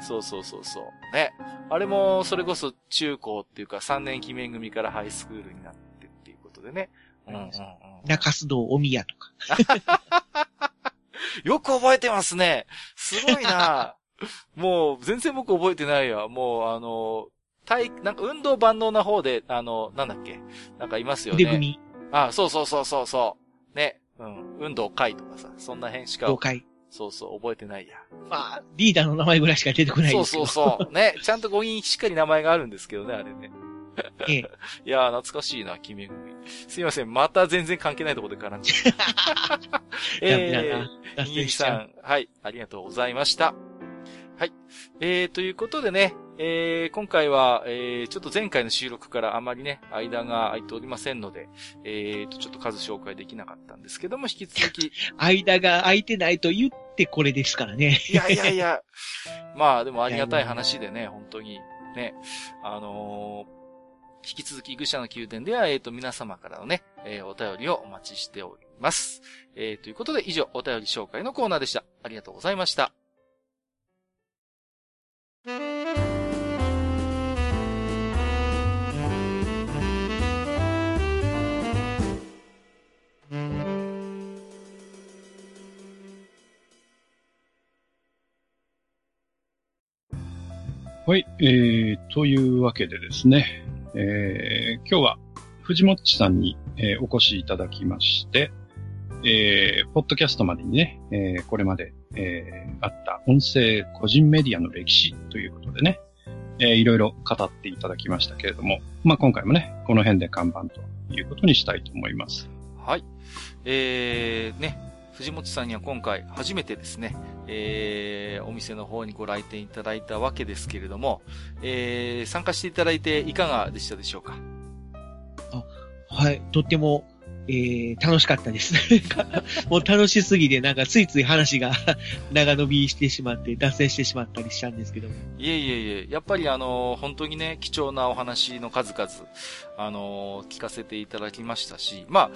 そうそうそうそう。ね。あれも、それこそ中高っていうか3年記念組からハイスクールになってっていうことでね。うんうんうん。中洲道お宮とか。よく覚えてますね。すごいなもう、全然僕覚えてないわ。もう、あの、体、なんか運動万能な方で、あの、なんだっけなんかいますよね。腕組み、あ、そうそうそうそうそう。ね。うん。運動会とかさ、そんな辺しか了、解。そうそう、覚えてないや。まあ、リーダーの名前ぐらいしか出てこないそう。そうそう。ね。ちゃんと5人しっかり名前があるんですけどね、あれね。ええ。いやー、懐かしいな、君組。すいません。また全然関係ないところで絡んじゃう。えーな、脱にぎり線しちゃう。さん、はい、ありがとうございました。はい。えー、ということでね、えー、今回は、えー、ちょっと前回の収録からあまりね、間が空いておりませんので、えーと、ちょっと数紹介できなかったんですけども、引き続き、間が空いてないと言ってこれですからね。いやいやいや、まあでもありがたい話でね、本当に、ね、あのー引き続き、愚者の宮殿では、えっ、と、皆様からのね、えーお便りをお待ちしております。えーということで、以上、お便り紹介のコーナーでした。ありがとうございました。はい、えー、というわけでですね、えー、今日は藤もっちさんにえーお越しいただきまして、えー、ポッドキャストまでにね、えーこれまで、えーあった音声個人メディアの歴史ということでね、えーいろいろ語っていただきましたけれども、まあ、今回もね、この辺で看板ということにしたいと思います。はい。えー、ね、藤本さんには今回初めてですね、えー、お店の方にご来店いただいたわけですけれども、えー、参加していただいていかがでしたでしょうか？はい。とっても、えー、楽しかったです。もう楽しすぎて、なんかついつい話が 長伸びしてしまって、脱線してしまったりしたんですけども。いえいえいえ、やっぱりあの、本当にね、貴重なお話の数々、あの、聞かせていただきましたし、まあ、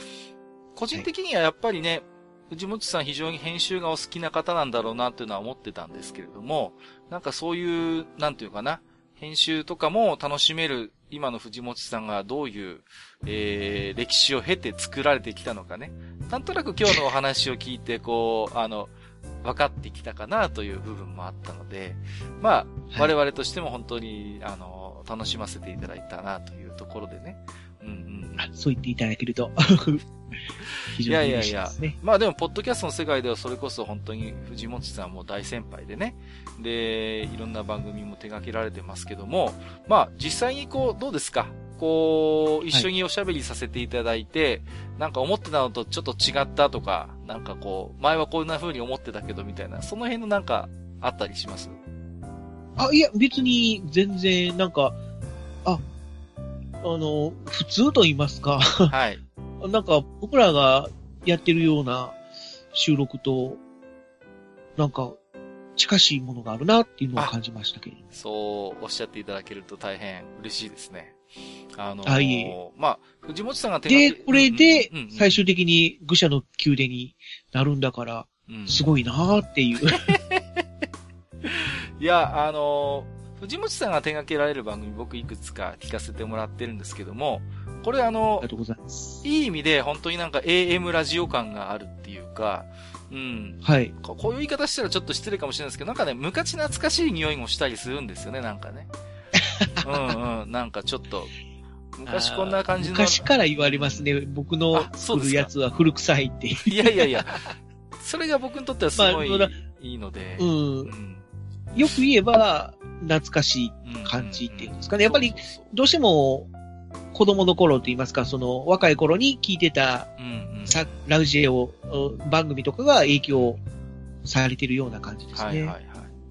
個人的にはやっぱりね、藤本さん非常に編集がお好きな方なんだろうなっていうのは思ってたんですけれども、なんかそういう、なんていうかな、編集とかも楽しめる今の藤本さんがどういう、えー、歴史を経て作られてきたのかね。なんとなく今日のお話を聞いて、こう、あの、分かってきたかなという部分もあったので、まあ、はい我々としても本当に、あの、楽しませていただいたなというところでね。うんうん。あそう言っていただけると、非常に嬉しいですね。まあでも、ポッドキャストの世界ではそれこそ本当に藤本さんも大先輩でね。で、いろんな番組も手掛けられてますけども、まあ実際にこう、どうですか？こう、一緒におしゃべりさせていただいて、なんか思ってたのとちょっと違ったとか、なんかこう、前はこんな風に思ってたけどみたいな、その辺のなんかあったりします？あ、いや、別に全然、なんか、あ、あの、普通と言いますか、はい。なんか僕らがやってるような収録と、なんか、近しいものがあるなっていうのを感じましたけれど。そうおっしゃっていただけると大変嬉しいですね。あのあいまあ、藤本さんが手で、これで最終的に愚者の宮殿になるんだから、うんすごいなーっていう。いや、あのー、藤本さんが手掛けられる番組僕いくつか聞かせてもらってるんですけども、これああのりが、とうございます。いい意味で本当になんか AM ラジオ感があるっていうか、うん。はい。ここういう言い方したらちょっと失礼かもしれないですけど、なんかね、昔懐かしい匂いもしたりするんですよね、なんかね。うんうん。なんかちょっと、昔こんな感じの。昔から言われますね。僕のあそうですか作るやつは古臭いって。いやいやいや、それが僕にとってはすごいまあいいので。う。うんんよく言えば、懐かしい感じっていうんですかね。やっぱり、どうしても、子供の頃と言いますか、その、若い頃に聞いてた、うんうん。さラジオうん番組とかが影響されてるような感じですね。はいはいはい。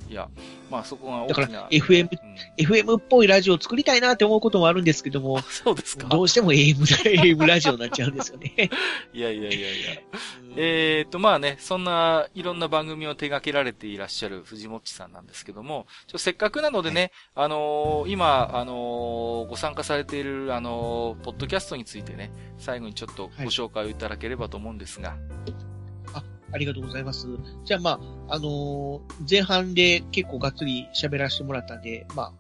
いや、まあそこが大きな。だから FM うん FM っぽいラジオを作りたいなって思うこともあるんですけどもあ、そうですかどうしても AM, AM ラジオになっちゃうんですよね。いやいやいやいや。えーと、まあね、そんないろんな番組を手掛けられていらっしゃる藤もっちさんなんですけども、ちょせっかくなのでね、あのー今、あのーご参加されている、あのーポッドキャストについてね、最後にちょっとご紹介をいただければと思うんですが。ありがとうございます。じゃあまあ、あのー前半で結構がっつり喋らせてもらったんで、まあ、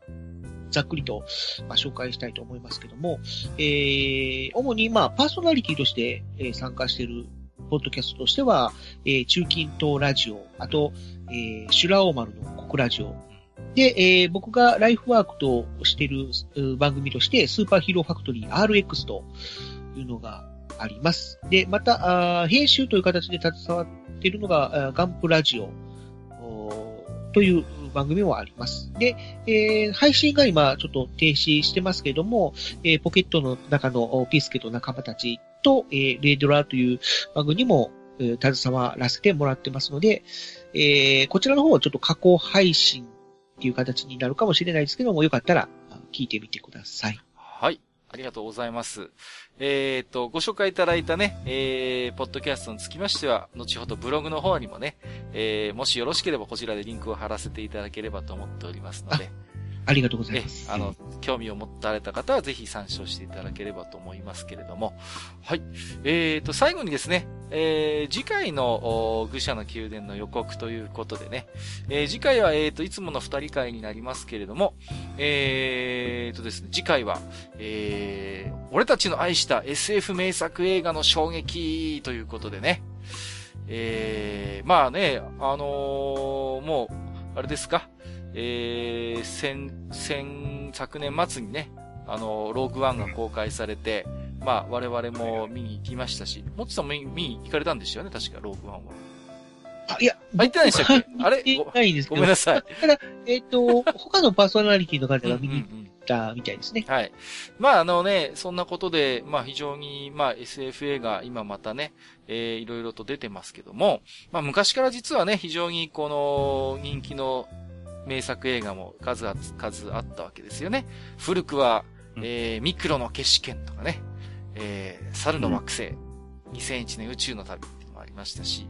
ざっくりと、まあ、紹介したいと思いますけども、えー、主にまあ、パーソナリティとして、えー参加しているポッドキャストとしては、えー中近東ラジオ、あと、えー、シュラオーマルの国ラジオ。で、えー僕がライフワークとしてる番組として、スーパーヒーローファクトリー RX というのがあります。で、また、あ編集という形で携わっているのが、ガンプラジオという番組もあります。で、えー配信が今ちょっと停止してますけども、えーポケットの中のピスケと仲間たちと、えーレイドラーという番組にも、えー携わらせてもらってますので、えーこちらの方はちょっと加工配信っていう形になるかもしれないですけども、よかったら聞いてみてください。はい。ありがとうございます。えっ、と、ご紹介いただいたね、えー、ポッドキャストにつきましては、後ほどブログの方にもね、えー、もしよろしければこちらでリンクを貼らせていただければと思っておりますので、ありがとうございます。あの、興味を持たれた方はぜひ参照していただければと思いますけれども。はい。えーと、最後にですね、えー、次回の、お愚者の宮殿の予告ということでね、えー次回は、えーと、いつもの二人会になりますけれども、えーとですね、次回は、えー、俺たちの愛した SF 名作映画の衝撃ということでね、えー、まあね、あのーもう、あれですか、えー、先、先、昨年末にね、あの、ローグワンが公開されて、まあ、我々も見に行きましたし、もっちさんも見に行かれたんですよね、確か、ローグワンは。あ、いや、あ、行ってないでしたっけ？あれ？行ってないんですけど。ごめんなさい。ただ、えっ、と、他のパーソナリティの方が見に行っうんうんうんたみたいですね。はい。まあ、あのね、そんなことで、まあ、非常に、まあ、SF 映画、今またね、えー、いろいろと出てますけども、まあ、昔から実はね、非常にこの、人気の名作映画も数あ、数あったわけですよね。古くは、えー、ミクロの決死権とかね、えー、猿の惑星、2001年宇宙の旅っていうのもありましたし、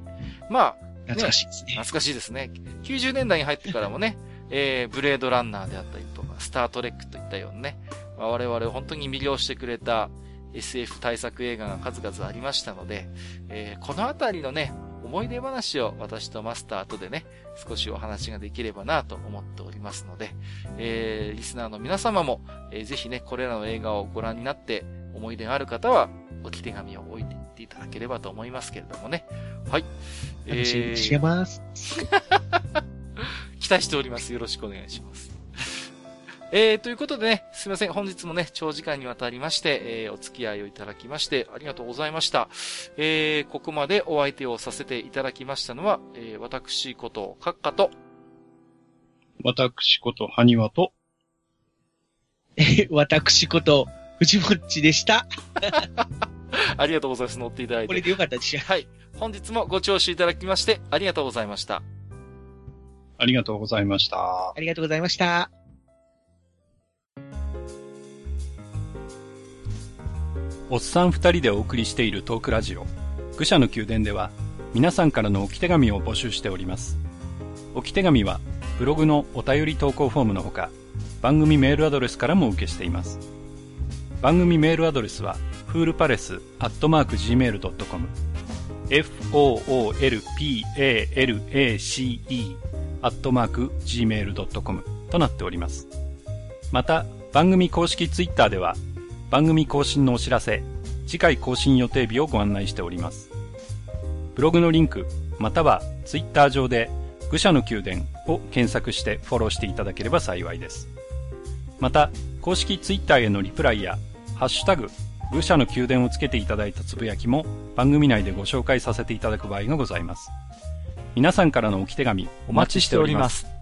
まあ、懐かしいですね。懐かしいですね。90年代に入ってからもね、えー、ブレードランナーであったりとか、スタートレックといったようなね、まあ、我々を本当に魅了してくれた SF 対策映画が数々ありましたので、えー、このあたりのね、思い出話を私とマスターとでね、少しお話ができればなと思っておりますので、えー、リスナーの皆様も、えー、ぜひね、これらの映画をご覧になって思い出がある方は、置き手紙を置いていっていただければと思いますけれどもね。はい。楽しみにしてます。期待しております。よろしくお願いします。えー、ということでね、すいません。本日もね、長時間にわたりまして、えー、お付き合いをいただきまして、ありがとうございました。えー、ここまでお相手をさせていただきましたのは、えー、私こと、カッカと、私こと、ハニワと、え 私こと、藤もっちでした。ありがとうございます。乗っていただいて。これでよかったでしょ。はい。本日もご聴取いただきまして、ありがとうございました。ありがとうございました。ありがとうございました。おっさん二人でお送りしているトークラジオ、愚者の宮殿では、皆さんからの置き手紙を募集しております。置き手紙は、ブログのお便り投稿フォームのほか、番組メールアドレスからも受けしています。番組メールアドレスは、フールパレスアットマーク Gmail.com、f-o-o-l-p-a-l-a-c-e アットマーク Gmail.com となっております。また、番組公式ツイッターでは、番組更新のお知らせ、次回更新予定日をご案内しております。ブログのリンク、またはツイッター上で、愚者の宮殿を検索してフォローしていただければ幸いです。また、公式ツイッターへのリプライや、ハッシュタグ、愚者の宮殿をつけていただいたつぶやきも番組内でご紹介させていただく場合がございます。皆さんからの置き手紙お待ちしております。